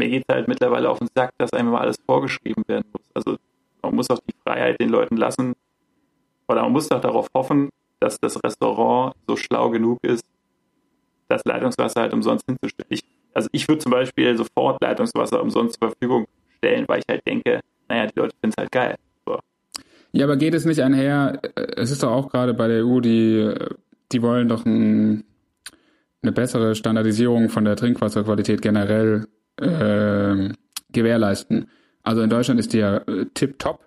mir geht halt mittlerweile auf den Sack, dass einem immer alles vorgeschrieben werden muss. Also man muss auch die Freiheit den Leuten lassen, oder man muss doch darauf hoffen, dass das Restaurant so schlau genug ist, das Leitungswasser halt umsonst hinzustellen. Ich, also ich würde zum Beispiel sofort Leitungswasser umsonst zur Verfügung stellen, weil ich halt denke, naja, die Leute finden es halt geil. So. Ja, aber geht es nicht einher, äh, es ist doch auch gerade bei der EU, die, die wollen doch ein, eine bessere Standardisierung von der Trinkwasserqualität generell ähm, gewährleisten. Also in Deutschland ist die ja äh, tip-top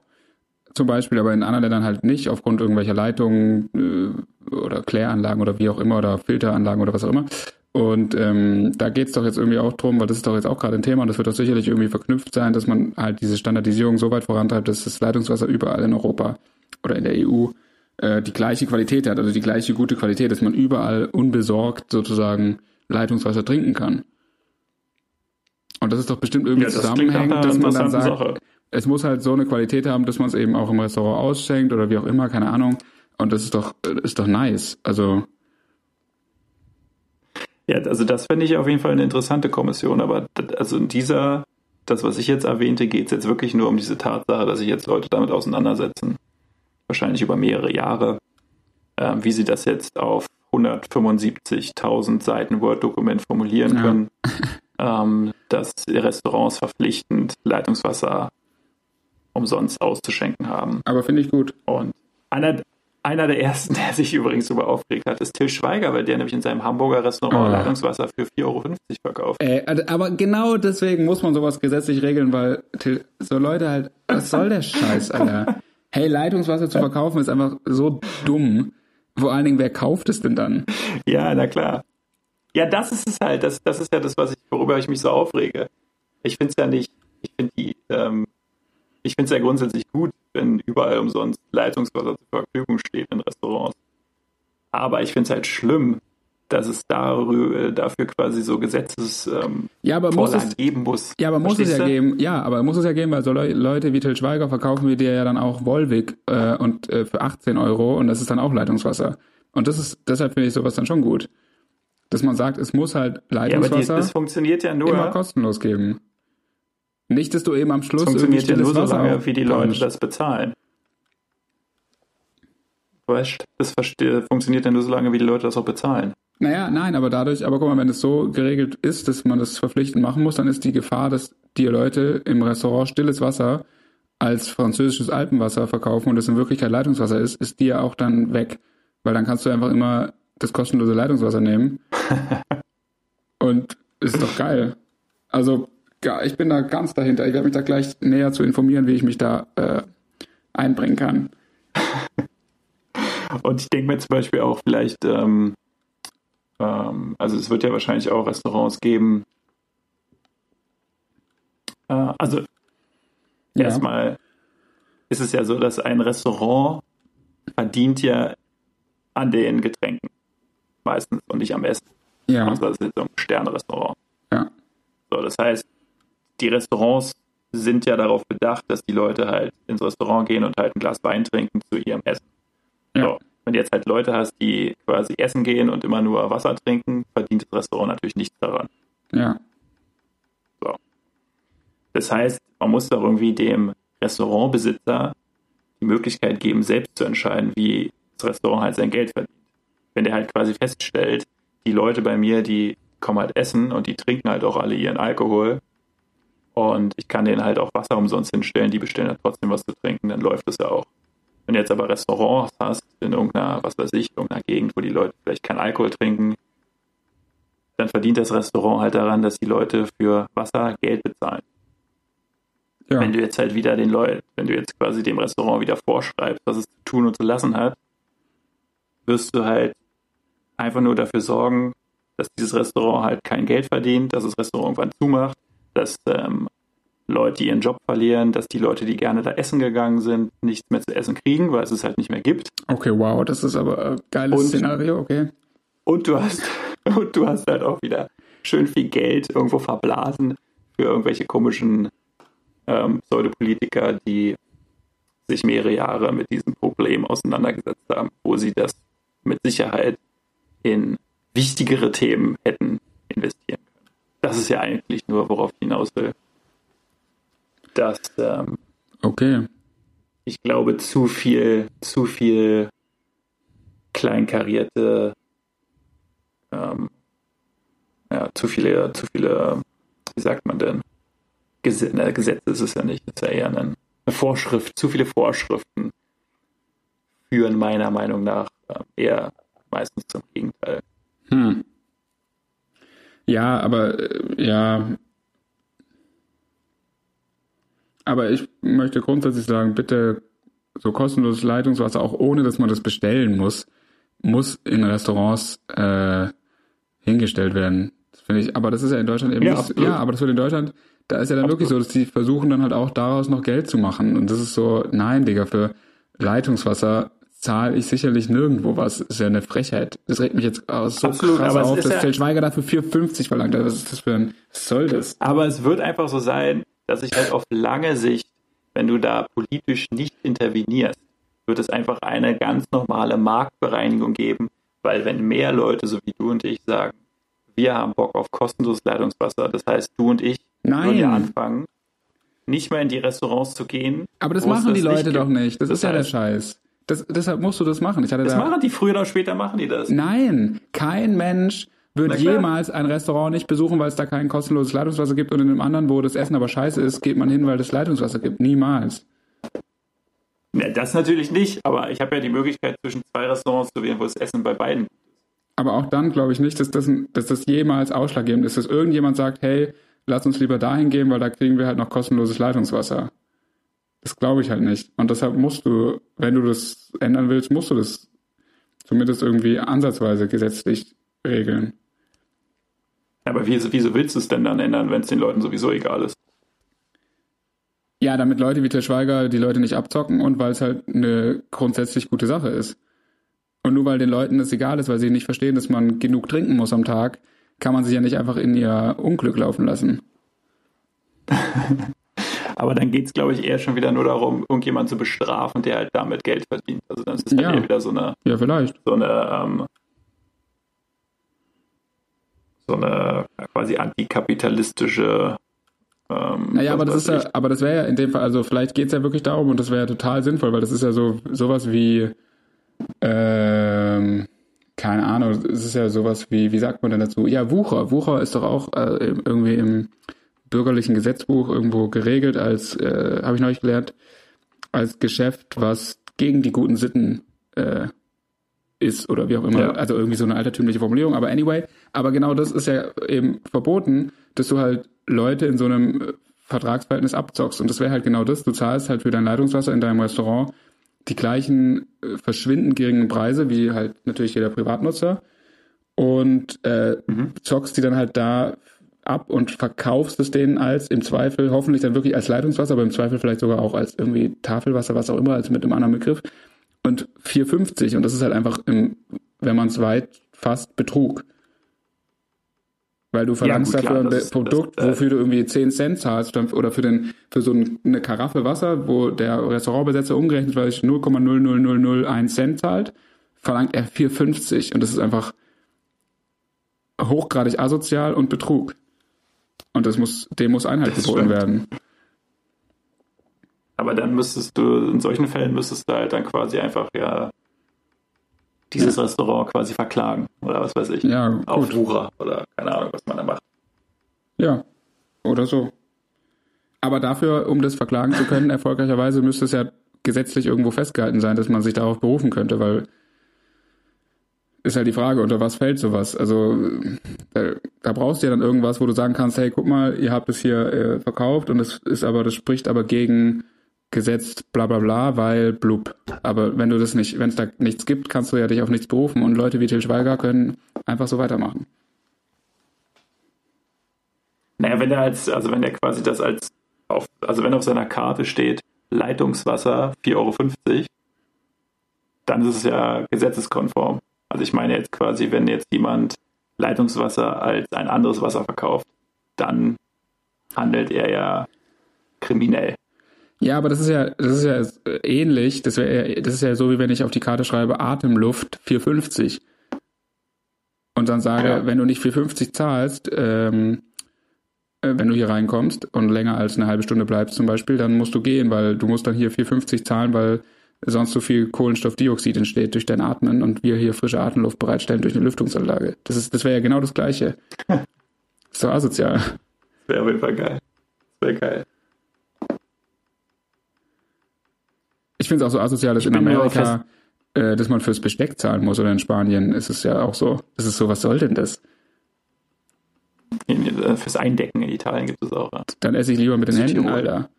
zum Beispiel, aber in anderen Ländern halt nicht, aufgrund irgendwelcher Leitungen äh, oder Kläranlagen oder wie auch immer oder Filteranlagen oder was auch immer. Und ähm, da geht's doch jetzt irgendwie auch drum, weil das ist doch jetzt auch gerade ein Thema und das wird doch sicherlich irgendwie verknüpft sein, dass man halt diese Standardisierung so weit vorantreibt, dass das Leitungswasser überall in Europa oder in der EU äh, die gleiche Qualität hat, also die gleiche gute Qualität, dass man überall unbesorgt sozusagen Leitungswasser trinken kann. Und das ist doch bestimmt irgendwie Ja, das zusammenhängend, dass man dann sagt, Sache. es muss halt so eine Qualität haben, dass man es eben auch im Restaurant ausschenkt oder wie auch immer, keine Ahnung. Und das ist doch, ist doch nice. Also, Ja, also das finde ich auf jeden Fall eine interessante Kommission, aber also in dieser, das, was ich jetzt erwähnte, geht es jetzt wirklich nur um diese Tatsache, dass sich jetzt Leute damit auseinandersetzen, wahrscheinlich über mehrere Jahre, ähm, wie sie das jetzt auf 175.000 Seiten Word-Dokument formulieren Ja. können, [laughs] ähm, dass Restaurants verpflichtend Leitungswasser umsonst auszuschenken haben. aber finde ich gut. Und einer, einer der ersten, [laughs] der sich übrigens darüber aufgeregt hat, ist Till Schweiger, weil der nämlich in seinem Hamburger Restaurant Oh. Leitungswasser für 4,50 Euro verkauft. Äh, aber genau deswegen muss man sowas gesetzlich regeln, weil Till, so Leute halt, was soll der Scheiß, [laughs] Alter? Hey, Leitungswasser zu verkaufen ist einfach so dumm. Vor allen Dingen, wer kauft es denn dann? Ja, na klar. Ja, das ist es halt. Das, das ist ja das, was ich, worüber ich mich so aufrege. Ich finde es ja nicht, ich finde die, ähm, ich finde es ja grundsätzlich gut, wenn überall umsonst Leitungswasser zur Verfügung steht in Restaurants. Aber ich finde es halt schlimm, dass es darüber, dafür quasi so Gesetzes, ähm, Ja, aber muss es, geben muss. ja, aber muss es ja du? geben. Ja, aber muss es ja geben, weil so Leu- Leute wie Till Schweiger verkaufen wir dir ja dann auch Volvic äh, und äh, für 18 Euro und das ist dann auch Leitungswasser. Und das ist, deshalb finde ich sowas dann schon gut. Dass man sagt, es muss halt Ja, aber die, Leitungswasser das funktioniert ja nur. immer kostenlos geben. Nicht, dass du eben am Schluss Das funktioniert ja irgendwie nur so lange, wie die Leute aufpumpst. das bezahlen. Weißt das funktioniert ja nur so lange, wie die Leute das auch bezahlen. Naja, nein, aber dadurch, aber guck mal, wenn es so geregelt ist, dass man das verpflichtend machen muss, dann ist die Gefahr, dass die Leute im Restaurant stilles Wasser als französisches Alpenwasser verkaufen und es in Wirklichkeit Leitungswasser ist, ist die ja auch dann weg. Weil dann kannst du einfach immer das kostenlose Leitungswasser nehmen. [laughs] und ist doch geil. Also, ja, ich bin da ganz dahinter. Ich werde mich da gleich näher zu informieren, wie ich mich da äh, einbringen kann. [laughs] Und ich denke mir zum Beispiel auch vielleicht, ähm, ähm, also es wird ja wahrscheinlich auch Restaurants geben. Äh, also Ja. erstmal ist es ja so, dass ein Restaurant verdient ja an den Getränken meistens und nicht am Essen. Ja, Also das ist so ein Sternrestaurant. ja, So, das heißt, die Restaurants sind ja darauf bedacht, dass die Leute halt ins Restaurant gehen und halt ein Glas Wein trinken zu ihrem Essen. ja. So, wenn du jetzt halt Leute hast, die quasi essen gehen und immer nur Wasser trinken, verdient das Restaurant natürlich nichts daran. ja. So. Das heißt, man muss doch irgendwie dem Restaurantbesitzer die Möglichkeit geben, selbst zu entscheiden, wie das Restaurant halt sein Geld verdient. Wenn der halt quasi feststellt, die Leute bei mir, die kommen halt essen und die trinken halt auch alle ihren Alkohol und ich kann denen halt auch Wasser umsonst hinstellen, die bestellen halt trotzdem was zu trinken, dann läuft das ja auch. Wenn du jetzt aber Restaurants hast in irgendeiner, was weiß ich, irgendeiner Gegend, wo die Leute vielleicht keinen Alkohol trinken, dann verdient das Restaurant halt daran, dass die Leute für Wasser Geld bezahlen. ja. Wenn du jetzt halt wieder den Leuten, wenn du jetzt quasi dem Restaurant wieder vorschreibst, was es zu tun und zu lassen hat, wirst du halt einfach nur dafür sorgen, dass dieses Restaurant halt kein Geld verdient, dass das Restaurant irgendwann zumacht, dass ähm, Leute ihren Job verlieren, dass die Leute, die gerne da essen gegangen sind, nichts mehr zu essen kriegen, weil es es halt nicht mehr gibt. Okay, wow, das ist aber ein geiles Und- Szenario, okay. Und du hast, [laughs] und du hast halt auch wieder schön viel Geld irgendwo verblasen für irgendwelche komischen ähm, Pseudopolitiker, die sich mehrere Jahre mit diesem Problem auseinandergesetzt haben, wo sie das mit Sicherheit in wichtigere Themen hätten investieren können. Das ist ja eigentlich nur, worauf ich hinaus will. Dass ähm, Okay. ich glaube, zu viel, zu viel kleinkarierte, ähm, ja, zu viele, zu viele, wie sagt man denn? Gesetz, ne, Gesetz ist es ja nicht, es ist ja eher eine, eine Vorschrift, zu viele Vorschriften führen meiner Meinung nach äh, eher meistens zum Gegenteil. Hm. Ja, aber äh, ja. Aber ich möchte grundsätzlich sagen, bitte so kostenloses Leitungswasser, auch ohne dass man das bestellen muss, muss in Restaurants äh, hingestellt werden. Das finde ich, aber das ist ja in Deutschland eben Ja, nicht. absolut. Ja, aber das wird in Deutschland, da ist ja dann wirklich so, dass die versuchen dann halt auch daraus noch Geld zu machen. Und das ist so, nein, Digga, für Leitungswasser zahle ich sicherlich nirgendwo was. Das ist ja eine Frechheit. Das regt mich jetzt aus so Absolut, krass aber auf, dass ja- Schweiger dafür 4,50 verlangt. Was ist das für ein, was soll das? Aber es wird einfach so sein, dass ich halt auf lange Sicht, wenn du da politisch nicht intervenierst, wird es einfach eine ganz normale Marktbereinigung geben, weil wenn mehr Leute, so wie du und ich, sagen, wir haben Bock auf kostenloses Leitungswasser, das heißt, du und ich Nein. würden ja anfangen, nicht mehr in die Restaurants zu gehen. Aber das machen die das Leute nicht doch nicht. Das, Das ist ja der heißt- Scheiß. Das, deshalb musst du das machen. Ich hatte Das da, machen die früher oder später, machen die das. Nein, kein Mensch wird jemals ein Restaurant nicht besuchen, weil es da kein kostenloses Leitungswasser gibt und in einem anderen, wo das Essen aber scheiße ist, geht man hin, weil es Leitungswasser gibt. Niemals. Ja, das natürlich nicht, aber ich habe ja die Möglichkeit, zwischen zwei Restaurants zu wählen, wo das Essen bei beiden Aber auch dann glaube ich nicht, dass das, dass das jemals ausschlaggebend ist, dass irgendjemand sagt, hey, lass uns lieber dahin gehen, weil da kriegen wir halt noch kostenloses Leitungswasser. Das glaube ich halt nicht. Und deshalb musst du, wenn du das ändern willst, musst du das zumindest irgendwie ansatzweise gesetzlich regeln. Aber wieso, wieso willst du es denn dann ändern, wenn es den Leuten sowieso egal ist? Ja, damit Leute wie Til Schweiger die Leute nicht abzocken und weil es halt eine grundsätzlich gute Sache ist. Und nur weil den Leuten das egal ist, weil sie nicht verstehen, dass man genug trinken muss am Tag, kann man sich ja nicht einfach in ihr Unglück laufen lassen. [laughs] Aber dann geht es, glaube ich, eher schon wieder nur darum, irgendjemanden zu bestrafen, der halt damit Geld verdient. Also dann ist es halt Ja. eher wieder so eine, Ja, vielleicht. so eine, ähm, so eine quasi antikapitalistische. Ähm, Naja, aber das ist ja, aber das wäre ja in dem Fall, also vielleicht geht's ja wirklich darum und das wäre ja total sinnvoll, weil das ist ja so sowas wie ähm, keine Ahnung, es ist ja sowas wie, wie sagt man denn dazu? Ja, Wucher. Wucher ist doch auch äh, irgendwie im bürgerlichen Gesetzbuch irgendwo geregelt als, äh, habe ich neulich gelernt, als Geschäft, was gegen die guten Sitten äh, ist oder wie auch immer. Ja. Also irgendwie so eine altertümliche Formulierung. Aber anyway, aber genau das ist ja eben verboten, dass du halt Leute in so einem äh, Vertragsverhältnis abzockst. Und das wäre halt genau das. Du zahlst halt für dein Leitungswasser in deinem Restaurant die gleichen äh, verschwindend geringen Preise wie halt natürlich jeder Privatnutzer und äh, zockst die dann halt da ab und verkaufst es denen als im Zweifel hoffentlich dann wirklich als Leitungswasser, aber im Zweifel vielleicht sogar auch als irgendwie Tafelwasser, was auch immer, als mit einem anderen Begriff. Und 4,50 und das ist halt einfach, im, wenn man es weit fasst, Betrug. Weil du verlangst gut, klar, dafür ein das ist- Produkt, das, äh, wofür du irgendwie 10 Cent zahlst oder für, den, für so ein- eine Karaffe Wasser, wo der Restaurantbesitzer umgerechnet, weil ich 0,00001 Cent zahlt, verlangt er 4,50 und das ist einfach hochgradig asozial und Betrug. Und das muss, dem muss Einhalt geboten werden. Aber dann müsstest du, in solchen Fällen müsstest du halt dann quasi einfach ja dieses Restaurant quasi verklagen oder was weiß ich. Ja, Auf. Wucher oder keine Ahnung, was man da macht. Ja, oder so. Aber dafür, um das verklagen zu können, erfolgreicherweise müsste es ja gesetzlich irgendwo festgehalten sein, dass man sich darauf berufen könnte, weil ist halt die Frage, unter was fällt sowas? Also da, da brauchst du ja dann irgendwas, wo du sagen kannst, hey, guck mal, ihr habt es hier äh, verkauft und es ist aber, das spricht aber gegen Gesetz bla bla bla, weil blub. Aber wenn du das nicht, wenn es da nichts gibt, kannst du ja dich auf nichts berufen und Leute wie Til Schweiger können einfach so weitermachen. Naja, wenn er als, also wenn er quasi das als auf, also wenn auf seiner Karte steht, Leitungswasser 4,50 Euro, dann ist es ja gesetzeskonform. Also ich meine jetzt quasi, wenn jetzt jemand Leitungswasser als ein anderes Wasser verkauft, dann handelt er ja kriminell. Ja, aber das ist ja, das ist ja ähnlich. Das, wär, das ist ja so, wie wenn ich auf die Karte schreibe, Atemluft 4,50. Und dann sage, ja. wenn du nicht 4,50 zahlst, ähm, äh, wenn du hier reinkommst und länger als eine halbe Stunde bleibst zum Beispiel, dann musst du gehen, weil du musst dann hier 4,50 zahlen, weil sonst so viel Kohlenstoffdioxid entsteht durch dein Atmen und wir hier frische Atemluft bereitstellen durch eine Lüftungsanlage. Das ist, das wäre ja genau das Gleiche. [laughs] so asozial. Das wäre auf jeden Fall geil. Wäre geil. Ich finde es auch so asozial, dass in Amerika, äh, dass man fürs Besteck zahlen muss oder in Spanien ist es ja auch so. Das ist so, was soll denn das? Äh, fürs Eindecken in Italien gibt es auch. Ja. Dann esse ich lieber mit den Händen, Alter.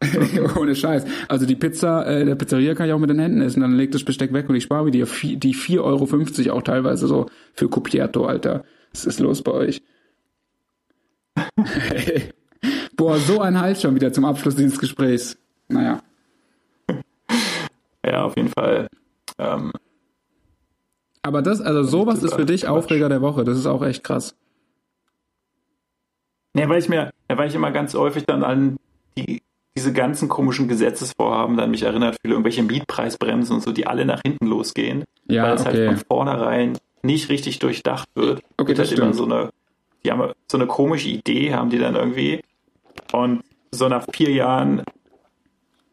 [laughs] Ohne Scheiß. Also die Pizza, äh, der Pizzeria kann ich auch mit den Händen essen, dann legt das Besteck weg und ich spare mir die, die 4,50 Euro auch teilweise so für Copierto, Alter. Was ist los bei euch? [laughs] Boah, so ein Hals schon wieder zum Abschluss dieses Gesprächs. Naja. Ja, auf jeden Fall. Ähm, Aber das, also sowas ist für dich Aufreger der Woche. Das ist auch echt krass. Ja, weil ich mir, weil ich immer ganz häufig dann an die, diese ganzen komischen Gesetzesvorhaben dann mich erinnert fühle, irgendwelche Mietpreisbremsen und so, die alle nach hinten losgehen. Ja, weil es okay. halt von vornherein nicht richtig durchdacht wird. Okay, das halt stimmt. so eine, die haben so eine komische Idee, haben die dann irgendwie. Und so nach vier Jahren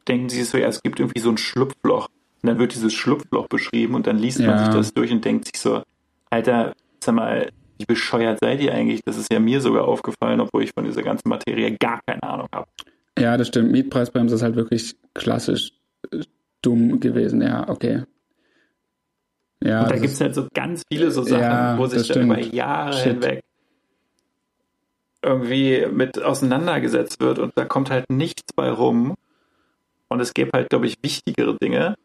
denken sie so, ja, es gibt irgendwie so ein Schlupfloch. Und dann wird dieses Schlupfloch beschrieben und dann liest man Ja. sich das durch und denkt sich so, Alter, sag mal, wie bescheuert seid ihr eigentlich? Das ist ja mir sogar aufgefallen, obwohl ich von dieser ganzen Materie gar keine Ahnung habe. Ja, das stimmt. Mietpreisbremse ist halt wirklich klassisch äh, dumm gewesen. Ja, okay. Ja, Und da gibt es halt so ganz viele so Sachen, Ja, wo sich dann über. Jahre Shit. hinweg irgendwie mit auseinandergesetzt wird und da kommt halt nichts bei rum. Und es gäbe halt, glaube ich, wichtigere Dinge.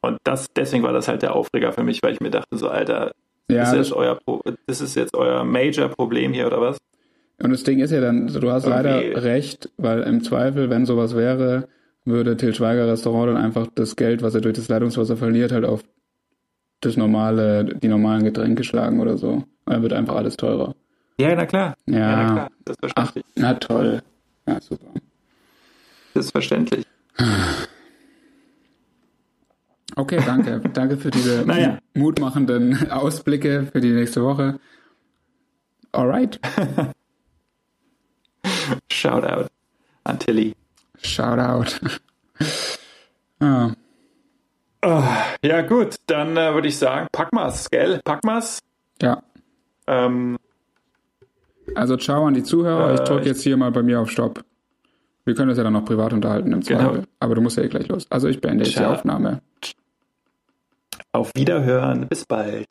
Und das, deswegen war das halt der Aufreger für mich, weil ich mir dachte, so, Alter, ja, ist das, euer das ist jetzt euer Major-Problem hier oder was? Und das Ding ist ja dann, du hast leider Irgendwie- recht, weil im Zweifel, wenn sowas wäre, würde Til Schweiger Restaurant dann einfach das Geld, was er durch das Leitungswasser verliert, halt auf das normale, die normalen Getränke schlagen oder so. Und dann wird einfach alles teurer. Ja, na klar. Ja. na klar. Das ist Ach, verständlich. na toll. Ja, super. Das ist verständlich. Okay, danke. [laughs] danke für diese Naja. mutmachenden Ausblicke für die nächste Woche. Alright. [laughs] Shoutout an Tilly. Shout out. [laughs] ah, Ja, gut, dann äh, würde ich sagen, pack mal's, gell? Pack mal's. ja. Ähm, Also ciao an die Zuhörer. Ich Äh, drücke ich- jetzt hier mal bei mir auf Stopp. Wir können das ja dann noch privat unterhalten im Genau. Zweifel. Aber du musst ja eh gleich los. Also ich beende jetzt die. Aufnahme. auf Wiederhören. Bis bald.